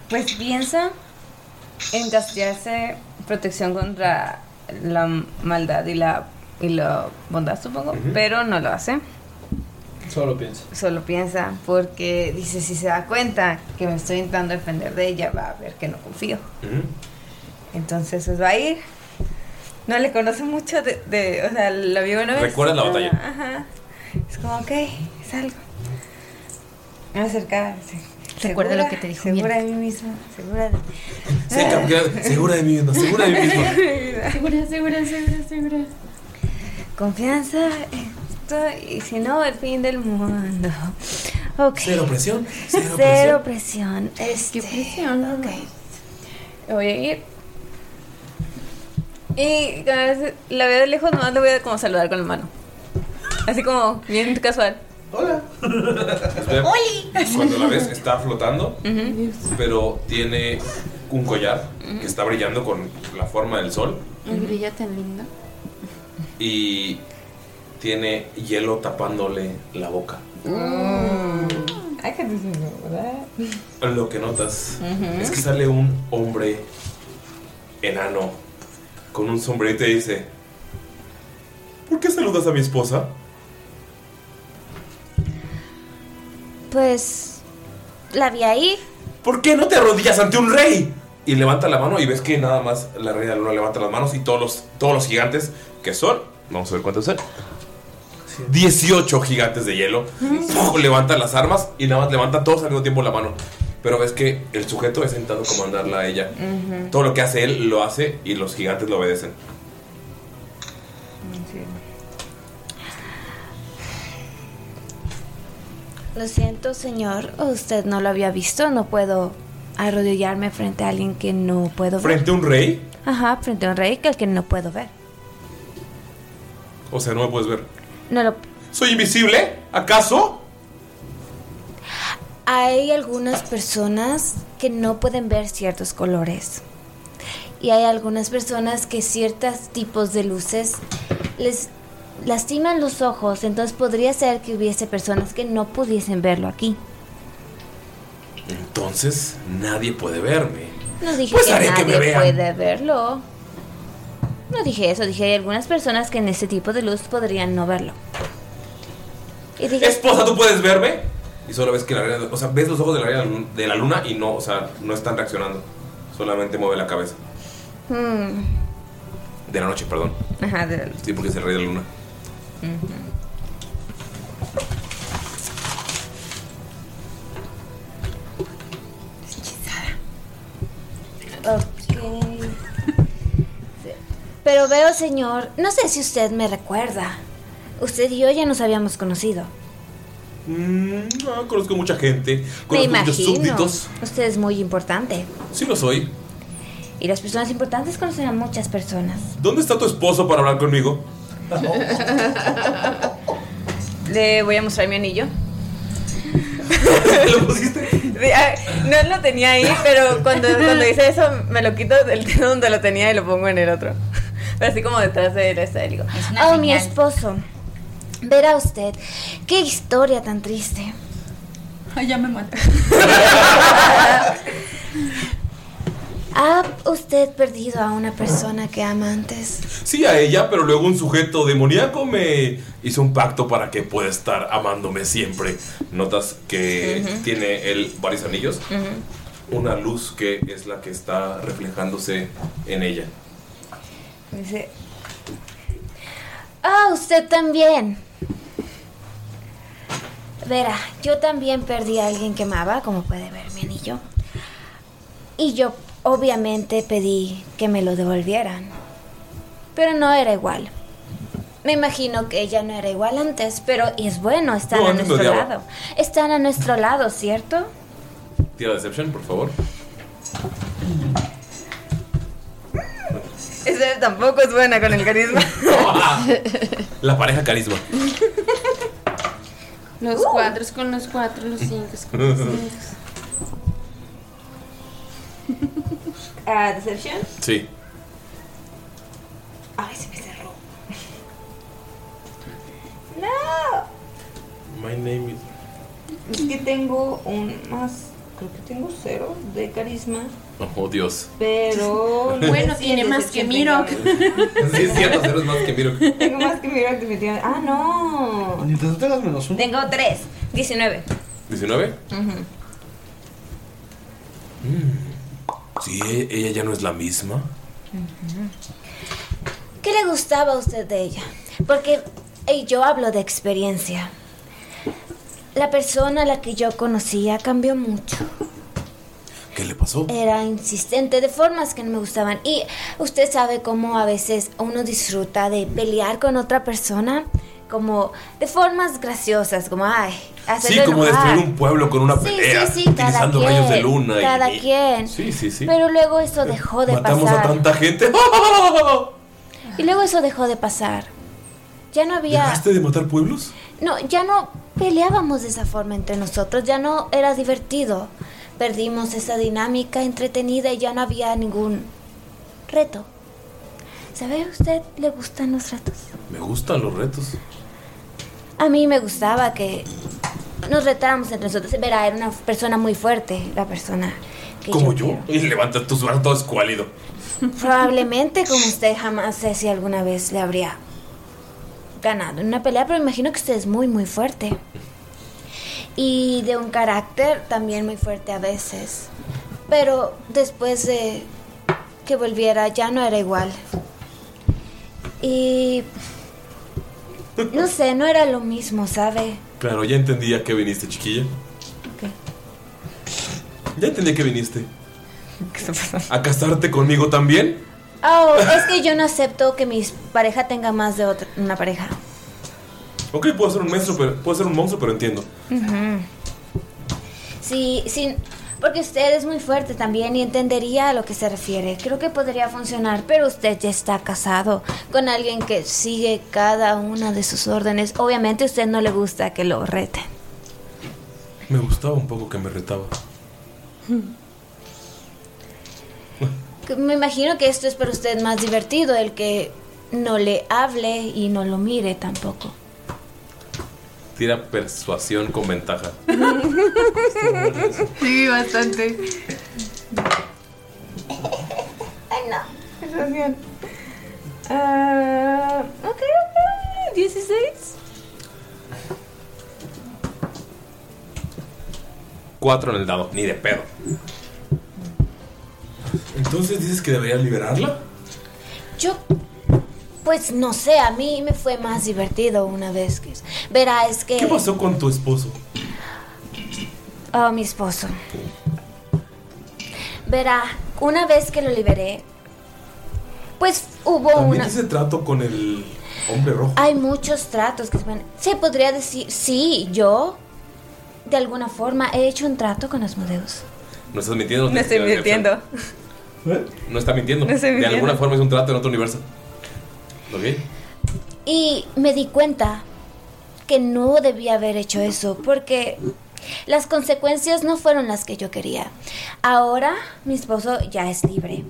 Pues piensa en castearse protección contra la maldad y la, y la bondad, supongo, pero no lo hace. Solo piensa. Solo piensa porque dice, si se da cuenta que me estoy intentando defender de ella, va a ver que no confío. Entonces pues va a ir. No le conoce mucho de, de- o sea, la vio una vez. Recuerda la batalla. Ajá. Es como, ok, es algo. Me voy a acercar. sí. Recuerda Segura, lo que te dijo Segura de mí misma. Segura de Sí, campeón, segura de mí misma, [laughs] segura de mí misma. Segura, segura, segura, segura. Confianza, esto, y si no, el fin del mundo. Ok. Cero presión, cero Cero presión. Este, ¿Qué presión? ok. Voy a ir. Y cada vez la veo de lejos, nomás le voy a como saludar con la mano. Así como, bien casual. Hola. Cuando la ves, está flotando, pero tiene un collar que está brillando con la forma del sol El brilla tan lindo. y tiene hielo tapándole la boca. Te ¿verdad? Lo que notas Ujú. es que sale un hombre enano con un sombrerito y dice: ¿Por qué saludas a mi esposa? Pues la vi ahí. ¿Por qué no te arrodillas ante un rey? Y levanta la mano y ves que nada más la reina luna levanta las manos y todos los, todos los gigantes que son, vamos a ver cuántos son. 18 gigantes de hielo. Levantan las armas y nada más levantan todos al mismo tiempo la mano. Pero ves que el sujeto está intentando comandarla a ella. Todo lo que hace él lo hace y los gigantes lo obedecen. Lo siento, señor. Usted no lo había visto. No puedo arrodillarme frente a alguien que no puedo ver. ¿Frente a un rey? Ajá, frente a un rey que al que no puedo ver. O sea, no me puedes ver. No lo. ¿Soy invisible? ¿Acaso? Hay algunas personas que no pueden ver ciertos colores. Y hay algunas personas que ciertos tipos de luces les lastiman los ojos, entonces podría ser que hubiese personas que no pudiesen verlo aquí. Entonces, nadie puede verme. No dije Pues que haré que me nadie vean. puede verlo. No dije eso, dije hay algunas personas que en ese tipo de luz podrían no verlo. Y dije, Esposa, ¿tú puedes verme? Y solo ves que la reina, o sea, ves los ojos de la reina de la luna y no, o sea, no están reaccionando. Solamente mueve la cabeza. "Hmm". De la noche, perdón. Ajá, de la luz. Sí, porque es el rey de la luna. Pero veo, señor, no sé si usted me recuerda. Usted y yo ya nos habíamos conocido. Mm, no, conozco mucha gente. Me Conozco muchos súbditos. Usted es muy importante. Sí lo soy. Y las personas importantes conocen a muchas personas. ¿Dónde está tu esposo para hablar conmigo? [laughs] Le voy a mostrar mi anillo. Sí, ah, No lo tenía ahí, pero cuando, cuando hice eso me lo quito del dedo donde lo tenía y lo pongo en el otro. Pero así como detrás de él está, digo, Oh, mi esposo. Verá usted, qué historia tan triste. Ay, ya me maté. [laughs] ¿Ha usted perdido a una persona que ama antes? Sí, a ella, pero luego un sujeto demoníaco me hizo un pacto para que pueda estar amándome siempre. Notas que Ujú. tiene él varios anillos. Una luz que es la que está reflejándose en ella. Dice, Ah, usted también. Verá, yo también perdí a alguien que amaba, como puede ver mi anillo. Y yo obviamente pedí que me lo devolvieran. Pero no era igual. Me imagino que ella no era igual antes, pero es bueno, están No, a nuestro lado. Están a nuestro lado, ¿cierto? Tira Deception, por favor. ese tampoco es buena con el carisma. [laughs] La pareja carisma. Los cuatro es con los cuatro, los cinco es con los cinco. [laughs] Ah, Deception. Sí. Ay, se me cerró. [laughs] No. My name is. Es que tengo un más. Creo que tengo cero de carisma. Oh, Dios. Pero. [laughs] Bueno, sí, tiene en más que Deception Miro. tengo- Sí, es cierto, cero es más que miro. Tengo más que Miro, definitivamente. Ah, no. Mientras tú tengas menos uno. Tengo tres. 19. ¿19? Ujú. Sí, ella ya no es la misma. ¿Qué le gustaba a usted de ella? Porque eh, yo hablo de experiencia. La persona a la que yo conocía cambió mucho. ¿Qué le pasó? Era insistente de formas que no me gustaban. Y usted sabe cómo a veces uno disfruta de pelear con otra persona. Como de formas graciosas, como ay, Sí, hacerlo como enojar. destruir un pueblo con una Sí, pelea. sí, sí, utilizando quien, rayos de luna. cada y- quien. Sí, sí, sí. Pero luego eso dejó de Matamos pasar. a tanta gente. Y luego eso dejó de pasar. Ya no había. ¿Dejaste de matar pueblos? No, ya no peleábamos de esa forma entre nosotros, ya no era divertido. Perdimos esa dinámica entretenida y ya no había ningún reto. ¿Sabe a usted le gustan los retos? Me gustan los retos. A mí me gustaba que nos retáramos entre nosotros. Verá, era una persona muy fuerte, la persona que Como yo. yo. Y levanta tus brazos todo escuálido. Probablemente como usted jamás sé si alguna vez le habría ganado en una pelea, pero imagino que usted es muy, muy fuerte. Y de un carácter también muy fuerte a veces. Pero después de que volviera ya no era igual. Y... No sé, no era lo mismo, ¿sabe? Claro, ya entendí a qué viniste, chiquilla. Ya entendí a qué viniste. ¿A casarte conmigo también? Oh, es que yo no acepto que mi pareja tenga más de otra, una pareja. Ok, puedo ser un monstruo, pero, puedo ser un monstruo, pero entiendo. Ujú. Sí, sí, porque usted es muy fuerte también y entendería a lo que se refiere. Creo que podría funcionar, pero usted ya está casado con alguien que sigue cada una de sus órdenes. Obviamente a usted no le gusta que lo reten. Me gustaba un poco que me retaba. [laughs] me imagino que esto es para usted más divertido, el que no le hable y no lo mire tampoco. Tira persuasión con ventaja. [laughs] Sí, bastante. Ay, no. Persuasión. Ah, ok, ok. 16. Cuatro en el dado, ni de pedo. Entonces dices que debería liberarla. Yo, pues no sé, a mí me fue más divertido una vez que... Verá, es que... ¿Qué pasó con tu esposo? Oh, mi esposo. Verá, una vez que lo liberé, pues hubo También una... ese trato con el hombre rojo. Hay muchos tratos que se pueden... Se podría decir, sí, yo, de alguna forma, he hecho un trato con Asmodeus. No estás mintiendo. No estoy mintiendo. acción. No está mintiendo. No estoy De mintiendo. alguna forma es un trato en otro universo. ¿Ok? Y me di cuenta que no debía haber hecho eso porque las consecuencias no fueron las que yo quería. Ahora mi esposo ya es libre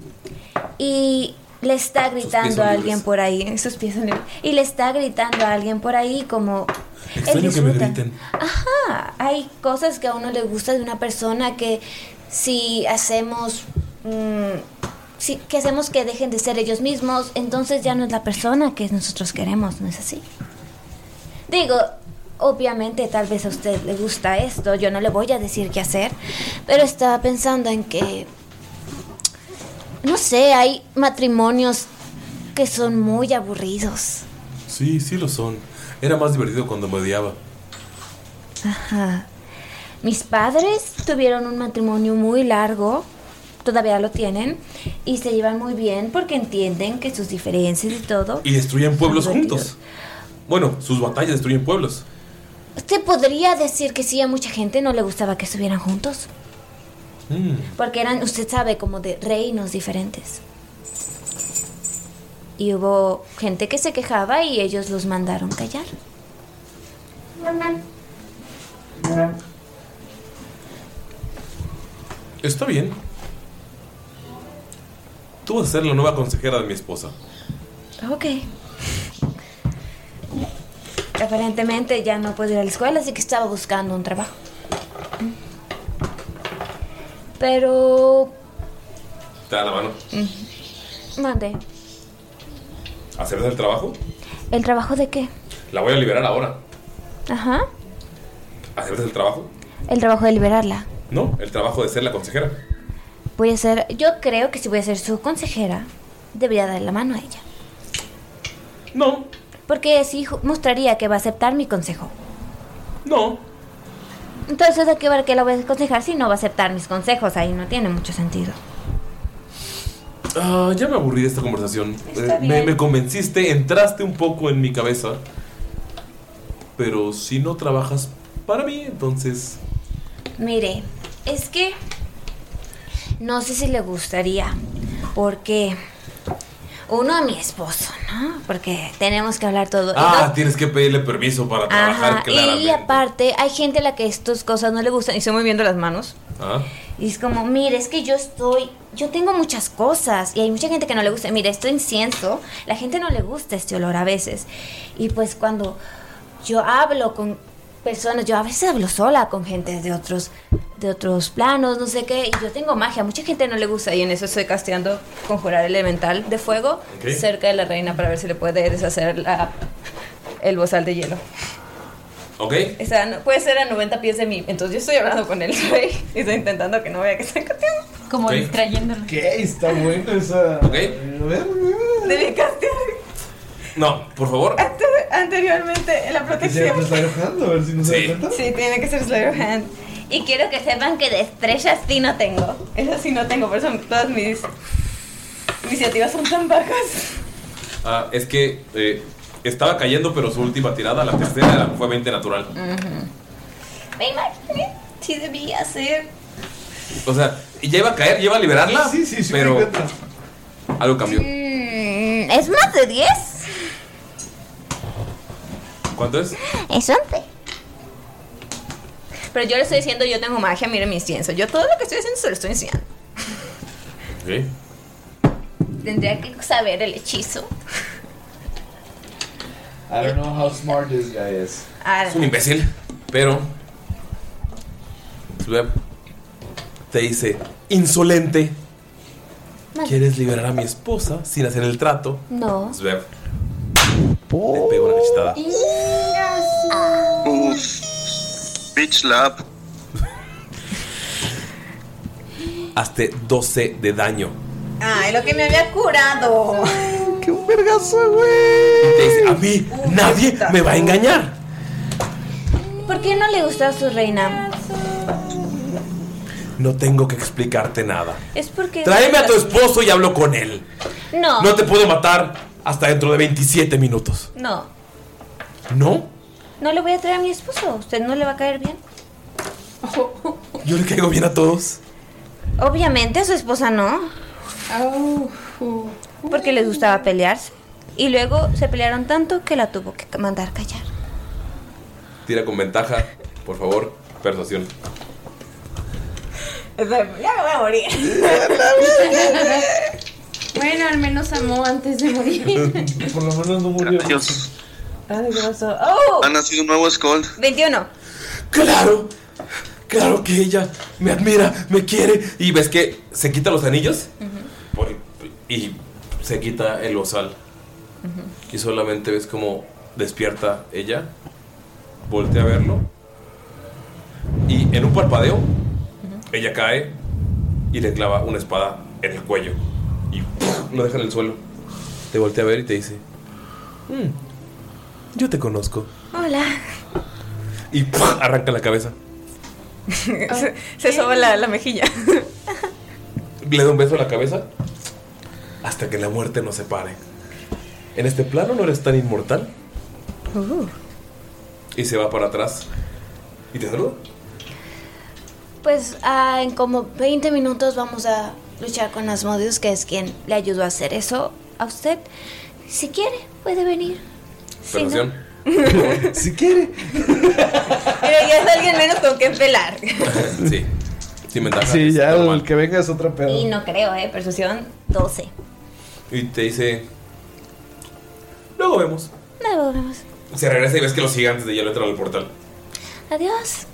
y le está gritando a alguien por ahí, sus pies son libres, y le está gritando a alguien por ahí como Extraño que me griten. Ajá, hay cosas que a uno le gusta de una persona que si hacemos mm, si, que hacemos que dejen de ser ellos mismos, entonces ya no es la persona que nosotros queremos, ¿no es así? Digo, obviamente tal vez a usted le gusta esto, yo no le voy a decir qué hacer, pero estaba pensando en que, no sé, hay matrimonios que son muy aburridos. Sí, sí lo son. Era más divertido cuando me odiaba. Ajá. Mis padres tuvieron un matrimonio muy largo, todavía lo tienen, y se llevan muy bien porque entienden que sus diferencias y todo. Y destruyen pueblos juntos. Bueno, sus batallas destruyen pueblos. Se podría decir que sí, a mucha gente no le gustaba que estuvieran juntos, Mm. porque eran, usted sabe, como de reinos diferentes. Y hubo gente que se quejaba y ellos los mandaron callar. Está bien. Tú vas a ser la nueva consejera de mi esposa. Ok. Aparentemente ya no puedo ir a la escuela, así que estaba buscando un trabajo. Pero... Te da la mano. Mande. ¿Hacer el trabajo? ¿El trabajo de qué? La voy a liberar ahora. Ajá. ¿Hacer el trabajo? El trabajo de liberarla. No, el trabajo de ser la consejera. Voy a ser... Yo creo que si voy a ser su consejera, debería darle la mano a ella. No. Porque así mostraría que va a aceptar mi consejo. No. Entonces, ¿de qué va que la voy a aconsejar si no va a aceptar mis consejos? Ahí no tiene mucho sentido. Ah, ya me aburrí de esta conversación. Está Eh, me, bien. me convenciste, entraste un poco en mi cabeza. Pero si no trabajas para mí, entonces... Mire, es que no sé si le gustaría, porque uno a mi esposo, ¿no? Porque tenemos que hablar todo. Ah, tienes que pedirle permiso para trabajar Ajá, y aparte hay gente a la que estas cosas no le gustan y estoy moviendo las manos. Ah, Y es como, mire, es que yo estoy, yo tengo muchas cosas y hay mucha gente que no le gusta. Mire, esto incienso, la gente no le gusta este olor a veces. Y pues cuando yo hablo con personas, yo a veces hablo sola con gente de otros, de otros planos, no sé qué, y yo tengo magia, mucha gente no le gusta y en eso estoy casteando conjurar elemental de fuego cerca de la reina para ver si le puede deshacer la, el bozal de hielo. ¿ok? O sea, no- puede ser a 90 pies de mí. Entonces yo estoy hablando con el rey [laughs] y estoy intentando que no vea que estoy casteando. Como Ok. distrayéndolo. ¿Qué? Está bueno esa. ¿Ok? A ver. Debí castear No, por favor. ante- anteriormente en la Que protección. a ver si no se Sí. da cuenta. Sí, tiene que ser Slayer Hand. Y quiero que sepan que destrezas sí no tengo. Eso sí no tengo, por eso todas mis iniciativas son tan bajas. Ah, es que eh, estaba cayendo, pero su última tirada, la tercera, era- fue 20 natural. Me imaginé. Sí debía ser. O sea, ya iba a caer, ya iba a liberarla. Sí, sí, sí, Pero algo cambió. Mm, ¿Es más de 10? ¿Cuánto es? Es 11. Pero yo le estoy diciendo, yo tengo magia, mire mi incienso. Yo todo lo que estoy haciendo se lo estoy enseñando. Ok. Tendría que saber el hechizo. I don't know how smart this guy is. Ah, Es un imbécil, pero. Sveb te dice: Insolente. ¿Quieres liberar a mi esposa sin hacer el trato? No. Sveb. Le pega una cachetada. Uf. Bitch slap. [laughs] Hazte 12 de daño. Ay, lo que me había curado. ¡Qué un vergazo, güey! Y te dice: A mí nadie me va a engañar. ¿Por qué no le gusta a su reina? No tengo que explicarte nada. Es porque. Tráeme a tu esposo y hablo con él. No. No te puedo matar hasta dentro de 27 minutos. No. ¿No? No le voy a traer a mi esposo. ¿Usted no le va a caer bien? [laughs] Yo le caigo bien a todos. Obviamente a su esposa no. Porque les gustaba pelearse. Y luego se pelearon tanto que la tuvo que mandar callar. Tira con ventaja, por favor. Persuasión. [laughs] Ya me voy a morir. [laughs] Bueno, al menos amó antes de morir. [laughs] Por lo menos no murió. Dios. Ay, ¿qué pasó? ¡Oh! Ha nacido un nuevo Skull. 21. ¡Claro! Claro que ella me admira, me quiere. Y ves que se quita los anillos por- y se quita el ozal. Y solamente ves como despierta ella, voltea a verlo. Y en un parpadeo, ella cae y le clava una espada en el cuello. Y lo deja en el suelo. Te voltea a ver y te dice: "Mm, Yo te conozco. Hola. Y arranca la cabeza. [laughs] se, se soba la, la mejilla. Le da un beso a la cabeza hasta que la muerte nos separe. En este plano no eres tan inmortal. Y se va para atrás. Y te saluda. Pues ah, en como 20 minutos vamos a luchar con Asmodeus, que es quien le ayudó a hacer eso a usted. Si quiere, puede venir. Si no- [laughs] si quiere. Pero ya es alguien menos con quien pelar. [laughs] sí. Sin ventaja. Sí, es ya normal. el que venga es otra pedo. Y no creo, ¿eh? Persuasión 12. Y te dice. Luego vemos. Luego vemos. Se regresa y ves que los gigantes de hielo entran al portal. Adiós.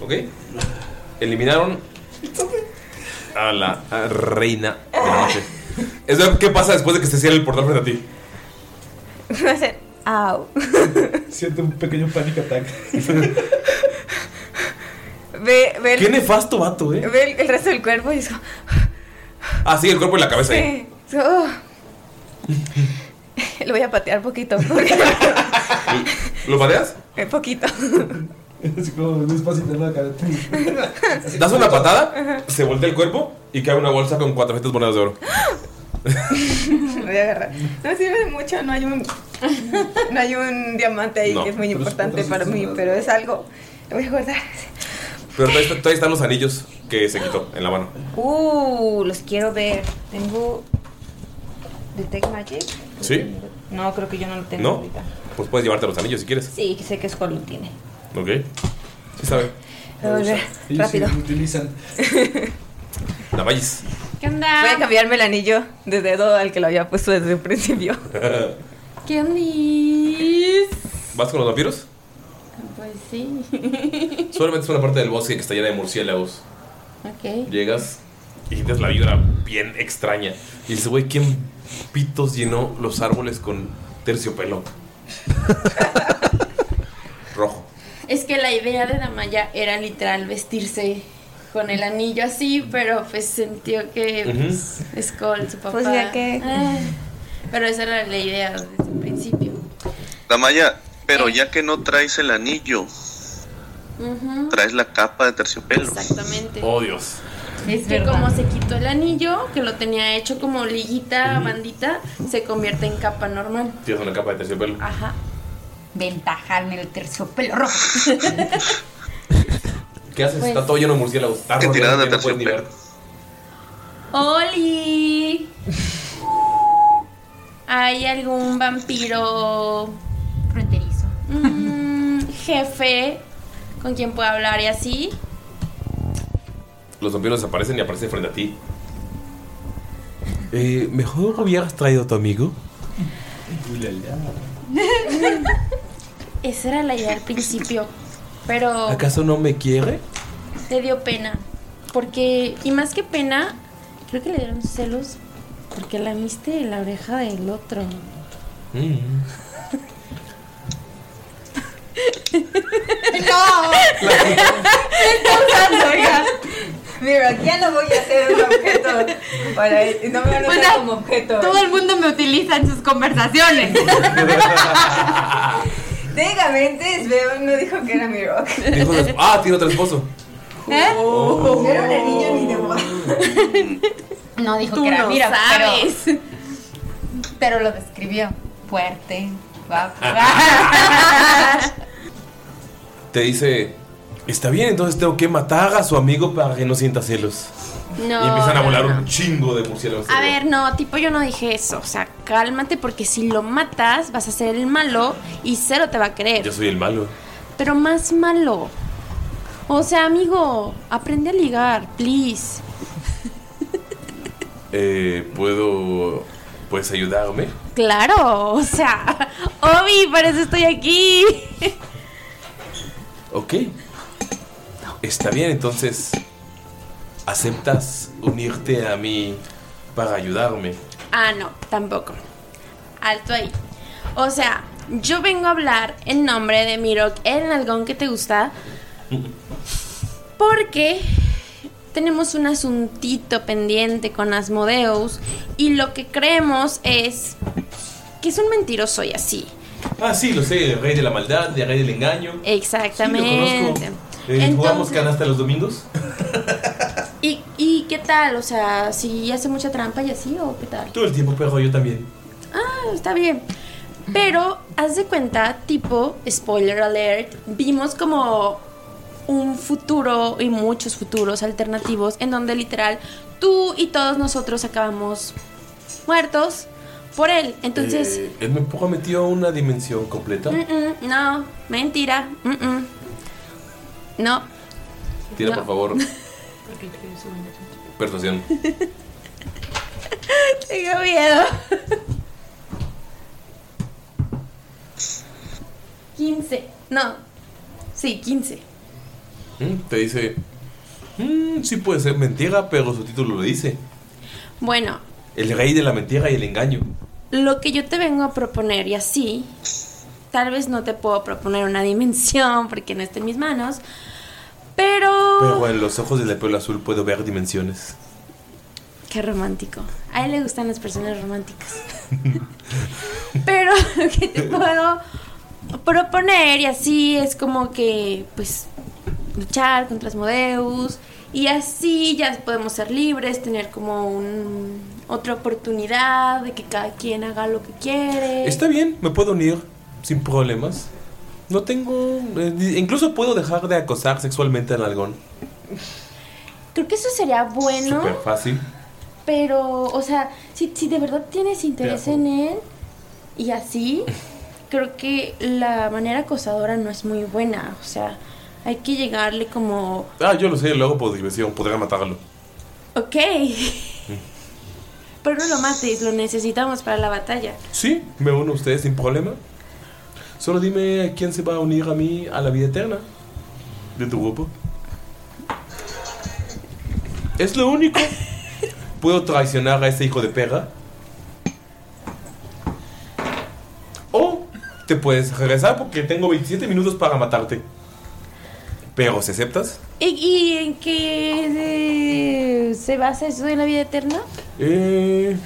¿Ok? Eliminaron a la a reina de la noche. Es ver qué pasa después de que se cierre el portal frente a ti. [laughs] Va a ser. Au. [laughs] Siente un pequeño panic attack. [laughs] Ve, ve, el, Qué nefasto vato, eh. ve el, el resto del cuerpo y es como. Ah, sí, el cuerpo y la cabeza ahí. Sí. Oh. Lo voy a patear poquito. porque- ¿Lo pateas? eh, poquito. [laughs] Así como despacito en la cabeza. Das una patada, se voltea el cuerpo y cae una bolsa con 400 monedas de oro. [laughs] Voy a agarrar. No sirve de mucho, no hay un. [laughs] No hay un diamante ahí No. que es muy Pero es- importante pero para sí, mí, sí, pero es algo. Lo voy a guardar. Pero todavía, está- todavía están los anillos que se quitó en la mano. Uh, los quiero ver. Tengo. Detect Magic. ¿Sí? No, creo que yo no lo tengo ¿No? ahorita. Pues puedes llevarte los anillos si quieres. Sí, sé que Skull lo tiene. Ok. Sí sabe. Voy a volver Sí, rápido. sí, lo utilizan. La valles. ¿Qué onda? Voy a cambiarme el anillo de dedo al que lo había puesto desde el principio. [laughs] ¿Qué ondis? ¿Vas con los vampiros? Pues sí. [laughs] Solamente es una parte del bosque que está llena de murciélagos. ok. Llegas y sientes la vibra bien extraña. Y dices, güey, ¿quién pitos llenó los árboles con terciopelo? [laughs] Es que la idea de Damaya era literal vestirse con el anillo así, pero pues sintió que pues, Skull, su papá. Pues ya que- Ah, pero esa era la idea desde el principio. Damaya, pero ya que no traes el anillo, traes la capa de terciopelo. Exactamente. Oh, Dios. Es que como se quitó el anillo, que lo tenía hecho como liguita, bandita, se convierte en capa normal. Tienes una capa de terciopelo. Ajá. Ventaja en el terciopelo rojo. [laughs] ¿Qué haces? Pues- Está todo lleno de murciélagos. Está Qué rodeado tirada que de no puedes ni ver. ¡Oli! ¿Hay algún vampiro Fronterizo. mm, jefe con quien pueda hablar y así? Los vampiros desaparecen y aparecen frente a ti. Eh, mejor hubieras traído a tu amigo. [laughs] Esa era la idea al principio. Pero ¿Acaso no me quiere? te dio pena. Porque, y más que pena, creo que le dieron celos. Porque la viste en la oreja del otro. Mm. [laughs] ¡No! Está usando ya. Mira, ya no voy a ser un objeto para él. No me van a usar como objeto. Todo el mundo me utiliza en sus conversaciones. [laughs] Técnicamente, no dijo que era mi rock. Dijo ah, tiene otro esposo. ¿Eh? Oh. Era un anillo ni de boda. [laughs] No dijo Tú que era no mira, sabes. pero [laughs] pero lo describió fuerte, guapo. [laughs] Te dice, está bien, entonces tengo que matar a su amigo para que no sienta celos. No. y empiezan a volar no. un chingo de murciélagos. A ver, no, tipo yo no dije eso. O sea, cálmate porque si lo matas vas a ser el malo y cero te va a querer. Yo soy el malo. Pero más malo. O sea, amigo, aprende a ligar, please. [laughs] Eh, ¿Puedo... ¿Puedes ayudarme? Claro, o sea, [laughs] Obi, para eso estoy aquí. Ok. Está bien, entonces... ¿Aceptas unirte a mí para ayudarme? Ah, no, tampoco. Alto ahí. O sea, yo vengo a hablar en nombre de Mirok, el nalgón que te gusta, porque tenemos un asuntito pendiente con Asmodeus y lo que creemos es que es un mentiroso y así. Ah, sí, lo sé, el rey de la maldad, el rey del engaño. Sí, lo Exactamente. conozco. Eh, ¿Jugamos Entonces- canasta los domingos? [laughs] ¿Y, ¿Y qué tal? O sea, si hace mucha trampa y así o qué tal? Todo el tiempo, pero yo también. Ah, está bien. Pero, haz de cuenta, tipo, spoiler alert, vimos como un futuro y muchos futuros alternativos en donde literal tú y todos nosotros acabamos muertos por él. Entonces, Eh, ¿Él me prometió una dimensión completa? mm, mm, no, mentira. mm, mm. No. Tira, No. por favor, [laughs] persuasión. [laughs] Tengo miedo. 15. No. Sí, 15. Mm, Te dice... "Mm, sí puede ser mentira, pero su título lo dice. Bueno, El rey de la mentira y el engaño. lo que yo te vengo a proponer y así, tal vez no te puedo proponer una [laughs] dimensión porque no está en mis manos, pero... Pero en los ojos del pelo azul puedo ver dimensiones. Qué romántico. A él le gustan las personas románticas. [laughs] pero [laughs] lo que te puedo proponer y así es como que, pues, luchar contra Asmodeus y así ya podemos ser libres, tener como un, otra oportunidad de que cada quien haga lo que quiere. Está bien, me puedo unir sin problemas. No tengo... eh, incluso puedo dejar de acosar sexualmente al algón. Creo que eso sería bueno, Súper fácil. pero, o sea, si, si de verdad tienes interés en él y así, [laughs] creo que la manera acosadora no es muy buena. O sea, hay que llegarle como, Ah, yo lo sé, luego por diversión, podré matarlo. ok, [laughs] pero no lo mates, lo necesitamos para la batalla. Sí, me uno a ustedes sin problema. Solo dime quién se va a unir a mí a la vida eterna de tu grupo. Es lo único. Puedo traicionar a ese hijo de perra. O te puedes regresar porque tengo 27 minutos para matarte. Pero si aceptas, ¿Y, y en qué eh, se basa eso de la vida eterna? eh,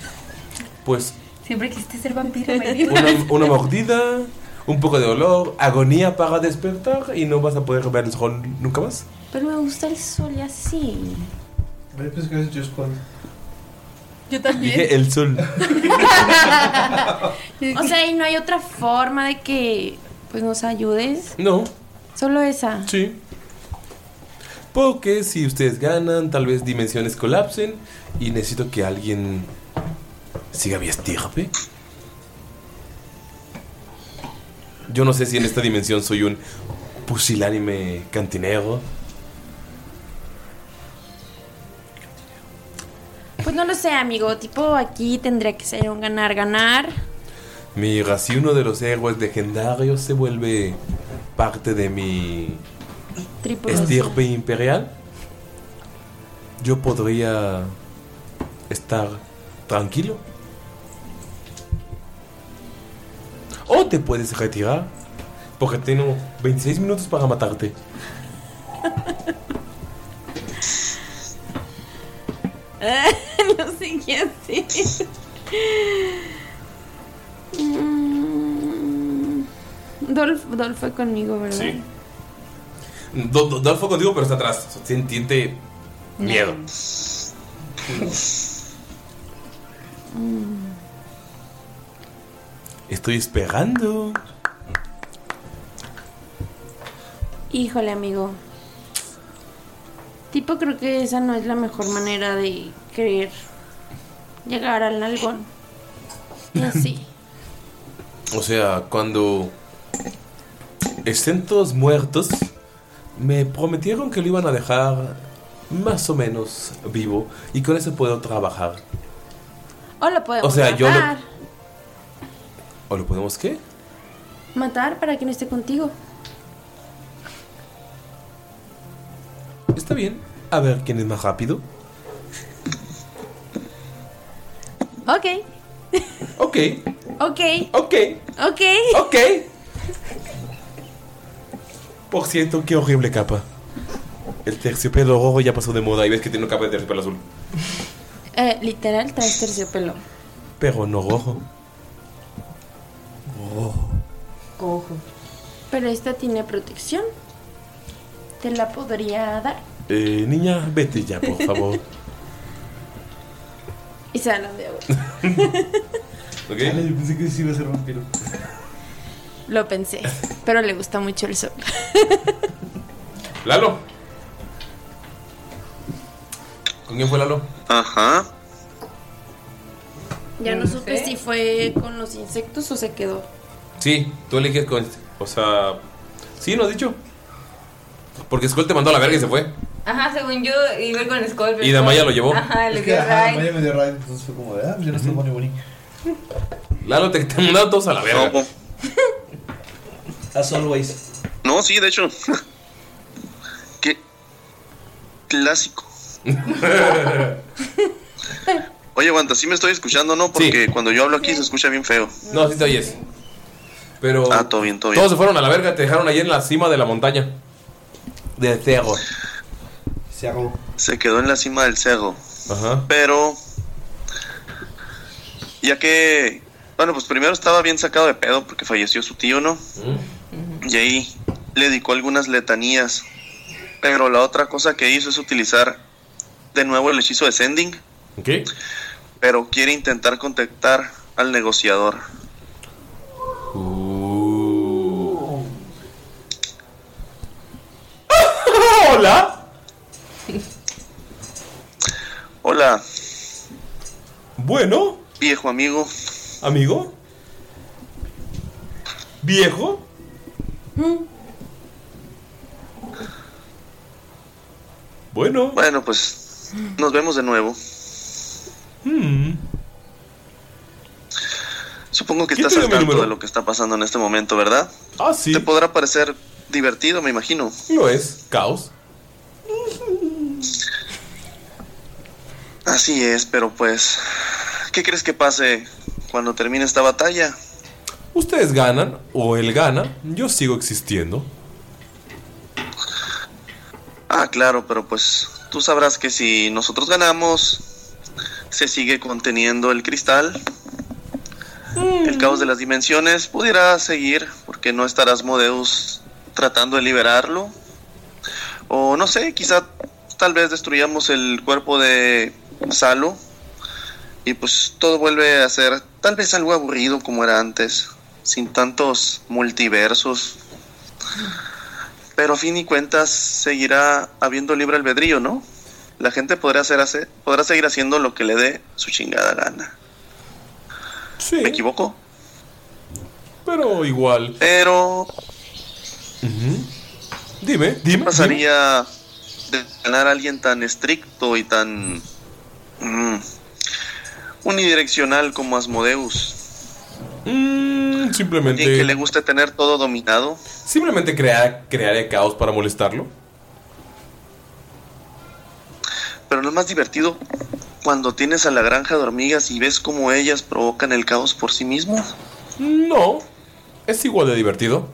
pues Siempre quisiste ser vampiro, [laughs] una, una mordida, un poco de dolor, agonía para despertar y no vas a poder ver el sol nunca más. Pero me gusta el sol y así. Yo pensé que es Just Cause. Yo Dije el sol. [laughs] o sea, y no hay otra forma de que pues nos ayudes. No, Solo esa. sí. Porque si ustedes ganan, tal vez dimensiones colapsen y necesito que alguien siga mi estirpe. Yo no sé si en esta dimensión soy un pusilánime cantinero. Pues no lo sé, amigo. Tipo, aquí tendría que ser un ganar-ganar. Mira, si uno de los héroes legendarios se vuelve parte de mi estirpe imperial, yo podría estar tranquilo. O te puedes retirar, porque tengo 26 minutos para matarte. no sé qué hacer. Mm, Dolph, Dolph fue conmigo, ¿verdad? Sí. Do- Do- Dolph fue contigo, pero está atrás. Siente miedo. Mm. Estoy esperando. Híjole, amigo. Tipo, creo que esa no es la mejor manera de querer llegar al nalgón. Y así. [laughs] O sea, cuando estén todos muertos, me prometieron que lo iban a dejar más o menos vivo y con eso puedo trabajar. O lo podemos O sea, yo lo-. ¿O lo podemos qué? Matar para que no esté contigo. Está bien. A ver quién es más rápido. Ok. Ok. Ok. Ok. Ok. Ok. Por cierto, qué horrible capa. El terciopelo rojo ya pasó de moda y ves que tiene una capa de terciopelo azul. Eh, literal, traes terciopelo. Pero no rojo. Rojo. Cojo. Pero esta tiene protección. Te la podría dar. Eh, niña, vete ya, por favor. [laughs] [laughs] Y se la de agua. ¿Ok? yo pensé que sí iba a ser vampiro. [laughs] Lo pensé. Pero le gusta mucho el sol. Lalo. ¿Con quién fue Lalo? Ajá. Ya no No supe sé. si fue con los insectos o se quedó. Sí, tú eliges con. O sea. Sí, ¿no has dicho? Porque Skull te mandó a la verga y se fue. Ajá, según yo iba con Skull. pero Y Damaya lo llevó. Ajá, le Es que, dio ajá, ride. Maya me dio ride, entonces fue como de, ah, pues ya no está Bonnie Bonnie. Lalo, te, te mandaron todos a la verga. No, As always. no, sí, de hecho. [laughs] Qué clásico. [laughs] Oye, aguanta, sí me estoy escuchando, ¿no? Porque cuando yo hablo aquí se escucha bien feo. No, sí te oyes. Pero. Ah, todo bien, todo bien. Todos se fueron a la verga, te dejaron ahí en la cima de la montaña. De cerro. Cerro. Se quedó en la cima del cerro. Ajá. Pero. Ya que. Bueno, pues primero estaba bien sacado de pedo porque falleció su tío, ¿no? Y ahí le dedicó algunas letanías. Pero la otra cosa que hizo es utilizar de nuevo el hechizo de Sending. ¿Ok? Pero quiere intentar contactar al negociador. Hola. Hola, Bueno, viejo amigo. amigo. Viejo. Bueno. Bueno, pues nos vemos de nuevo. Hmm. Supongo que ¿Quién estás al tanto de lo que está pasando en este momento, ¿verdad? Ah, sí. Te podrá parecer divertido, me imagino. Lo es. Caos. [laughs] Así es, pero pues, ¿qué crees que pase cuando termine esta batalla? Ustedes ganan o él gana. Yo sigo existiendo. Ah, claro, pero pues tú sabrás que si nosotros ganamos, se sigue conteniendo el cristal. El caos de las dimensiones pudiera seguir porque no estarás Modeus tratando de liberarlo. O no sé, quizá tal vez destruyamos el cuerpo de Salo y pues todo vuelve a ser tal vez algo aburrido como era antes, sin tantos multiversos. Pero a fin y cuentas seguirá habiendo libre albedrío, ¿no? La gente podrá, hacer, hacer- podrá seguir haciendo lo que le dé su chingada gana. Sí. ¿Me equivoco? Pero igual. Pero. Dime, dime. ¿qué pasaría de ganar a alguien tan estricto y tan mm, unidireccional como Asmodeus. Mm, simplemente. Alguien que le guste tener todo dominado. Simplemente crear, crearé caos para molestarlo. Pero no es más divertido cuando tienes a la granja de hormigas y ves cómo ellas provocan el caos por sí mismas. No, es igual de divertido.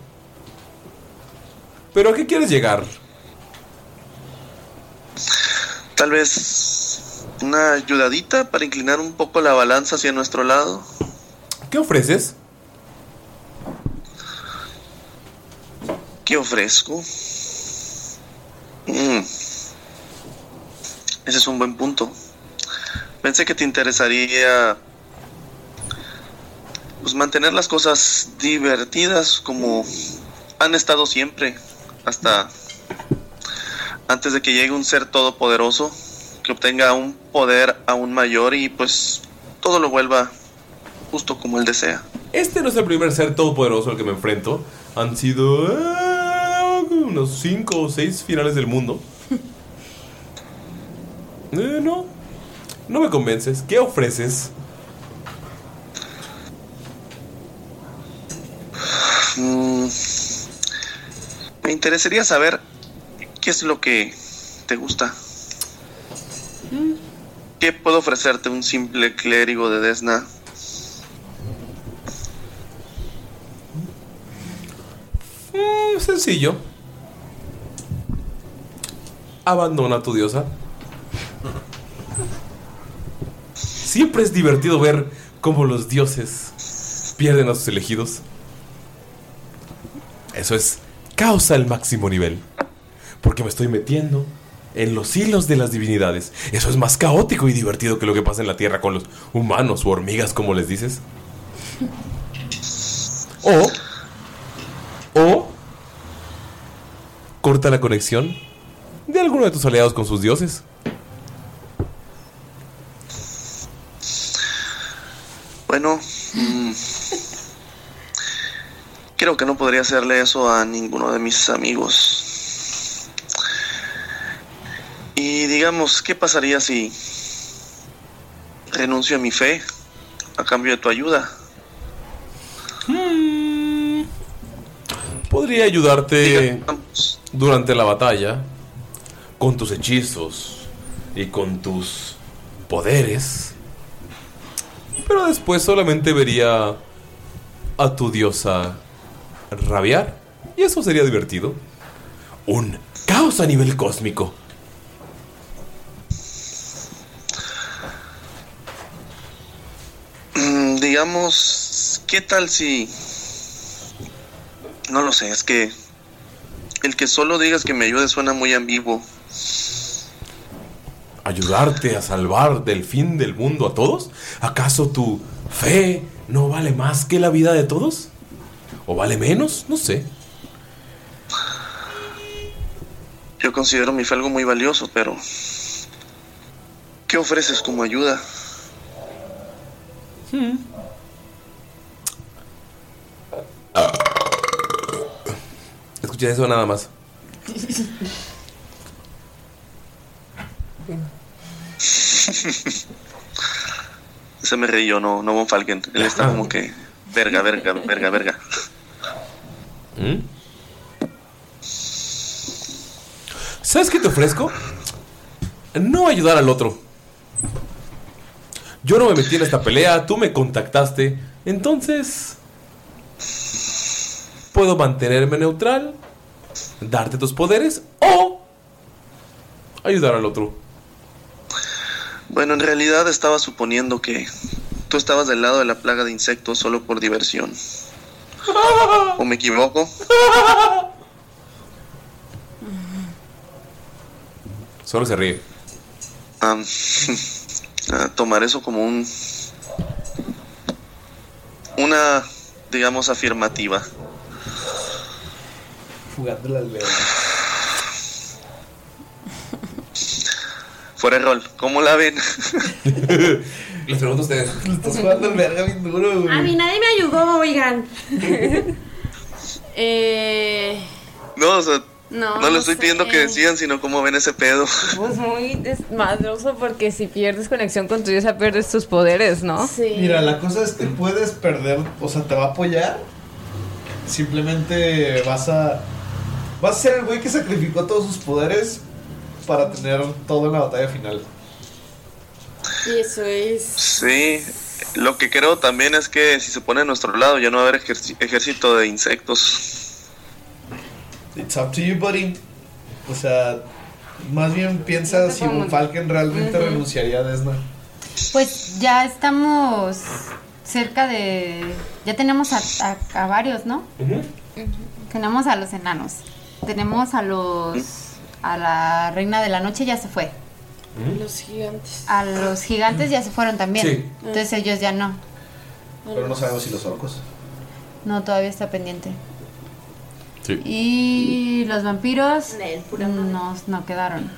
¿Pero a qué quieres llegar? Tal vez una ayudadita para inclinar un poco la balanza hacia nuestro lado. ¿Qué ofreces? ¿Qué ofrezco? Mm. Ese es un buen punto. Pensé que te interesaría pues mantener las cosas divertidas como han estado siempre hasta antes de que llegue un ser todopoderoso que obtenga un poder aún mayor y pues todo lo vuelva justo como él desea. Este no es el primer ser todopoderoso al que me enfrento. Han sido ah, unos 5 o 6 finales del mundo. [laughs] Eh, no, no me convences. ¿Qué ofreces? Mm, me interesaría saber qué es lo que te gusta. ¿Qué puedo ofrecerte un simple clérigo de Desna? Mm, sencillo. Abandona a tu diosa. Siempre es divertido ver cómo los dioses pierden a sus elegidos. Eso es caos al máximo nivel. Porque me estoy metiendo en los hilos de las divinidades. Eso es más caótico y divertido que lo que pasa en la Tierra con los humanos o hormigas, como les dices. O. O. Corta la conexión de alguno de tus aliados con sus dioses. Bueno, mm, creo que no podría hacerle eso a ninguno de mis amigos. Y digamos, ¿qué pasaría si renuncio a mi fe a cambio de tu ayuda? Hmm. Podría ayudarte durante la batalla con tus hechizos y con tus poderes. Pero después solamente vería a tu diosa rabiar. Y eso sería divertido. Un caos a nivel cósmico. Mm, digamos, ¿qué tal si... No lo sé, es que el que solo digas que me ayude suena muy ambiguo. ¿Ayudarte a salvar del fin del mundo a todos? ¿Acaso tu fe no vale más que la vida de todos? ¿O vale menos? No sé. Yo considero mi fe algo muy valioso, pero... ¿Qué ofreces como ayuda? Hmm. Escuché eso nada más. Se me reí yo, no, no Von Falken. Él está como que... Verga, verga, verga, verga. ¿Mm? ¿Sabes qué te ofrezco? No ayudar al otro. Yo no me metí en esta pelea, tú me contactaste, entonces puedo mantenerme neutral, darte tus poderes o ayudar al otro. Bueno, en realidad estaba suponiendo que tú estabas del lado de la plaga de insectos solo por diversión. ¿O me equivoco? Solo se ríe. Am, [laughs] [laughs] tomar eso como un... Una, digamos, afirmativa. Jugando las velas. Fuera de rol, ¿cómo la ven? [laughs] Les pregunto a ustedes. Estás jugando el verga bien duro, güey. A mí nadie me ayudó, oigan. [laughs] eh, No, o sea, No, No le estoy pidiendo que decidan, sino cómo ven ese pedo. [laughs] Pues muy desmadroso porque si pierdes conexión con tu diosa pierdes tus poderes, ¿no? Sí. Mira, la cosa es que puedes perder, o sea, te va a apoyar. Simplemente vas a. Vas a ser el güey que sacrificó todos sus poderes para tener todo en la batalla final. Y eso es. Sí, lo que creo también es que si se pone a nuestro lado ya no va a haber ejerci- ejército de insectos. It's up to you, buddy. O sea, más bien piensa si un Falcon realmente Ujú. renunciaría a Desna. Pues ya estamos cerca de. Ya tenemos a, a- a varios, ¿no? Tenemos a los enanos. Tenemos a los. A la reina de la noche ya se fue. Los gigantes. A los gigantes ya se fueron también. Sí. Entonces ellos ya no. Pero no sabemos si los orcos. No, todavía está pendiente. Y los vampiros no, no quedaron.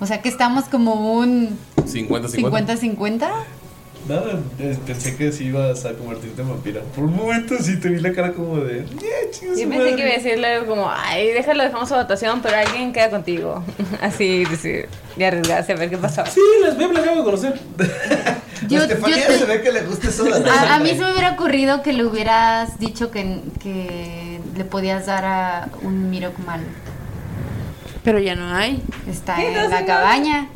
O sea que estamos como un 50-50. 50-50. Nada, eh, pensé que sí ibas a convertirte en vampira. Por un momento sí te vi la cara como de. "Eh, chinga su Yo pensé madre". que iba a decirle algo como, ay, déjalo, dejamos a votación, pero alguien queda contigo. [laughs] Así, decir, y arriesgarse a ver qué pasaba. Sí, las veo, las acabo de conocer. [laughs] Yo- Estefanía yo te- se ve que le gusta eso A, a mí se me hubiera ocurrido que le hubieras dicho que, que le podías dar a un Mirokumal. Pero ya no hay. Está en la cabaña.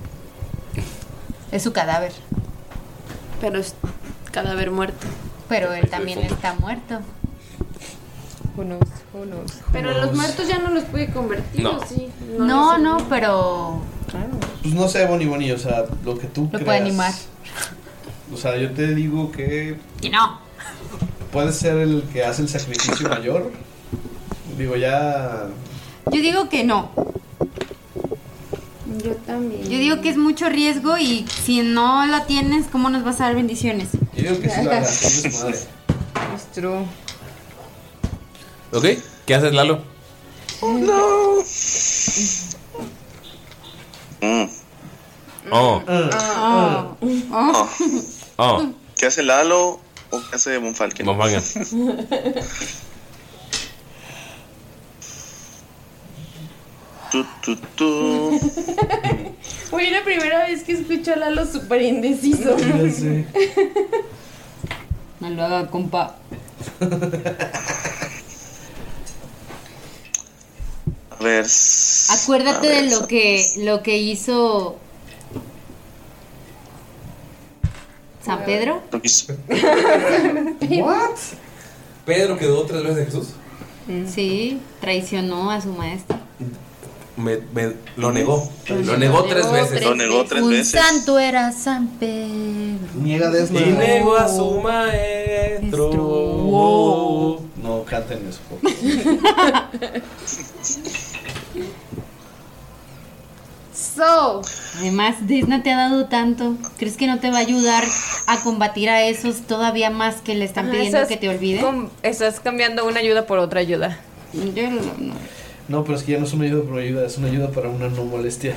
Es su cadáver. Pero es cadáver muerto. Pero él también está muerto. Pero los muertos ya no los puede convertir, No. ¿o sí? No, no, pero Pues no sé, Bonnie Bonnie, o sea, lo que tú lo creas. puede animar. O sea, yo te digo que Que no. puede ser el que hace el sacrificio mayor. Digo, ya. Yo digo que no. Yo también. Yo digo que es mucho riesgo y si no la tienes, ¿cómo nos vas a dar bendiciones? Yo digo que sí lo [laughs] madre. Es true. ¿Ok? ¿Qué haces, Lalo? no. Oh. Ah. Oh. [laughs] Oh. ¿Qué hace Lalo o qué hace Monfalken? Monfalken. [laughs] Tu, tu, tu. [laughs] Oye, la primera vez que escucho a Lalo súper indeciso. No lo haga, compa. A ver. Acuérdate a ver, de lo que lo que hizo San Pedro. lo que hizo- ¿What? Pedro quedó tres veces de Jesús. Sí, traicionó a su maestro. Me, me- lo negó. Lo negó tres veces. Lo negó tres Un veces. santo era San Pedro. Niega Desna. Y negó a su maestro. No canten eso. [laughs] So. Además, Disney te ha dado tanto. ¿Crees que no te va a ayudar a combatir a esos todavía más que le están Ajá, pidiendo estás que te olvide? com- estás cambiando una ayuda por otra ayuda. Yo no, no. No, pero es que ya no es una ayuda por ayuda, es una ayuda para una no molestia.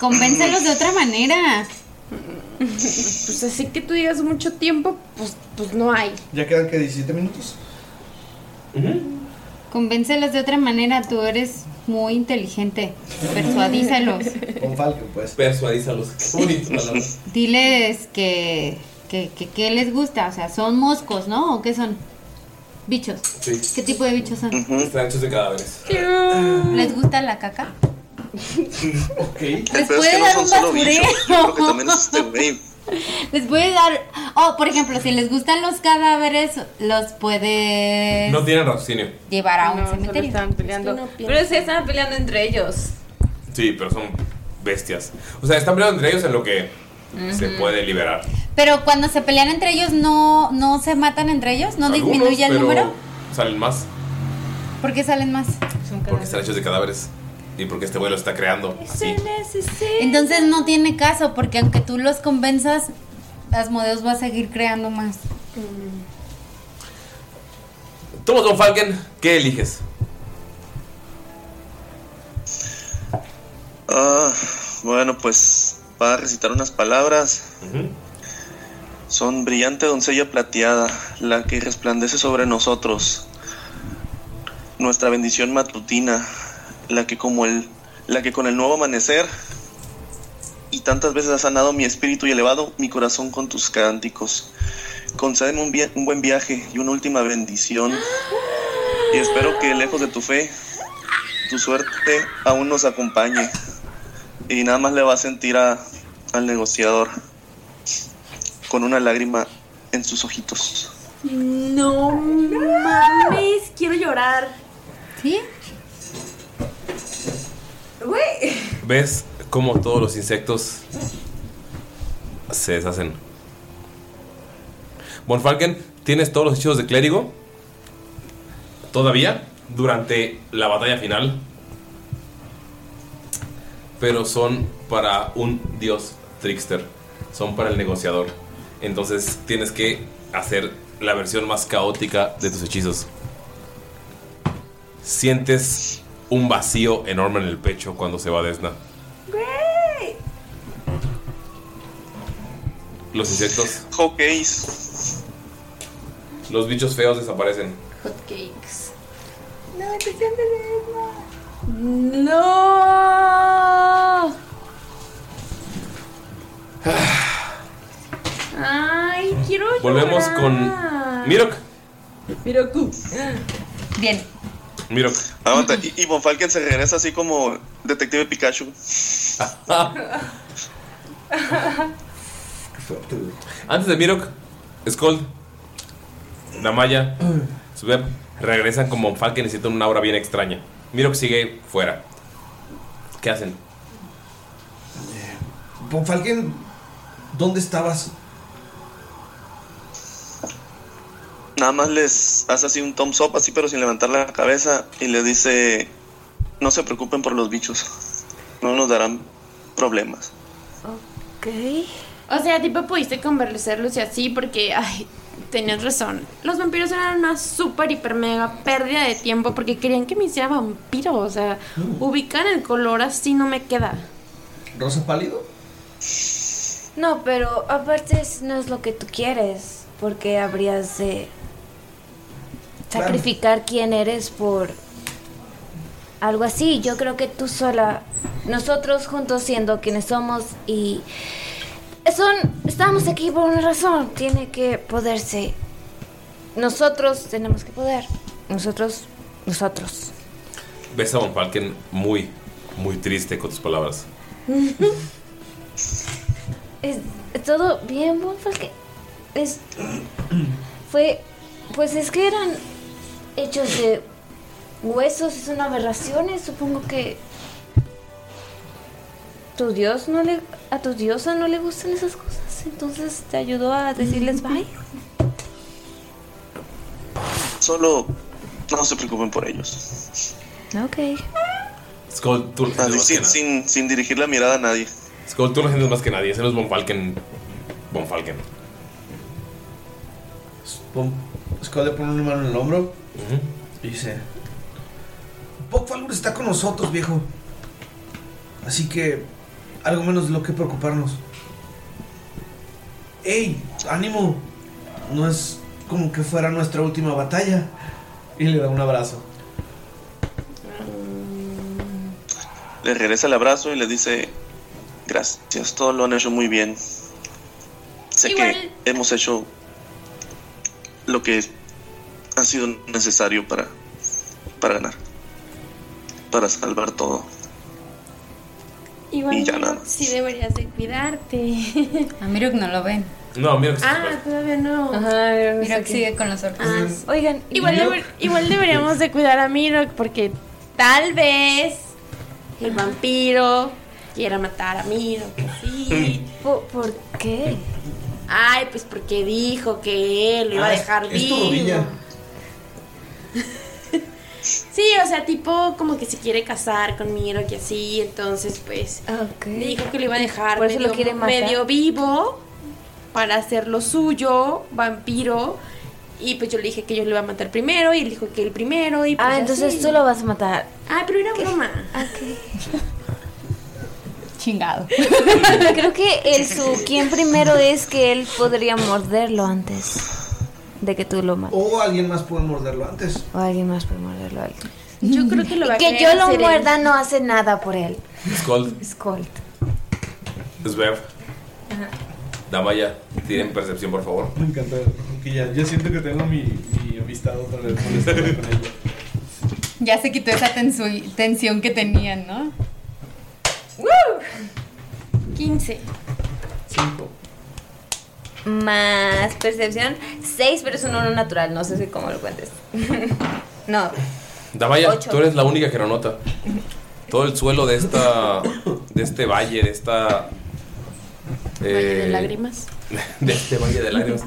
Convéncelos de otra manera. Pues así que tú digas mucho tiempo, pues, pues no hay. ¿Ya quedan que 17 minutos? Convéncelos de otra manera. Tú eres muy inteligente. Persuadízalos. Con Falcon, pues. Persuadízalos. Qué bonito [laughs] palabra. Diles que, que, que, que les gusta. O sea, son moscos, ¿no? ¿O qué son? Bichos. Sí. ¿Qué tipo de bichos son? Están hechos de cadáveres. [laughs] ¿Les gusta la caca? [laughs] Ok. Les puede dar un basurero. Este. [laughs] Les puede dar. Oh, por ejemplo, si les gustan los cadáveres, los puede No tienen raciocinio. llevar a un No, cementerio. peleando. no pero se están peleando entre ellos. Sí, pero son bestias. O sea, están peleando entre ellos en lo que se puede liberar. Pero cuando se pelean entre ellos, ¿no, no se matan entre ellos? ¿No Algunos, disminuye el pero número? Salen más ¿Por qué salen más? porque están hechos de cadáveres. Y porque este vuelo está creando así. Entonces no tiene caso, porque aunque tú los convenzas, Asmodeus va a seguir creando más. Thomas Von Falken, ¿qué eliges? Ah, bueno, pues va a recitar unas palabras. Son brillante doncella plateada, la que resplandece sobre nosotros. Nuestra bendición matutina, la que como el, la que con el nuevo amanecer y tantas veces has sanado mi espíritu y elevado mi corazón con tus cánticos. Concédeme un, un buen viaje y una última bendición. Y espero que lejos de tu fe, tu suerte aún nos acompañe. Y nada más le va a sentir a, al negociador con una lágrima en sus ojitos. No mames, quiero llorar. ¿Sí? Güey. ¿Ves cómo todos los insectos se deshacen? Bonfalken, ¿tienes todos los hechizos de clérigo? Todavía, durante la batalla final. Pero son para un dios trickster. Son para el negociador. Entonces tienes que hacer la versión más caótica de tus hechizos. Sientes un vacío enorme en el pecho cuando se va Desna. Los insectos, Hotcakes. los bichos feos desaparecen. Hotcakes. No, te sientes No. Ay, quiero Volvemos llorar. con Mirok. Miroku. Bien. Mirok. Aguanta, y, y Von Falken se regresa así como Detective Pikachu. [laughs] Antes de Mirok, Skull, Namaya, Sveb regresan como Falken y sienten una aura bien extraña. Mirok sigue fuera. ¿Qué hacen? Von Falken, ¿dónde estabas? Nada más les hace así un thumbs up, así pero sin levantar la cabeza, y les dice: No se preocupen por los bichos, no nos darán problemas. Ok. O sea, tipo, pudiste convencerlos y así porque, ay, tenías razón. Los vampiros eran una súper, hiper, mega pérdida de tiempo porque querían que me hiciera vampiro. O sea, ubicar el color así no me queda. ¿Rosa pálido? No, pero aparte es- no es lo que tú quieres, porque habrías de Claro. sacrificar quién eres por algo así. Yo creo que tú sola, nosotros juntos siendo quienes somos y son, estamos aquí por una razón. Tiene que poderse. Nosotros tenemos que poder. Nosotros, nosotros. Ves a Von Falken muy, muy triste con tus palabras. [laughs] ¿Es, todo bien, Von Falken? Es. [clears throat] Fue. Pues es que eran hechos de huesos, son aberraciones. Supongo que. Tu dios no le. A tu diosa no le gustan esas cosas. Entonces te ayudó a decirles bye. Solo no se preocupen por ellos. Ok. Skull, tú Así, que sin, nada. sin, sin dirigir la mirada a nadie. Skull, tú lo sientes más que nadie. Ese no es Von Falken. Von Falken. Von- Skull le pone una mano en el hombro y dice: Falgur está con nosotros, viejo. Así que algo menos de lo que preocuparnos. ¡Ey! ¡Ánimo! No es como que fuera nuestra última batalla. Y le da un abrazo. Le regresa el abrazo y le dice: Gracias, todos lo han hecho muy bien. Sé Igual- que hemos hecho lo que ha sido necesario para, para ganar. Para salvar todo. Igual Y ya Mirok, nada más. sí deberías de cuidarte. A Mirok no lo ven. No, mira. ah, todavía no. Mirok sigue con los orcos. Ah, Oigan, igual, deber- igual deberíamos de cuidar a Mirok porque tal vez el vampiro quiera matar a Mirok. Sí. [laughs] ¿Por, por qué? Ay, pues porque dijo que él lo iba a Ah, dejar es vivo. tu. [laughs] Sí, o sea, tipo como que se quiere casar con Mirok y así, entonces pues le dijo que lo iba a dejar Por eso medio, lo quiere matar. medio vivo para hacer lo suyo, vampiro. Y pues yo le dije que yo lo iba a matar primero y él dijo que el primero y pues Ah, entonces así. tú lo vas a matar. Ah, pero era broma. Ok. [laughs] chingado. Creo que el su quien primero es que él podría morderlo antes de que tú lo mates. O alguien más puede morderlo antes. O alguien más puede morderlo antes. Yo creo que lo va a que yo lo hacer él. muerda no hace nada por él. Skull, Skull. Svev, Damaya, tienen percepción, por favor. Me encanta. Ya, ya siento que tengo mi, mi amistad otra vez con ella. Ya se quitó esa tensu- tensión que tenían, ¿no? 15. Más percepción, 6, pero es un uno natural, no sé si cómo lo cuentes. [laughs] no, Damaya, Ocho. tú eres la única que lo nota. Todo el suelo de esta. de este valle, de esta. De eh, lágrimas. [laughs] de este valle de lágrimas.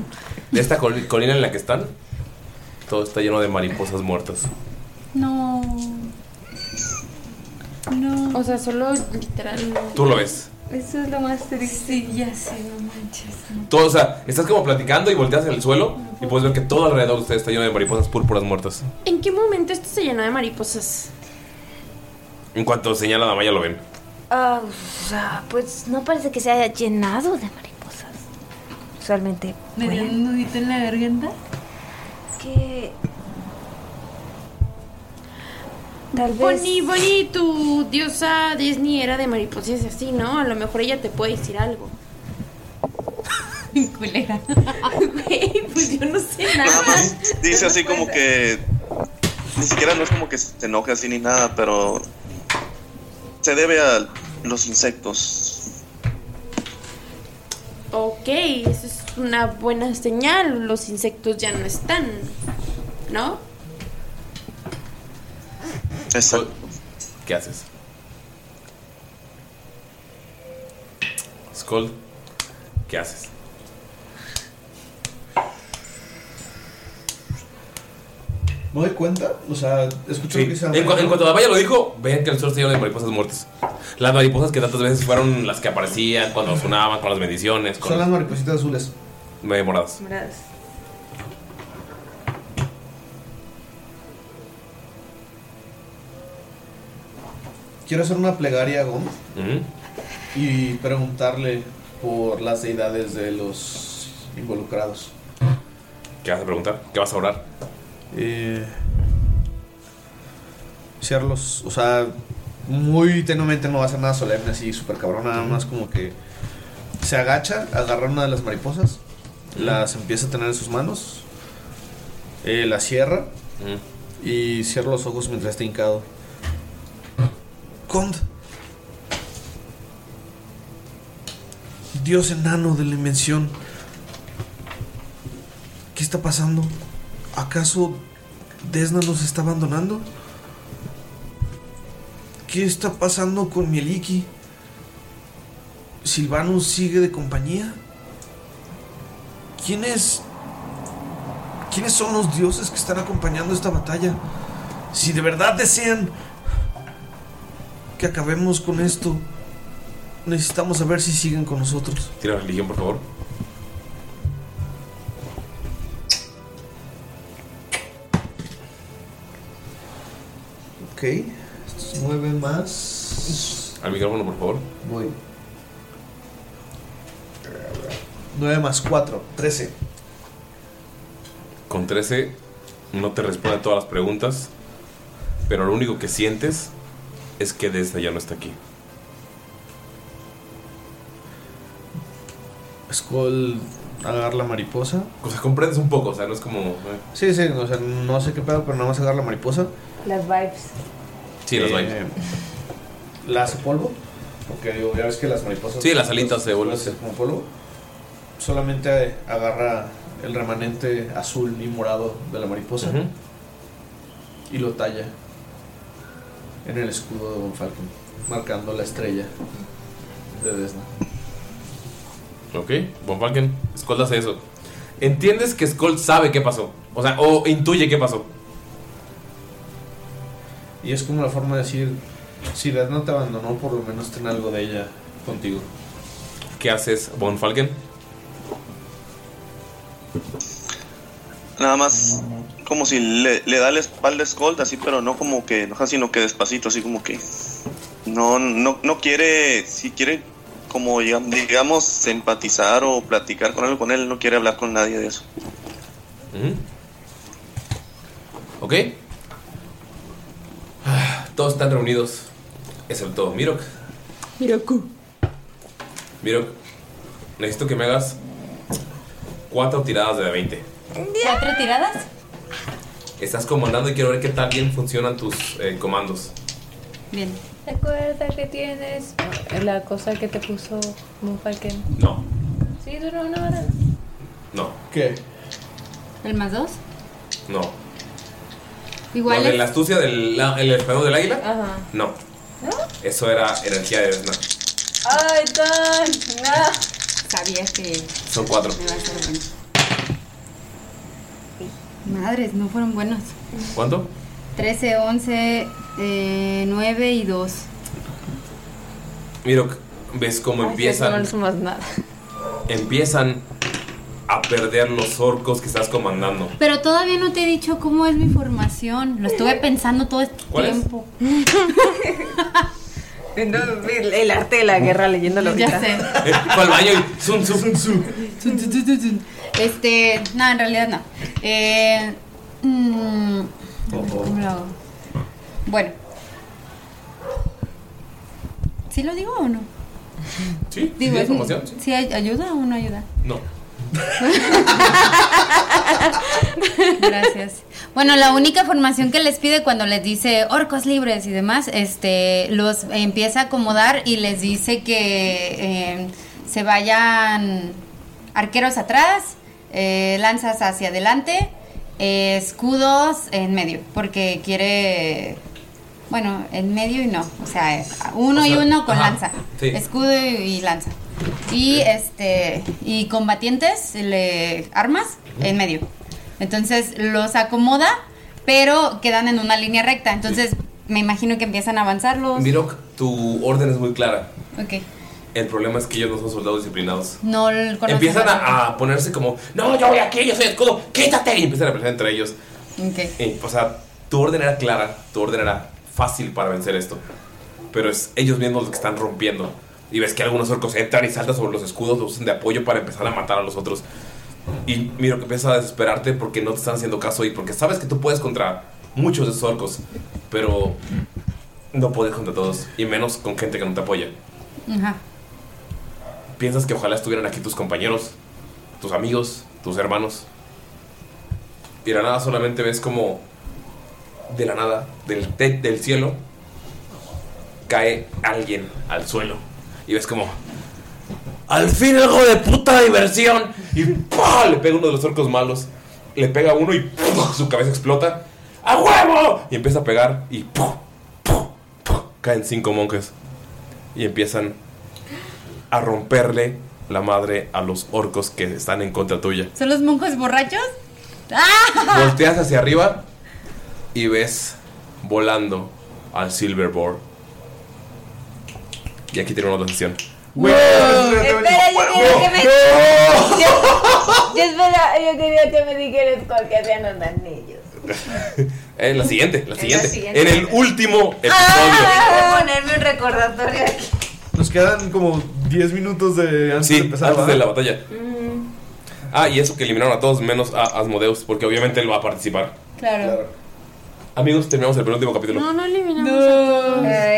De esta col- colina en la que están. Todo está lleno de mariposas muertas. No. No. O sea, solo literal. Tú lo ves. Eso es lo más triste. Sí, ya sé, no manches. no. Todo, o sea, estás como platicando y volteas hacia el suelo y puedes ver que todo alrededor de ustedes está lleno de mariposas púrpuras muertas. ¿En qué momento esto se llenó de mariposas? En cuanto señala Damaya lo ven. Ah, o sea, pues no parece que se haya llenado de mariposas. Usualmente. ¿Me dio un nudito en la garganta? Que. Tal vez. Bonnie, Bonnie, tu diosa Disney era de mariposas y así, ¿no? A lo mejor ella te puede decir algo. [laughs] Culera. Güey, pues yo no sé nada. [laughs] Dice así como que. Ni siquiera no es como que se enoje así ni nada, pero. Se debe a los insectos. Ok, eso es una buena señal. Los insectos ya no están, ¿no? Exacto. ¿Qué haces? Skull, ¿qué haces? ¿Me doy cuenta? O sea, escucho Sí. que se En, cu- en cuanto Damaya lo dijo, ven que el suelo está lleno de mariposas muertas. Las mariposas que tantas veces fueron las que aparecían cuando sonaban, con las bendiciones, con Son las maripositas azules. medio moradas. Quiero hacer una plegaria a Ujú. y preguntarle por las deidades de los involucrados. ¿Qué vas a preguntar? ¿Qué vas a orar? Eh, Cierlos, o sea, muy tenuemente no va a ser nada solemne, así súper cabrón, nada más como que se agacha, agarra una de las mariposas, las empieza a tener en sus manos, eh, la cierra y cierra los ojos mientras está hincado. Dios enano de la invención, ¿qué está pasando? ¿Acaso Desna nos está abandonando? ¿Qué está pasando con Mieliki? ¿Silvanus sigue de compañía? ¿Quiénes... ¿Quiénes son los dioses que están acompañando esta batalla? Si de verdad desean que acabemos con esto, necesitamos saber si siguen con nosotros. Tira religión, por favor. Ok, estos nueve más... Al micrófono, por favor. Voy. 9 más 4, 13. Con 13 no te responde a todas las preguntas, pero lo único que sientes es que desde ya no está aquí. Skull agarra la mariposa. O sea, comprendes un poco, o sea, no es como... eh, Sí, sí, o sea, no sé qué pedo, pero nada más agarra la mariposa. Las vibes. Sí, las Eh, vibes. La hace polvo. Porque digo, ya ves que las mariposas. Sí, las alitas se vuelven- hacer como polvo. Solamente agarra el remanente azul y morado de la mariposa. Ujú. Y lo talla en el escudo de Von Falcon, marcando la estrella de Desna. Ok, Von Falken, Skull hace eso. Entiendes que Skull sabe qué pasó. O sea, o intuye qué pasó. Y es como la forma de decir: si Desna te abandonó, por lo menos ten algo de ella contigo. ¿Qué haces, Von Falken? Nada más como si le, le da la espalda a Skull, así, pero no como que enoja, sino que despacito, así como que no, no, no quiere, si quiere como digam- digamos empatizar o platicar con algo con él, no quiere hablar con nadie de eso. ¿Ok? Ah, Todos están reunidos, excepto Mirok. Miroku. Mirok, necesito que me hagas cuatro tiradas de 20. ¿Cuatro tiradas? Estás comandando y quiero ver qué tan bien funcionan tus eh, comandos. Bien. Recuerda que tienes la cosa que te puso Mufalken. No, Sí, duró una hora. no, ¿Qué? ¿El más dos? no. Igual Lo de es- la astucia del la- el espejo del águila, Ajá. no. Eso era energía de Desna. Ay, Don. No. Sabía que Son cuatro. me iba a hacer bueno. Madres, no fueron buenos. ¿Cuánto? 13, 11, eh, 9 y 2. Mirok, ves cómo Ay, no empiezan, le sumas nada. empiezan a perder los orcos que estás comandando. Pero todavía no te he dicho cómo es mi formación. Lo estuve pensando todo este ¿Cuál es? tiempo. [laughs] Viendo el, el arte de la guerra leyéndolo Ya ahorita. sé. [laughs] Fue al baño y Sun. Este, no, en realidad no. Eh, mm, ¿Cómo lo hago? Bueno. ¿Sí lo digo o no? Sí, Digo, ¿sí información? Sí. ¿sí ay- ayuda o no ayuda? No. [laughs] Gracias. Bueno, la única formación que les pide cuando les dice orcos libres y demás, este, los empieza a acomodar y les dice que eh, se vayan arqueros atrás, eh, lanzas hacia adelante, eh, escudos en medio, porque quiere, bueno, en medio y no, o sea, uno O y uno con ajá, lanza, sí. escudo y, y lanza. Y este y combatientes, le, armas en medio. Entonces los acomoda, pero quedan en una línea recta. Entonces me imagino que empiezan a avanzarlos. Mirok, tu orden es muy clara. Ok. El problema es que ellos no son soldados disciplinados. No Empiezan a, a ponerse como, no, yo voy aquí, yo soy escudo, quítate. Y empiezan a pelear entre ellos. Ok. Y, o sea, tu orden era clara, tu orden era fácil para vencer esto. Pero es ellos mismos los que están rompiendo. Y ves que algunos orcos entran y saltan sobre los escudos, los usan de apoyo para empezar a matar a los otros. Y miro que empiezas a desesperarte porque no te están haciendo caso y porque sabes que tú puedes contra muchos de esos orcos, pero no puedes contra todos, y menos con gente que no te apoya. Ajá. Piensas que ojalá estuvieran aquí tus compañeros, tus amigos, tus hermanos. Y de la nada solamente ves como de la nada, del, te- del cielo, cae alguien al suelo. Y ves como, al fin algo de puta diversión. Y ¡pah! le pega uno de los orcos malos. Le pega uno y ¡pum! su cabeza explota. ¡A huevo! Y empieza a pegar y ¡pum! ¡pum! ¡pum! caen cinco monjes. Y empiezan a romperle la madre a los orcos que están en contra tuya. ¿Son los monjes borrachos? ¡Ah! Volteas hacia arriba y ves volando al Silverboard. Y aquí terminamos la sesión. Espera, yo quería que me. Yo, [laughs] yo espera, yo quería que me dijeras cuál que hacían los anillos. [laughs] En la siguiente, la En la siguiente. siguiente. En el último episodio. Ah, ponerme un recordatorio aquí. Nos quedan como 10 minutos de antes Sí, de empezar. antes ¿verdad? de la batalla. Ah, y eso que eliminaron a todos menos a Asmodeus, porque obviamente él va a participar. Claro. Amigos, terminamos el penúltimo capítulo. No, no eliminamos a todos.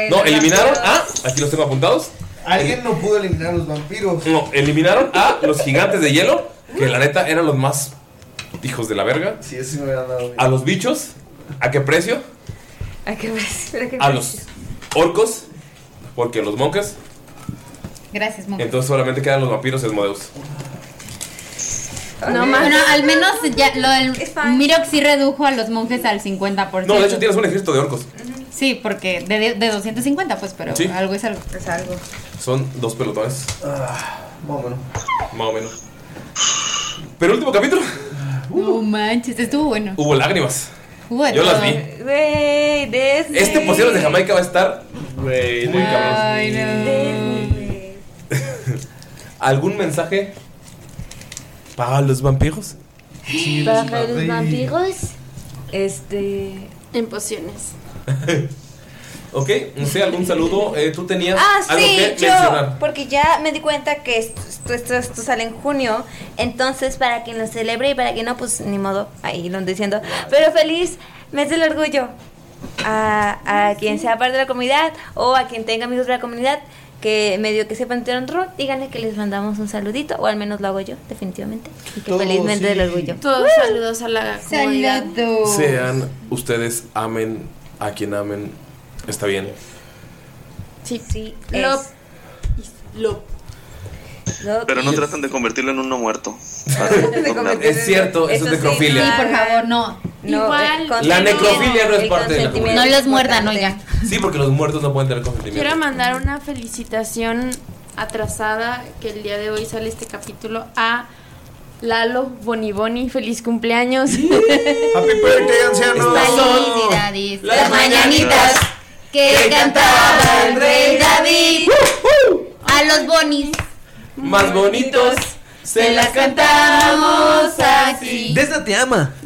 No, eliminaron a. Aquí los tengo apuntados. Alguien no pudo eliminar a los vampiros. No, eliminaron a los gigantes de hielo, que la neta eran los más hijos de la verga. Sí, eso sí me hubieran dado. bien. A los bichos, ¿a qué precio? ¿A qué precio? ¿A qué A precio? los orcos, porque los monjes. Gracias, monjes. Entonces solamente quedan los vampiros y Asmodeus. No, bueno, al menos ya lo del Mirok sí redujo a los monjes al 50%. No, de hecho tienes un ejército de orcos. Sí, porque de, de 250, pues, pero Sí. algo es algo. Es algo. Son dos pelotones. Ah, más o menos. Más o menos. Pero último capítulo, No manches, estuvo bueno. hubo lágrimas. Hubo de Yo las todo. vi. Güey, Disney. Este Pociones de Jamaica va a estar. Güey, muy cabrón. Ay, no. ¿Algún mensaje para los vampiros? Para los vampiros, este. En pociones. [laughs] Ok, no sé, algún saludo. Eh, Tú tenías Ah, algo sí, que yo, mencionar. porque ya me di cuenta que esto, esto, esto sale en junio, entonces para quien lo celebre y para quien no, pues ni modo, ahí lo ando diciendo. Pero feliz mes del orgullo a, a quien sea parte de la comunidad o a quien tenga amigos de la comunidad que medio que sepan un rol, díganle que les mandamos un saludito, o al menos lo hago yo, definitivamente. Y que Todos, feliz mes sí. del orgullo. Todos saludos a la comunidad. Sean ustedes amen a quien amen. Está bien. Sí, sí. Lo. Lo. Pero no tratan de convertirlo en uno muerto. [laughs] Es cierto, eso es necrofilia. Sí, por favor, no. Igual. La necrofilia no es parte de la comunidad. No los muerdan, oigan. Sí, porque los muertos no pueden tener consentimiento. Quiero mandar una felicitación atrasada que el día de hoy sale este capítulo a Lalo Boni Boni. Feliz cumpleaños. [laughs] Happy birthday, anciano. Felicidades. Las mañanitas que cantaba el rey David. A los bonis. Más bonitos. Se las cantamos aquí. Desde te ama. [laughs]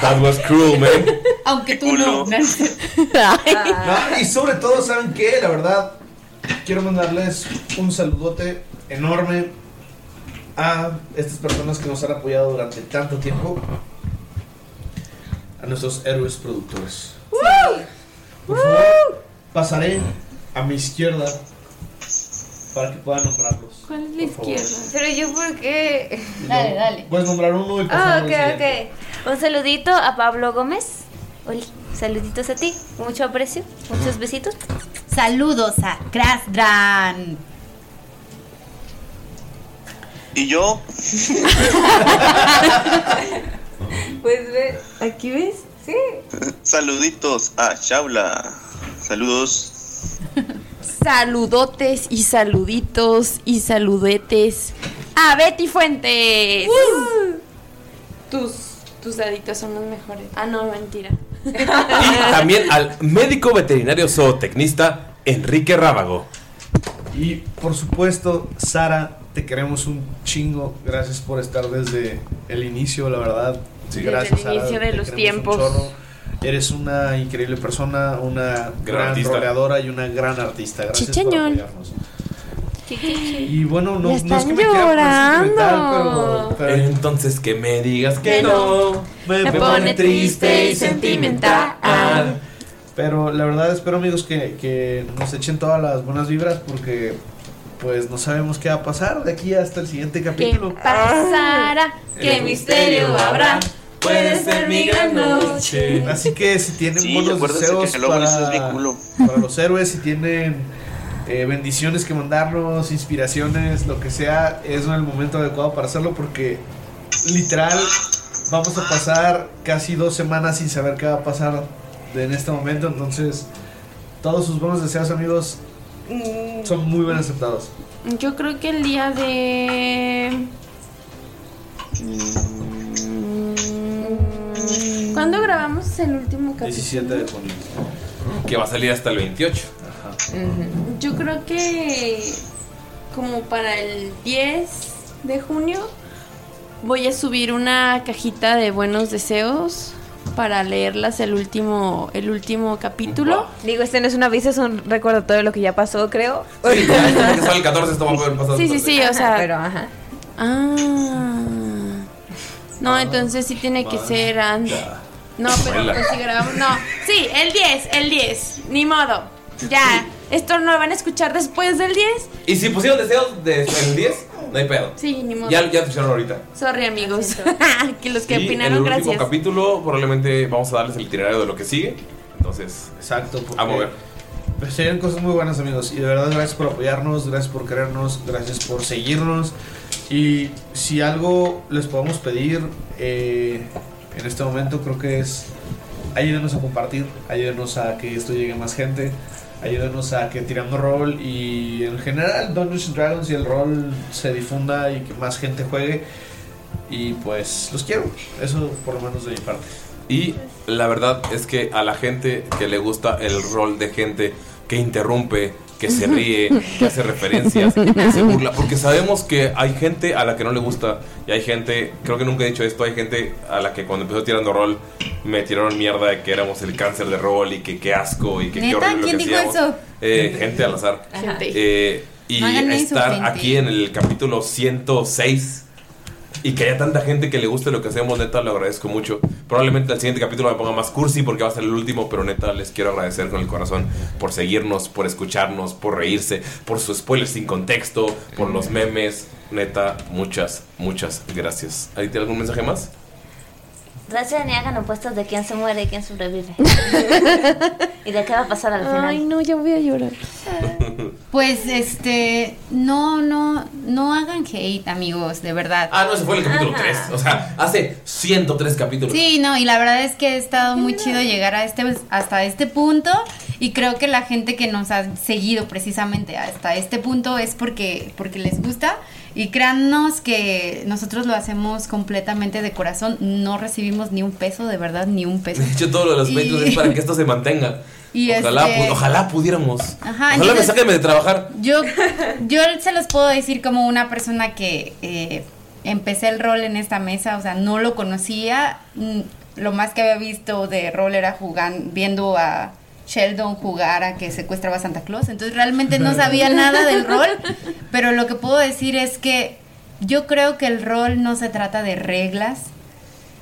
That was cruel, man. Aunque tú no. No, y sobre todo, ¿saben qué? La verdad, quiero mandarles un saludote enorme a estas personas que nos han apoyado durante tanto tiempo. A nuestros héroes productores. Por favor, pasaré a mi izquierda para que puedan nombrarlos. ¿Cuál es la favor. izquierda? Pero yo, ¿por qué? Dale, dale. Puedes nombrar uno y Ah, pasar ok, ok. Un saludito a Pablo Gómez. Oli, saluditos a ti. Mucho aprecio. Muchos besitos. Saludos a Krasdran. Y yo, [laughs] Pues ve, aquí ves, sí. saluditos a Shaula. Saludos. [laughs] Saludotes y saluditos y saludetes a Betty Fuentes. Tus, tus daditos son los mejores. Ah, no, mentira. Y también al médico veterinario zootecnista Enrique Rábago. Y por supuesto, Sara, te queremos un chingo. Gracias por estar desde el inicio, la verdad. Desde Gracias, el inicio de los tiempos. Eres una increíble persona, una gran, roleadora y una gran artista. Gracias por apoyarnos. Y bueno, no, no es que están me llorando. pero, pero Entonces que me digas que Que no. no. Me pone triste y sentimental. Pero la verdad espero amigos que, que nos echen todas las buenas vibras porque pues no sabemos qué va a pasar de aquí hasta el siguiente ¿Qué capítulo. pasará? ¿Qué misterio habrá? Puede ser mi gran noche. Así que si tienen Sí, buenos deseos que para, culo. para los héroes, si tienen eh, bendiciones que mandarnos, inspiraciones, lo que sea, es el momento adecuado para hacerlo porque literal vamos a pasar casi dos semanas sin saber qué va a pasar en este momento. Entonces, todos sus buenos deseos, amigos, son muy bien aceptados. Yo creo que el día de. ¿Cuándo grabamos el último capítulo? 17 de junio. Que va a salir hasta el 28. Yo creo que como para el 10 de junio voy a subir una cajita de buenos deseos para leerlas el último el último capítulo. Digo, este no es un aviso, es un recordatorio de lo que ya pasó, creo. Sí, ya, ya que sale el 14 esto va a poder pasar. Sí, sí, sí, o Ajá, sea, pero ajá. Ah. No, entonces sí tiene que ser antes. No, pero pues si grabamos. No. Sí, el 10, el 10. Ni modo. Ya. Esto no lo van a escuchar después del 10. Y si pusieron deseos del 10, no hay pedo. Sí, ni modo. Ya, ya te pusieron ahorita. Sorry, amigos. [laughs] que los que Y en el opinaron, último gracias. capítulo probablemente vamos a darles el itinerario de lo que sigue. Entonces, Exacto. a mover. Pues serían cosas muy buenas amigos y de verdad gracias por apoyarnos, gracias por querernos, gracias por seguirnos y si algo les podemos pedir eh, en este momento creo que es ayúdenos a compartir, ayúdenos a que esto llegue a más gente, ayúdenos a que tirando rol y en general Dungeons Dragons y el rol se difunda y que más gente juegue y pues los quiero, eso por lo menos de mi parte. Y la verdad es que a la gente que le gusta el rol de gente que interrumpe, que se ríe, [laughs] que hace referencias, que se burla, porque sabemos que hay gente a la que no le gusta y hay gente, creo que nunca he dicho esto, hay gente a la que cuando empezó tirando rol me tiraron mierda de que éramos el cáncer de rol y que qué asco y que qué horrible lo ¿Quién que dijo hacíamos. eso? Eh, gente al azar. Gente. Eh, y No hagan eso, estar gente. aquí en el capítulo 106 y que haya tanta gente que le guste lo que hacemos, neta, lo agradezco mucho. Probablemente el siguiente capítulo me ponga más cursi porque va a ser el último, pero neta, les quiero agradecer con el corazón por seguirnos, por escucharnos, por reírse, por sus spoilers sin contexto, por los memes. Neta, muchas, muchas gracias. ¿Ahí tiene algún mensaje más? Gracias, ni hagan opuestos de quién se muere y quién sobrevive. [laughs] ¿Y de qué va a pasar al final? Ay, no, ya voy a llorar. [laughs] Pues este, no, no, no hagan hate, amigos, de verdad. Ah, no, ese fue el capítulo Ajá. 3. O sea, hace 103 capítulos. Sí, no, y la verdad es que ha estado muy chido llegar a este, hasta este punto y creo que la gente que nos ha seguido precisamente hasta este punto es porque, porque les gusta y créannos que nosotros lo hacemos completamente de corazón, no recibimos ni un peso, de verdad, ni un peso. De hecho, todo lo de los Y- es para que esto se mantenga. Y ojalá, este- pu- ojalá pudiéramos. Ajá, ojalá entonces- me sáquenme de trabajar. Yo, yo se los puedo decir como una persona que eh, empecé el rol en esta mesa, o sea, no lo conocía. mm, Lo más que había visto de rol era jugando, viendo a Sheldon jugar a que secuestraba a Santa Claus. Entonces realmente no sabía [laughs] nada del rol, pero lo que puedo decir es que yo creo que el rol no se trata de reglas,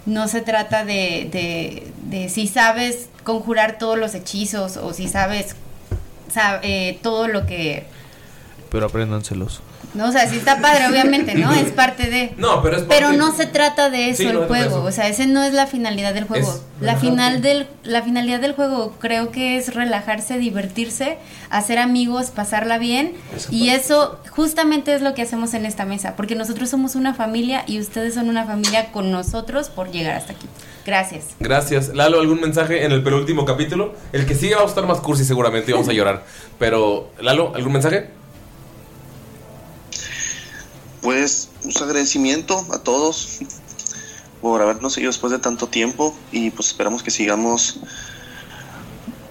no se trata de, de, de si sabes conjurar todos los hechizos o si sabes sab- eh, todo lo que... Pero apréndanselos. No, o sea, sí está padre, obviamente, ¿no? Es parte de... No, pero es Pero parte- no se trata de eso Sí, el juego, eso. o sea, ese no es la finalidad del juego. Es la final del la finalidad del juego creo que es relajarse, divertirse, hacer amigos, pasarla bien y eso justamente es lo que hacemos en esta mesa, porque nosotros somos una familia y ustedes son una familia con nosotros por llegar hasta aquí. Gracias. Gracias. Lalo, ¿algún mensaje en el penúltimo capítulo? El que sigue va a estar más cursi seguramente y vamos a llorar. [laughs] Pero, Lalo, ¿algún mensaje? Pues un agradecimiento a todos por habernos seguido después de tanto tiempo y pues esperamos que sigamos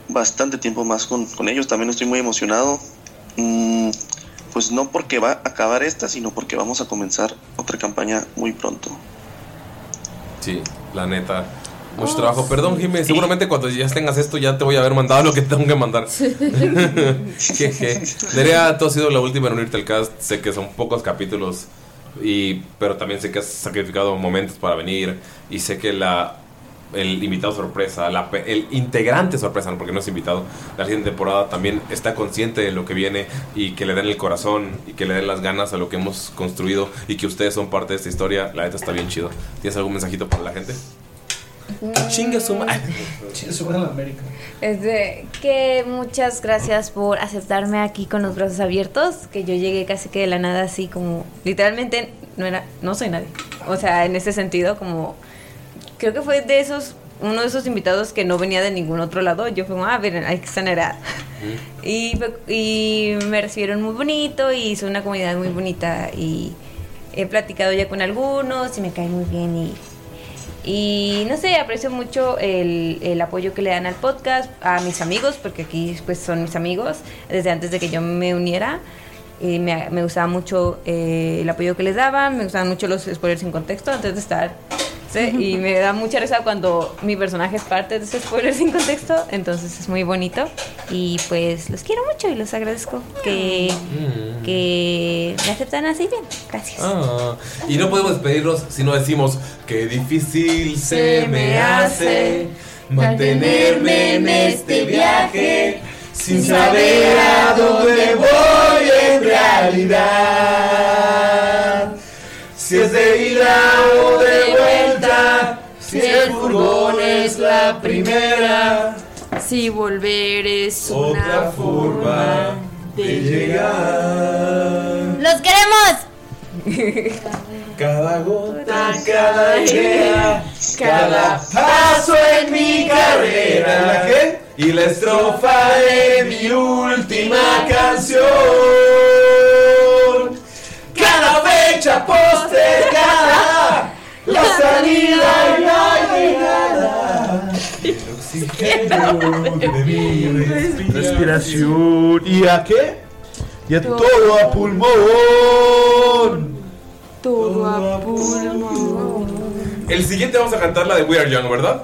bastante tiempo más con, con ellos. También estoy muy emocionado. Mm, pues no porque va a acabar esta, sino porque vamos a comenzar otra campaña muy pronto. Sí, la neta. Mucho trabajo. Perdón, Jimé. Seguramente cuando ya tengas esto ya te voy a haber mandado lo que tengo que mandar. [laughs] Jeje. Nerea, tú has sido la última en unirte al cast. Sé que son pocos capítulos. Y, pero también sé que has sacrificado momentos para venir. Y sé que la el invitado sorpresa, la el integrante sorpresa, no, porque no es invitado, la siguiente temporada también está consciente de lo que viene y que le den el corazón y que le den las ganas a lo que hemos construido y que ustedes son parte de esta historia. La neta está bien chido. ¿Tienes algún mensajito para la gente? [laughs] Chinga su madre. Chinga su madre en la América. Este, que muchas gracias por aceptarme aquí con los brazos abiertos, que yo llegué casi que de la nada así como literalmente no era no soy nadie. O sea, en ese sentido como creo que fue de esos uno de esos invitados que no venía de ningún otro lado. Yo fui como, ah, miren, hay que estar y, y me recibieron muy bonito y hice una comunidad muy bonita y he platicado ya con algunos y me cae muy bien y y no sé, aprecio mucho el, el apoyo que le dan al podcast, a mis amigos, porque aquí pues son mis amigos, desde antes de que yo me uniera. Me, me gustaba mucho eh, el apoyo que les daban, me gustaban mucho los spoilers sin contexto antes de estar. ¿Sí? Y me da mucha risa cuando mi personaje es parte de ese spoiler sin contexto, entonces es muy bonito. Y pues los quiero mucho y los agradezco que, que me aceptan así bien. Gracias. Ah, y no podemos despedirnos si no decimos que difícil se me hace mantenerme en este viaje sin saber a dónde voy en realidad. Si es de ida o de vuelta, si el furgón es la primera, Si volver es otra una forma de llegar. ¡Los queremos! Cada gota, cada idea, cada paso en mi carrera. Y la estrofa de mi última canción. Postergada, la salida y la llegada. El oxígeno de mi respiración. Respiración. ¿Y a qué? Y a todo a pulmón. Todo a pulmón. El siguiente vamos a cantar la de We Are Young, ¿verdad?